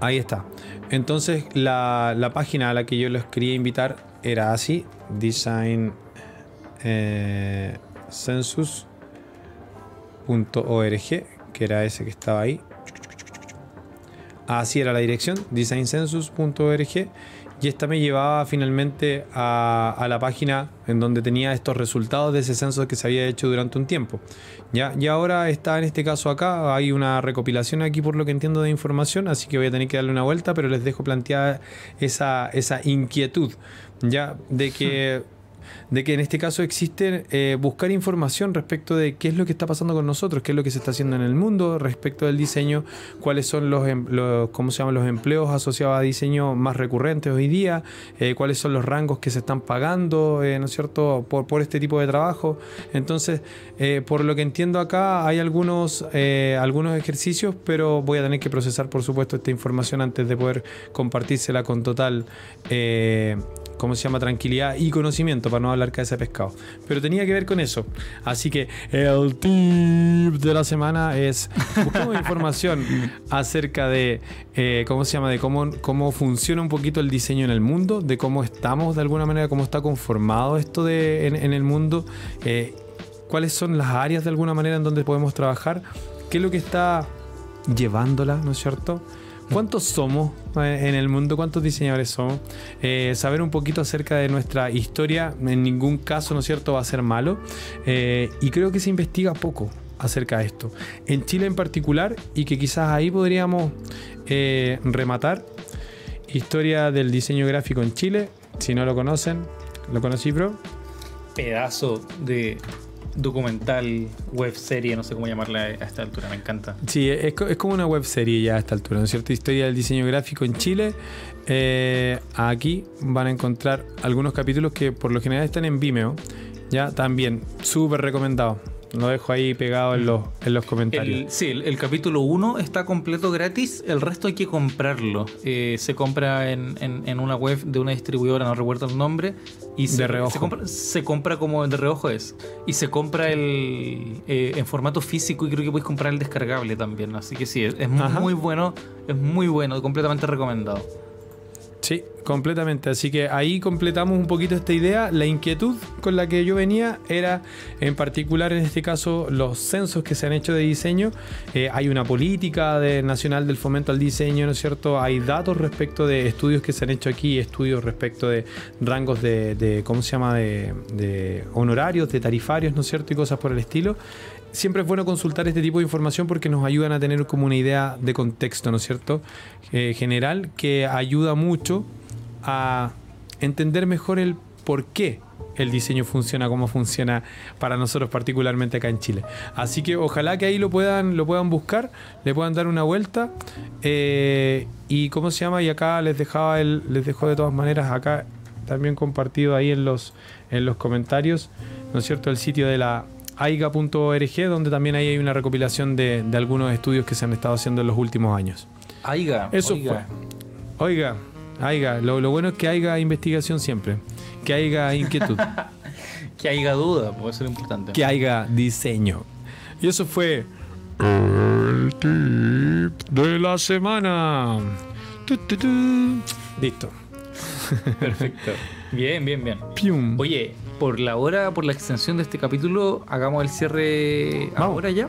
Ahí está. Entonces la, la, página a la que yo les quería invitar era así, design eh, que era ese que estaba ahí. Así era la dirección, designcensus.org y esta me llevaba finalmente a, la página en donde tenía estos resultados de ese censo que se había hecho durante un tiempo. ¿ya? Y ahora está en este caso acá, hay una recopilación aquí por lo que entiendo de información, así que voy a tener que darle una vuelta, pero les dejo planteada esa, esa inquietud, ya, de que de que en este caso existe eh, buscar información respecto de qué es lo que está pasando con nosotros, qué es lo que se está haciendo en el mundo respecto del diseño, cuáles son los, em, ¿cómo se llaman? los empleos asociados a diseño más recurrentes hoy día, eh, cuáles son los rangos que se están pagando, eh, ¿no es cierto?, por, por, este tipo de trabajo. Entonces, por lo que entiendo acá, hay algunos, algunos ejercicios, pero voy a tener que procesar, por supuesto, esta información antes de poder compartírsela con total ¿cómo se llama? Tranquilidad y conocimiento, para no hablar de ese pescado. Pero tenía que ver con eso. Así que el tip de la semana es buscamos información acerca de, eh, ¿cómo se llama? De cómo, cómo funciona un poquito el diseño en el mundo, de cómo estamos de alguna manera, cómo está conformado esto de, en, el mundo, eh, cuáles son las áreas de alguna manera en donde podemos trabajar, qué es lo que está llevándola, ¿no es cierto? ¿Cuántos somos eh, en el mundo? ¿Cuántos diseñadores somos? Eh, saber un poquito acerca de nuestra historia en ningún caso, ¿no es cierto?, va a ser malo. Eh, y creo que se investiga poco acerca de esto. En Chile en particular, y que quizás ahí podríamos rematar, historia del diseño gráfico en Chile. Si no lo conocen, ¿lo conocí, bro? Pedazo de documental, web serie, no sé cómo llamarla a esta altura, me encanta. Sí, es, como una web serie ya a esta altura, ¿no es cierto? Historia del diseño gráfico en Chile. Eh, aquí van a encontrar algunos capítulos que por lo general están en Vimeo. Ya también, súper recomendado. Lo dejo ahí pegado en los, en los comentarios. sí, el, capítulo 1 está completo gratis, el resto hay que comprarlo. Eh, se compra en, en, una web de una distribuidora, no recuerdo el nombre. Y se, de reojo. Se compra, se compra, como de reojo es. Y se compra el eh, en formato físico y creo que puedes comprar el descargable también. Así que sí, es, es muy bueno, es muy bueno, completamente recomendado. Sí, completamente. Así que ahí completamos un poquito esta idea. La inquietud con la que yo venía era, en particular en este caso, los censos que se han hecho de diseño. Eh, hay una política de, nacional del fomento al diseño, ¿no es cierto? Hay datos respecto de estudios que se han hecho aquí, estudios respecto de rangos de, ¿cómo se llama?, de, de honorarios, de tarifarios, ¿no es cierto? Y cosas por el estilo siempre es bueno consultar este tipo de información porque nos ayudan a tener como una idea de contexto, ¿no es cierto? Eh, general, que ayuda mucho a entender mejor el por qué el diseño funciona como funciona para nosotros particularmente acá en Chile. Así que ojalá que ahí lo puedan, lo puedan buscar, le puedan dar una vuelta. Eh, y cómo se llama, y acá les dejaba el, les dejo de todas maneras acá también compartido ahí en los, en los comentarios, ¿no es cierto? El sitio de la aiga.org, donde también ahí hay una recopilación de, algunos estudios que se han estado haciendo en los últimos años. Aiga. Eso fue. Oiga, Aiga. Lo, bueno es que haya investigación siempre. Que haya inquietud. que haya duda, puede ser importante. Que haya diseño. Y eso fue el tip de la semana. Listo. Perfecto. Bien, bien, bien. Oye, por la hora, por la extensión de este capítulo, hagamos el cierre ahora ya.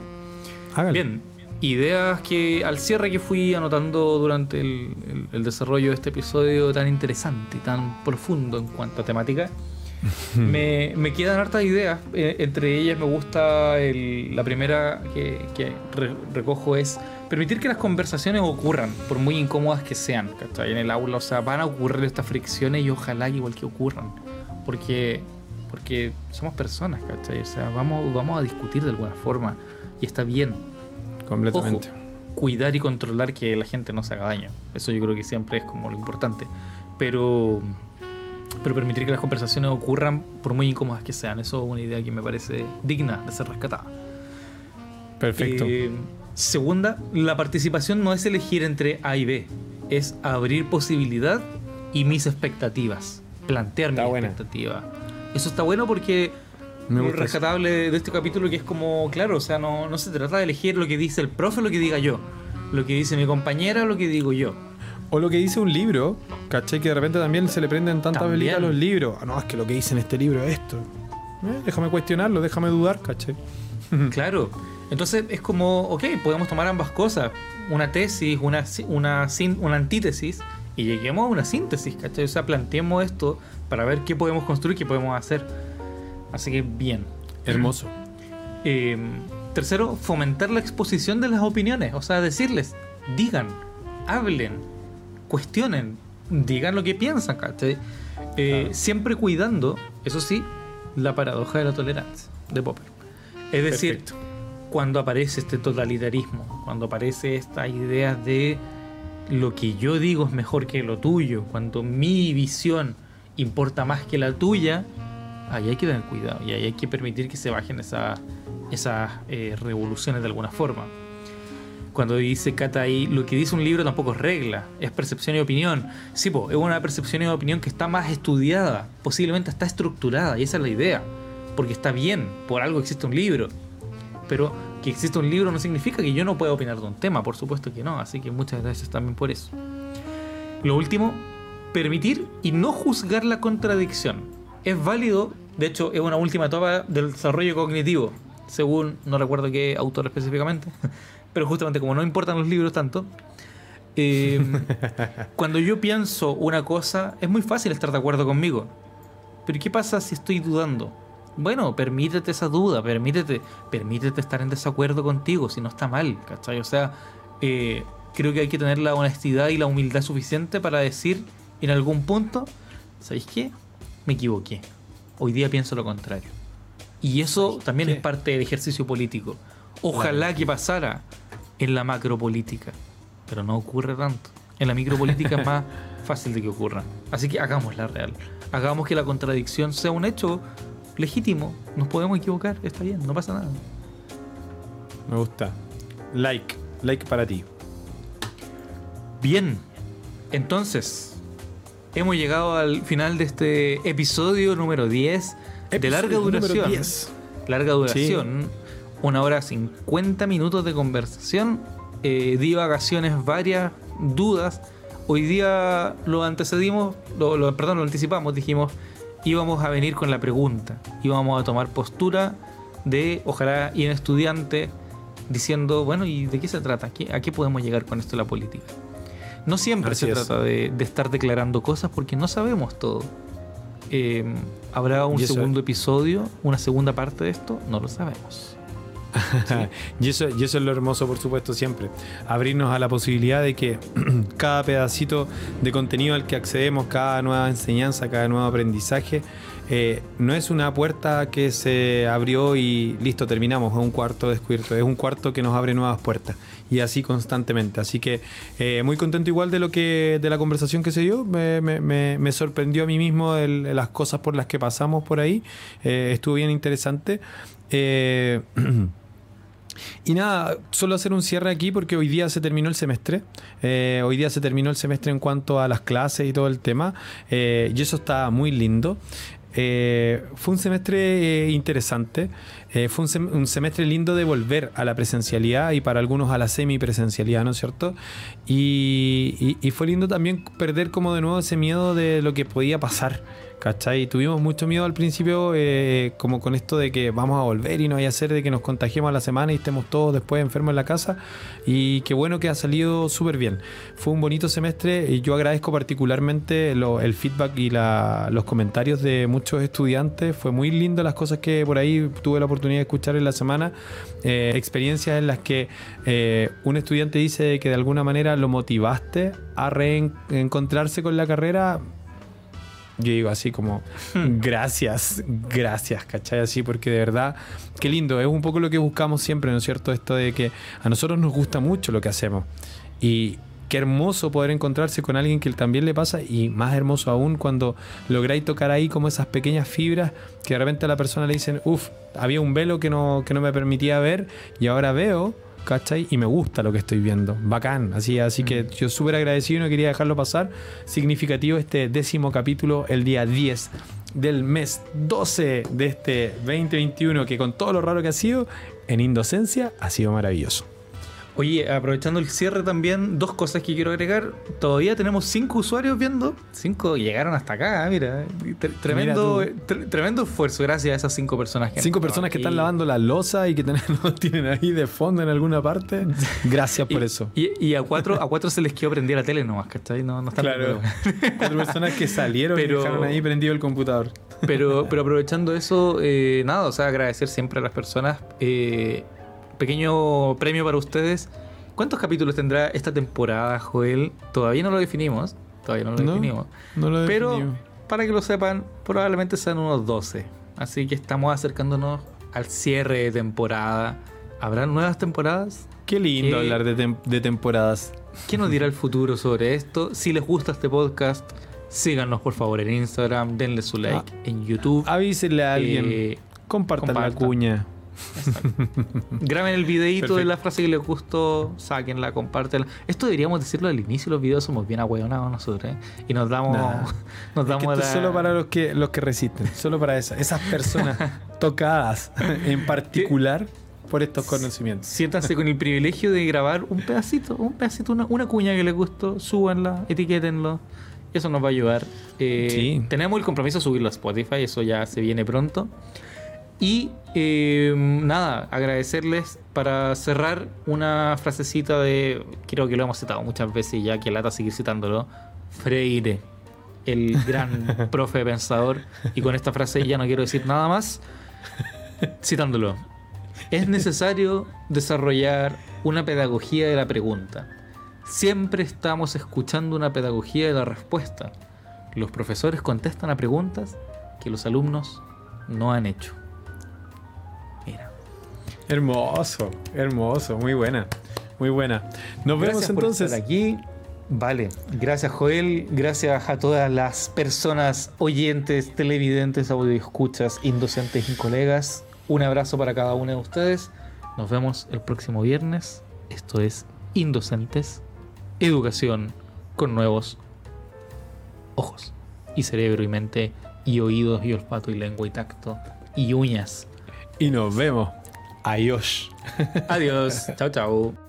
Bien, ideas que al cierre que fui anotando durante el, desarrollo de este episodio tan interesante, tan profundo en cuanto a temática. me, quedan hartas ideas. Eh, entre ellas me gusta la primera que, recojo es permitir que las conversaciones ocurran, por muy incómodas que sean, En el aula, o sea, van a ocurrir estas fricciones y ojalá igual que ocurran. Porque porque somos personas, ¿cachai? O sea, vamos, vamos a discutir de alguna forma y está bien. Completamente. cuidar y controlar que la gente no se haga daño. Eso yo creo que siempre es como lo importante. Pero, pero permitir que las conversaciones ocurran por muy incómodas que sean, eso es una idea que me parece digna de ser rescatada. Perfecto. Eh, segunda, la participación no es elegir entre A y B, es abrir posibilidad y mis expectativas, plantear mis expectativas eso está bueno porque es rescatable de este capítulo que es como, claro, o sea, no, no se trata de elegir lo que dice el profe o lo que diga yo. Lo que dice mi compañera o lo que digo yo. O lo que dice un libro, ¿cachai? Que de repente también se le prenden tantas velitas a los libros. Ah, no, es que lo que dice en este libro es esto. Eh, déjame cuestionarlo, déjame dudar, ¿cachai? claro. Entonces es como, ok, podemos tomar ambas cosas. Una tesis, una, una, una antítesis, y lleguemos a una síntesis, ¿cachai? O sea, planteemos esto para ver qué podemos construir, qué podemos hacer. Así que bien. Hermoso. Eh, tercero, fomentar la exposición de las opiniones. O sea, decirles, digan, hablen, cuestionen, digan lo que piensan, ¿cachai? Eh, siempre cuidando, eso sí, la paradoja de la tolerancia de Popper. Es decir, cuando aparece este totalitarismo, cuando aparece esta idea de lo que yo digo es mejor que lo tuyo, cuando mi visión importa más que la tuya, ahí hay que tener cuidado y ahí hay que permitir que se bajen esas eh, revoluciones de alguna forma. Cuando dice Cata ahí, lo que dice un libro tampoco es regla, es percepción y opinión. Sí, es una percepción y opinión que está más estudiada, posiblemente está estructurada, y esa es la idea. Porque está bien, por algo existe un libro. Pero que existe un libro no significa que yo no pueda opinar de un tema, por supuesto que no, así que muchas gracias también por eso. Lo último, permitir y no juzgar la contradicción. Es válido, de hecho es una última etapa del desarrollo cognitivo, según no recuerdo qué autor específicamente, pero justamente como no importan los libros tanto, eh, cuando yo pienso una cosa es muy fácil estar de acuerdo conmigo. Pero ¿qué pasa si estoy dudando? Bueno, permítete esa duda, permítete, permítete estar en desacuerdo contigo, si no está mal, ¿cachai? O sea, eh, creo que hay que tener la honestidad y la humildad suficiente para decir en algún punto, ¿sabéis qué? Me equivoqué. Hoy día pienso lo contrario. Y eso también es parte del ejercicio político. Ojalá que pasara en la macropolítica, pero no ocurre tanto. En la micropolítica es más fácil de que ocurra. Así que hagámosla real. Hagamos que la contradicción sea un hecho legítimo. Nos podemos equivocar, está bien, no pasa nada. Me gusta. Like, like para ti. Bien, entonces, hemos llegado al final de este episodio número 10 de larga duración. Larga duración. Una hora 50 minutos de conversación, eh, divagaciones varias, dudas. Hoy día lo antecedimos, lo, perdón, lo anticipamos, dijimos, íbamos a venir con la pregunta, íbamos a tomar postura de, ojalá, y en estudiante, diciendo, bueno, ¿y de qué se trata? ¿A qué podemos llegar con esto de la política? No siempre se trata de, estar declarando cosas porque no sabemos todo. Em, ¿Habrá un segundo episodio, una segunda parte de esto? No lo sabemos. y, eso, y eso es lo hermoso, por supuesto, siempre. Abrirnos a la posibilidad de que cada pedacito de contenido al que accedemos, cada nueva enseñanza, cada nuevo aprendizaje, eh, no es una puerta que se abrió y listo, terminamos, es un cuarto descubierto, es un cuarto que nos abre nuevas puertas y así constantemente. Así que eh, muy contento igual de lo que de la conversación que se dio, me, sorprendió a mí mismo las cosas por las que pasamos por ahí, eh, estuvo bien interesante. Y nada, solo hacer un cierre aquí porque hoy día se terminó el semestre. hoy día se terminó el semestre en cuanto a las clases y todo el tema. y eso está muy lindo. Eh, fue un semestre eh, interesante, eh, fue un, semestre lindo de volver a la presencialidad y para algunos a la semipresencialidad, ¿no es cierto? Y, y, fue lindo también perder como de nuevo ese miedo de lo que podía pasar. ¿Cachai? Tuvimos mucho miedo al principio, eh, como con esto de que vamos a volver y no vaya a ser de que nos contagiemos a la semana y estemos todos después enfermos en la casa. Y qué bueno que ha salido súper bien. Fue un bonito semestre y yo agradezco particularmente el feedback y los comentarios de muchos estudiantes. Fue muy lindo las cosas que por ahí tuve la oportunidad de escuchar en la semana. Eh, experiencias en las que eh, un estudiante dice que de alguna manera lo motivaste a reencontrarse con la carrera yo digo así como, hmm. gracias, gracias, ¿cachai? Así, porque de verdad, qué lindo, es un poco lo que buscamos siempre, ¿no es cierto? Esto de que a nosotros nos gusta mucho lo que hacemos. Y qué hermoso poder encontrarse con alguien que también le pasa y más hermoso aún cuando lográis tocar ahí como esas pequeñas fibras que de repente a la persona le dicen, uff, había un velo que no, que no me permitía ver y ahora veo ¿cachai? Y me gusta lo que estoy viendo. Bacán. Así, así que mm. yo súper agradecido y no quería dejarlo pasar. Significativo este décimo capítulo, el día 10 del mes 12 de este 2021, que con todo lo raro que ha sido, en Indocencia ha sido maravilloso. Oye, aprovechando el cierre también, dos cosas que quiero agregar. Todavía tenemos cinco usuarios viendo. Cinco llegaron hasta acá, mira. Tremendo, tremendo esfuerzo gracias a esas cinco personas que Cinco personas que están lavando la losa y que nos tienen ahí de fondo en alguna parte. Gracias por eso. Y, a cuatro a cuatro se les quedó prender la tele nomás, ¿cachai? No, no están Claro. cuatro personas que salieron pero, y dejaron ahí prendido el computador. Pero, pero aprovechando eso, eh, nada, o sea, agradecer siempre a las personas. Eh, pequeño premio para ustedes. ¿Cuántos capítulos tendrá esta temporada, Joel? Todavía no lo definimos. Todavía no lo definimos. Pero para que lo sepan, probablemente sean unos 12. Así que estamos acercándonos al cierre de temporada. ¿Habrán nuevas temporadas? Qué lindo hablar de, temporadas. ¿Qué nos dirá el futuro sobre esto? Si les gusta este podcast, síganos por favor en Instagram, denle su like ah, en YouTube. Avísenle a alguien. Eh, compartan, la cuña. Graben el videito de la frase que les gustó, sáquenla, compártela. Esto deberíamos decirlo al inicio de los videos, somos bien ahueonados nosotros, ¿eh? Y nos damos. Nos damos solo para los que, los que resisten, solo para esas, esas personas tocadas en particular por estos conocimientos. Siéntanse con el privilegio de grabar un pedacito, un pedacito, una, cuña que les gustó, súbanla, etiquétenlo. Eso nos va a ayudar. Eh, tenemos el compromiso de subirlo a Spotify, eso ya se viene pronto. Y em, nada, agradecerles para cerrar una frasecita de, creo que lo hemos citado muchas veces ya que lata seguir citándolo, Freire, el gran profe pensador. Y con esta frase ya no quiero decir nada más, citándolo. Es necesario desarrollar una pedagogía de la pregunta. Siempre estamos escuchando una pedagogía de la respuesta. Los profesores contestan a preguntas que los alumnos no han hecho. Hermoso, hermoso, muy buena, muy buena. Nos vemos entonces. aquí. Vale, gracias Joel, gracias a todas las personas oyentes, televidentes, escuchas, indocentes y colegas. Un abrazo para cada uno de ustedes. Nos vemos el próximo viernes. Esto es Indocentes, Educación con nuevos ojos y cerebro y mente y oídos y olfato y lengua y tacto y uñas. Y nos vemos. Adiós. Adiós. chao, chao.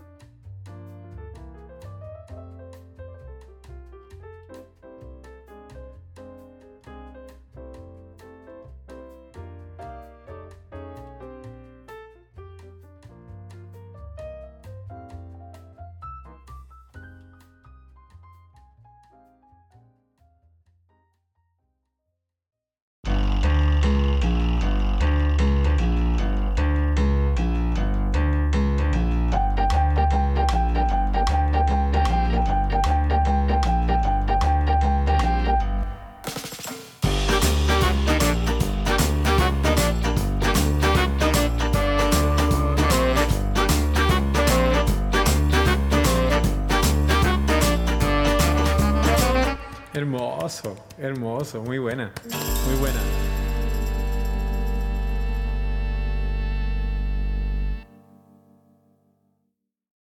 Muy buena.